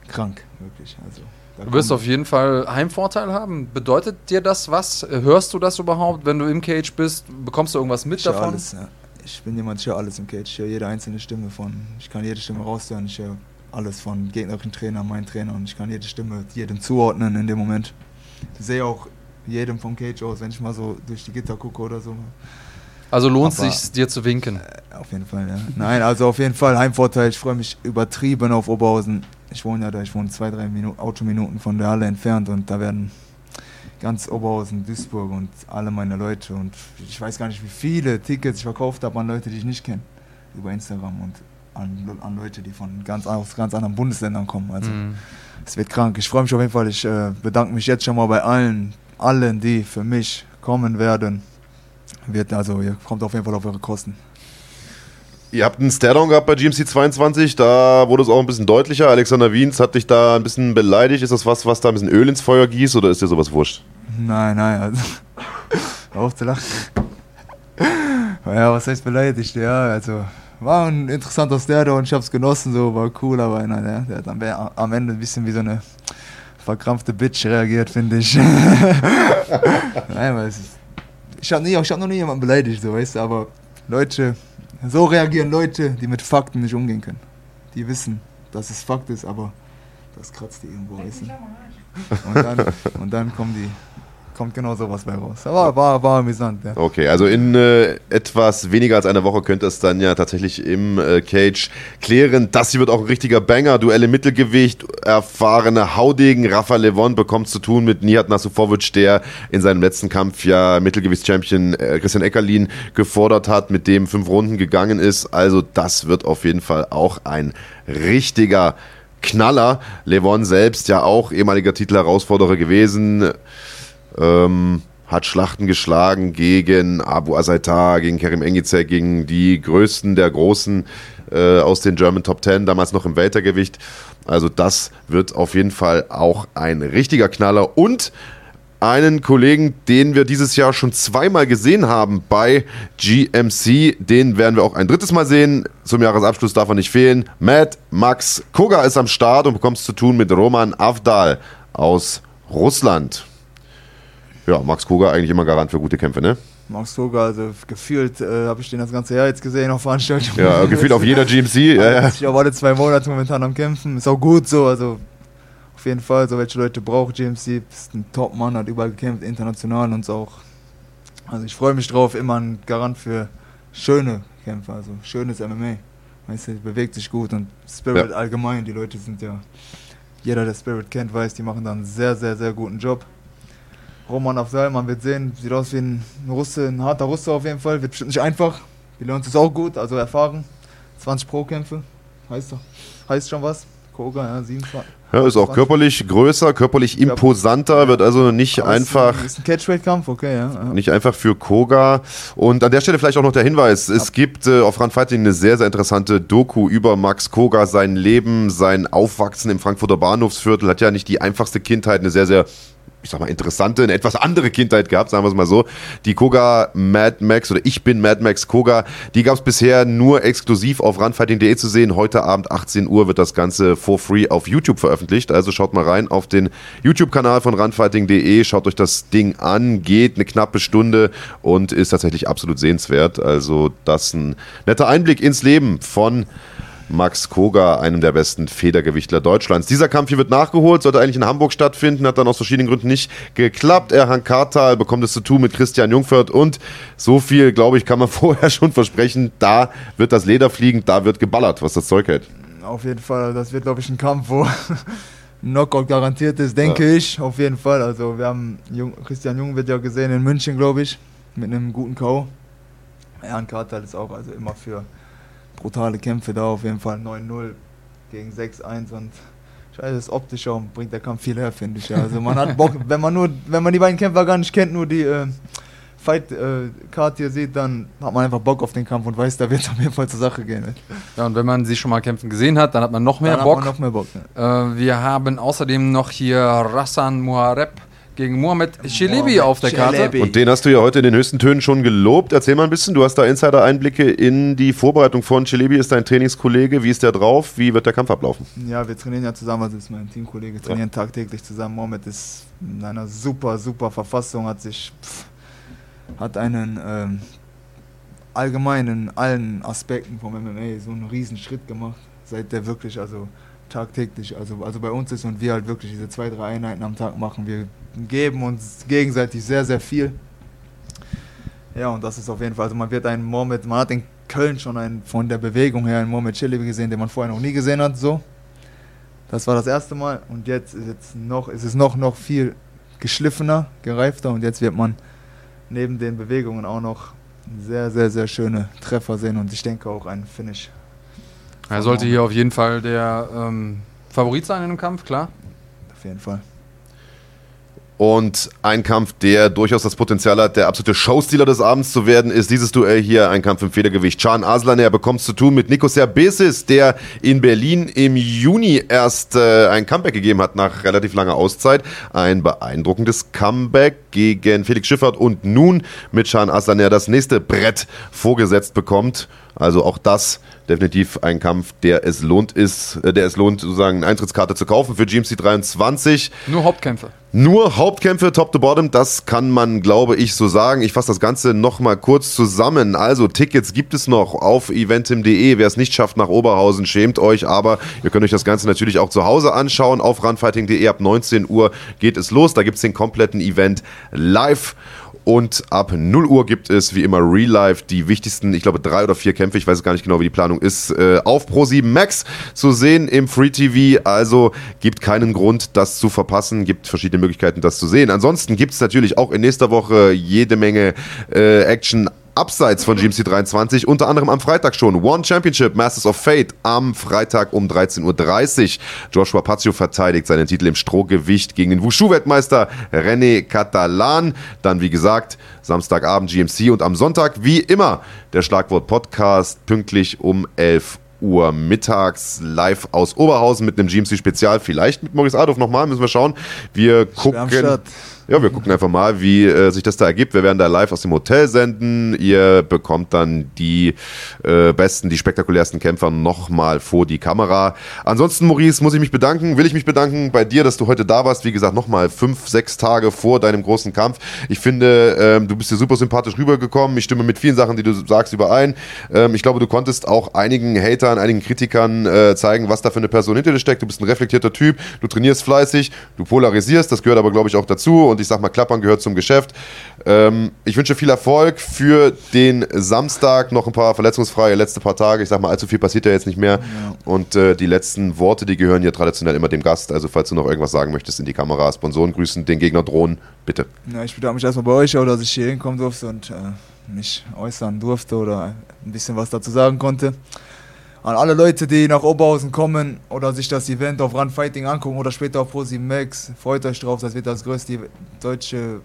krank, wirklich. Also, du wirst auf jeden Fall Heimvorteil haben. Bedeutet dir das was? Hörst du das überhaupt, wenn du im Cage bist? Bekommst du irgendwas mit ich davon? Alles, ja. Ich bin jemand, ich höre alles im Cage. Ich höre jede einzelne Stimme von. Ich kann jede Stimme raushören. Ich höre alles von gegnerischen Trainer, mein Trainer und ich kann jede Stimme jedem zuordnen in dem Moment. Ich sehe auch jedem vom Cage aus, wenn ich mal so durch die Gitter gucke oder so. Also lohnt es sich, dir zu winken? Äh, auf jeden Fall, ja. Nein, also auf jeden Fall Heimvorteil. Ich freue mich übertrieben auf Oberhausen. Ich wohne ja da, ich wohne zwei, drei Minuten, Autominuten von der Halle entfernt und da werden ganz Oberhausen, Duisburg und alle meine Leute und ich weiß gar nicht, wie viele Tickets ich verkauft habe an Leute, die ich nicht kenne, über Instagram und an, an Leute, die von ganz, aus ganz anderen Bundesländern kommen. Also mhm. es wird krank. Ich freue mich auf jeden Fall. Ich äh, bedanke mich jetzt schon mal bei allen, allen, die für mich kommen werden wird also, ihr kommt auf jeden Fall auf eure Kosten. Ihr habt einen Stairdown gehabt bei GMC 22, da wurde es auch ein bisschen deutlicher. Alexander Wiens hat dich da ein bisschen beleidigt. Ist das was, was da ein bisschen Öl ins Feuer gießt oder ist dir sowas wurscht? Nein, nein, also. auf zu lachen. Ja, was heißt beleidigt? Ja, also war ein interessanter Stairdown, ich hab's genossen, so war cool, aber nein, der, der hat am, am Ende ein bisschen wie so eine verkrampfte Bitch reagiert, finde ich. nein, weil es ist ich habe hab noch nie jemanden beleidigt, so weißt du, aber Leute, so reagieren Leute, die mit Fakten nicht umgehen können. Die wissen, dass es Fakt ist, aber das kratzt die irgendwo, weißt du. Und dann, und dann kommen die kommt genau sowas bei raus. Aber war, war amüsant, ja. Okay, also in äh, etwas weniger als einer Woche könnte es dann ja tatsächlich im äh, Cage klären. Das hier wird auch ein richtiger Banger. Duelle Mittelgewicht, erfahrene Haudegen. Rafa Levon bekommt zu tun mit Nihat Nasufovic, der in seinem letzten Kampf ja Mittelgewichtschampion äh, Christian Eckerlin gefordert hat, mit dem fünf Runden gegangen ist. Also das wird auf jeden Fall auch ein richtiger Knaller. Levon selbst ja auch ehemaliger Titelherausforderer gewesen. Ähm, hat Schlachten geschlagen gegen Abu Azaitar, gegen Kerim Engizek, gegen die größten der Großen äh, aus den German Top Ten, damals noch im Weltergewicht. Also das wird auf jeden Fall auch ein richtiger Knaller und einen Kollegen, den wir dieses Jahr schon zweimal gesehen haben bei GMC. Den werden wir auch ein drittes Mal sehen. Zum Jahresabschluss darf er nicht fehlen. Matt Max Koga ist am Start und bekommt es zu tun mit Roman Avdal aus Russland. Ja, Max Koga eigentlich immer Garant für gute Kämpfe, ne? Max Koga, also gefühlt äh, habe ich den das ganze Jahr jetzt gesehen auf Veranstaltungen. Ja, gefühlt auf jeder GMC. Ja, ja. Ich habe alle zwei Monate momentan am Kämpfen. Ist auch gut so, also auf jeden Fall, so welche Leute braucht GMC. Ist ein Top-Mann, hat überall gekämpft, international und so auch. Also ich freue mich drauf, immer ein Garant für schöne Kämpfe, also schönes MMA. Weißt du, bewegt sich gut und Spirit Ja. allgemein, die Leute sind ja, jeder der Spirit kennt, weiß, die machen da einen sehr, sehr, sehr guten Job. Roman Afzal, man wird sehen, sieht aus wie ein Russe, ein harter Russe auf jeden Fall, wird bestimmt nicht einfach. Bilanz ist auch gut, also erfahren. 20 Pro-Kämpfe, heißt doch, heißt schon was. Koga, ja, 27. Ja, ist auch körperlich größer, körperlich imposanter, wird also nicht Aber ist einfach Ein, ist ein Catchweight-Kampf, okay, ja. ja. Nicht einfach für Koga. Und an der Stelle vielleicht auch noch der Hinweis: Es gibt äh, auf Run Fighting eine sehr, sehr interessante Doku über Max Koga, sein Leben, sein Aufwachsen im Frankfurter Bahnhofsviertel. Hat ja nicht die einfachste Kindheit, eine sehr, sehr ich sag mal, interessante, eine etwas andere Kindheit gehabt, sagen wir es mal so. Die Koga Mad Max oder Ich bin Mad Max Koga, die gab es bisher nur exklusiv auf runfighting.de zu sehen. Heute Abend 18 Uhr wird das Ganze for free auf YouTube veröffentlicht. Also schaut mal rein auf den YouTube-Kanal von runfighting.de, schaut euch das Ding an, geht eine knappe Stunde und ist tatsächlich absolut sehenswert. Also das ein netter Einblick ins Leben von Max Koga, einem der besten Federgewichtler Deutschlands. Dieser Kampf hier wird nachgeholt, sollte eigentlich in Hamburg stattfinden, hat dann aus verschiedenen Gründen nicht geklappt. Erhan Kartal bekommt es zu tun mit Christian Jungfurt und so viel, glaube ich, kann man vorher schon versprechen, da wird das Leder fliegen, da wird geballert, was das Zeug hält. Auf jeden Fall, das wird, glaube ich, ein Kampf, wo Knockout garantiert ist, denke ich. Auf jeden Fall. Also, wir haben Jung, Christian Jung wird ja gesehen in München, glaube ich, mit einem guten K.O. Jan Kartal ist auch also immer für brutale Kämpfe da, auf jeden Fall 9-0 gegen 6-1 und Scheiße, das optisch auch bringt der Kampf viel her, finde ich. Ja. Also man hat Bock, wenn man nur, wenn man die beiden Kämpfer gar nicht kennt, nur die äh, Fight-Card hier sieht, dann hat man einfach Bock auf den Kampf und weiß, da wird es auf jeden Fall zur Sache gehen. Ne? Ja, und wenn man sie schon mal kämpfen gesehen hat, dann hat man noch mehr dann Bock. Hat man noch mehr Bock. Ne? Äh, wir haben außerdem noch hier Rassan Muhareb gegen Mohamed Chelebi auf der Karte. Chelebi. Und den hast du ja heute in den höchsten Tönen schon gelobt. Erzähl mal ein bisschen, du hast da Insider-Einblicke in die Vorbereitung von Chelebi, ist dein Trainingskollege. Wie ist der drauf? Wie wird der Kampf ablaufen? Ja, wir trainieren ja zusammen, also ist mein Teamkollege, trainieren tagtäglich zusammen. Mohamed ist in einer super, super Verfassung, hat sich, pff, hat einen ähm, allgemein in allen Aspekten vom MMA so einen riesen Schritt gemacht, seit der wirklich, also tagtäglich, also, also bei uns ist und wir halt wirklich diese zwei, drei Einheiten am Tag machen. Wir geben uns gegenseitig sehr, sehr viel. Ja, und das ist auf jeden Fall, also man wird einen Mohamed, man hat in Köln schon einen, von der Bewegung her einen Mohamed Chelebi gesehen, den man vorher noch nie gesehen hat, so. Das war das erste Mal und jetzt ist, jetzt noch, ist es noch, noch viel geschliffener, gereifter und jetzt wird man neben den Bewegungen auch noch sehr, sehr, sehr schöne Treffer sehen und ich denke auch ein Finish. Er sollte hier auf jeden Fall der ähm, Favorit sein in dem Kampf, klar. Auf jeden Fall. Und ein Kampf, der durchaus das Potenzial hat, der absolute Showstealer des Abends zu werden, ist dieses Duell hier, ein Kampf im Federgewicht. Can Aslan, er bekommt es zu tun mit Nico Serbesis, der in Berlin im Juni erst äh, ein Comeback gegeben hat nach relativ langer Auszeit. Ein beeindruckendes Comeback gegen Felix Schiffert und nun mit Can Aslan, der das nächste Brett vorgesetzt bekommt. Also auch das definitiv ein Kampf, der es lohnt ist, äh, der es lohnt, sozusagen eine Eintrittskarte zu kaufen für GMC 23. Nur Hauptkämpfe. Nur Hauptkämpfe top to bottom, das kann man, glaube ich, so sagen. Ich fasse das Ganze nochmal kurz zusammen. Also Tickets gibt es noch auf eventim.de. Wer es nicht schafft nach Oberhausen, schämt euch, aber ihr könnt euch das Ganze natürlich auch zu Hause anschauen. Auf runfighting.de ab 19 Uhr geht es los. Da gibt es den kompletten Event live. Und ab 0 Uhr gibt es wie immer Real Life die wichtigsten, ich glaube, drei oder vier Kämpfe, ich weiß gar nicht genau, wie die Planung ist, äh, auf Pro7 Max zu sehen im Free TV. Also gibt keinen Grund, das zu verpassen. Gibt verschiedene Möglichkeiten, das zu sehen. Ansonsten gibt es natürlich auch in nächster Woche jede Menge äh, Action abseits von GMC 23, unter anderem am Freitag schon. One Championship, Masters of Fate, am Freitag um 13.30 Uhr. Joshua Pazio verteidigt seinen Titel im Strohgewicht gegen den Wushu-Weltmeister René Catalan. Dann, wie gesagt, Samstagabend GMC und am Sonntag, wie immer, der Schlagwort-Podcast pünktlich um 11 Uhr mittags live aus Oberhausen mit einem GMC-Spezial. Vielleicht mit Maurice Adolf nochmal, müssen wir schauen. Wir gucken. Ja, wir gucken einfach mal, wie äh, sich das da ergibt. Wir werden da live aus dem Hotel senden. Ihr bekommt dann die äh, besten, die spektakulärsten Kämpfer nochmal vor die Kamera. Ansonsten, Maurice, muss ich mich bedanken, will ich mich bedanken bei dir, dass du heute da warst. Wie gesagt, nochmal fünf, sechs Tage vor deinem großen Kampf. Ich finde, ähm, du bist dir super sympathisch rübergekommen. Ich stimme mit vielen Sachen, die du sagst, überein. Ähm, ich glaube, du konntest auch einigen Hatern, einigen Kritikern äh, zeigen, was da für eine Person hinter dir steckt. Du bist ein reflektierter Typ, du trainierst fleißig, du polarisierst, das gehört aber, glaube ich, auch dazu. Und und ich sag mal, Klappern gehört zum Geschäft. Ähm, ich wünsche viel Erfolg für den Samstag. Noch ein paar verletzungsfreie letzte paar Tage. Ich sag mal, allzu viel passiert ja jetzt nicht mehr. Ja. Und äh, die letzten Worte, die gehören ja traditionell immer dem Gast. Also, falls du noch irgendwas sagen möchtest in die Kamera, Sponsoren grüßen, den Gegner drohen, bitte. Ja, ich bedanke mich erstmal bei euch, dass ich hier hinkommen durfte und äh, mich äußern durfte oder ein bisschen was dazu sagen konnte an alle Leute, die nach Oberhausen kommen oder sich das Event auf Run Fighting angucken oder später auf Pro7 Max, freut euch drauf, das wird das größte deutsche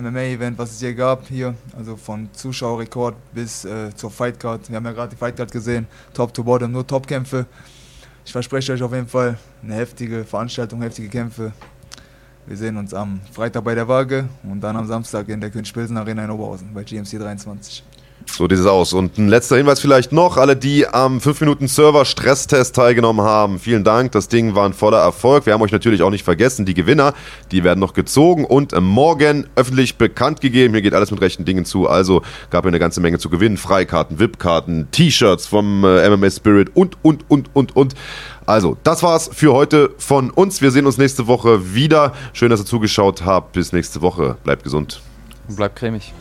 MMA-Event, was es je gab hier, also von Zuschauerrekord bis äh, zur Fightcard. Wir haben ja gerade die Fightcard gesehen, Top to Bottom, nur Topkämpfe. Ich verspreche euch auf jeden Fall eine heftige Veranstaltung, heftige Kämpfe. Wir sehen uns am Freitag bei der Waage und dann am Samstag in der König-Pilsen Arena in Oberhausen bei GMC 23. So sieht es aus. Und ein letzter Hinweis vielleicht noch, alle, die am 5-Minuten-Server-Stresstest teilgenommen haben, vielen Dank. Das Ding war ein voller Erfolg. Wir haben euch natürlich auch nicht vergessen, die Gewinner, die werden noch gezogen und morgen öffentlich bekannt gegeben. Hier geht alles mit rechten Dingen zu. Also gab es eine ganze Menge zu gewinnen. Freikarten, VIP-Karten, T-Shirts vom äh, MMA Spirit und, und, und, und, und. Also, das war's für heute von uns. Wir sehen uns nächste Woche wieder. Schön, dass ihr zugeschaut habt. Bis nächste Woche. Bleibt gesund. Und bleibt cremig.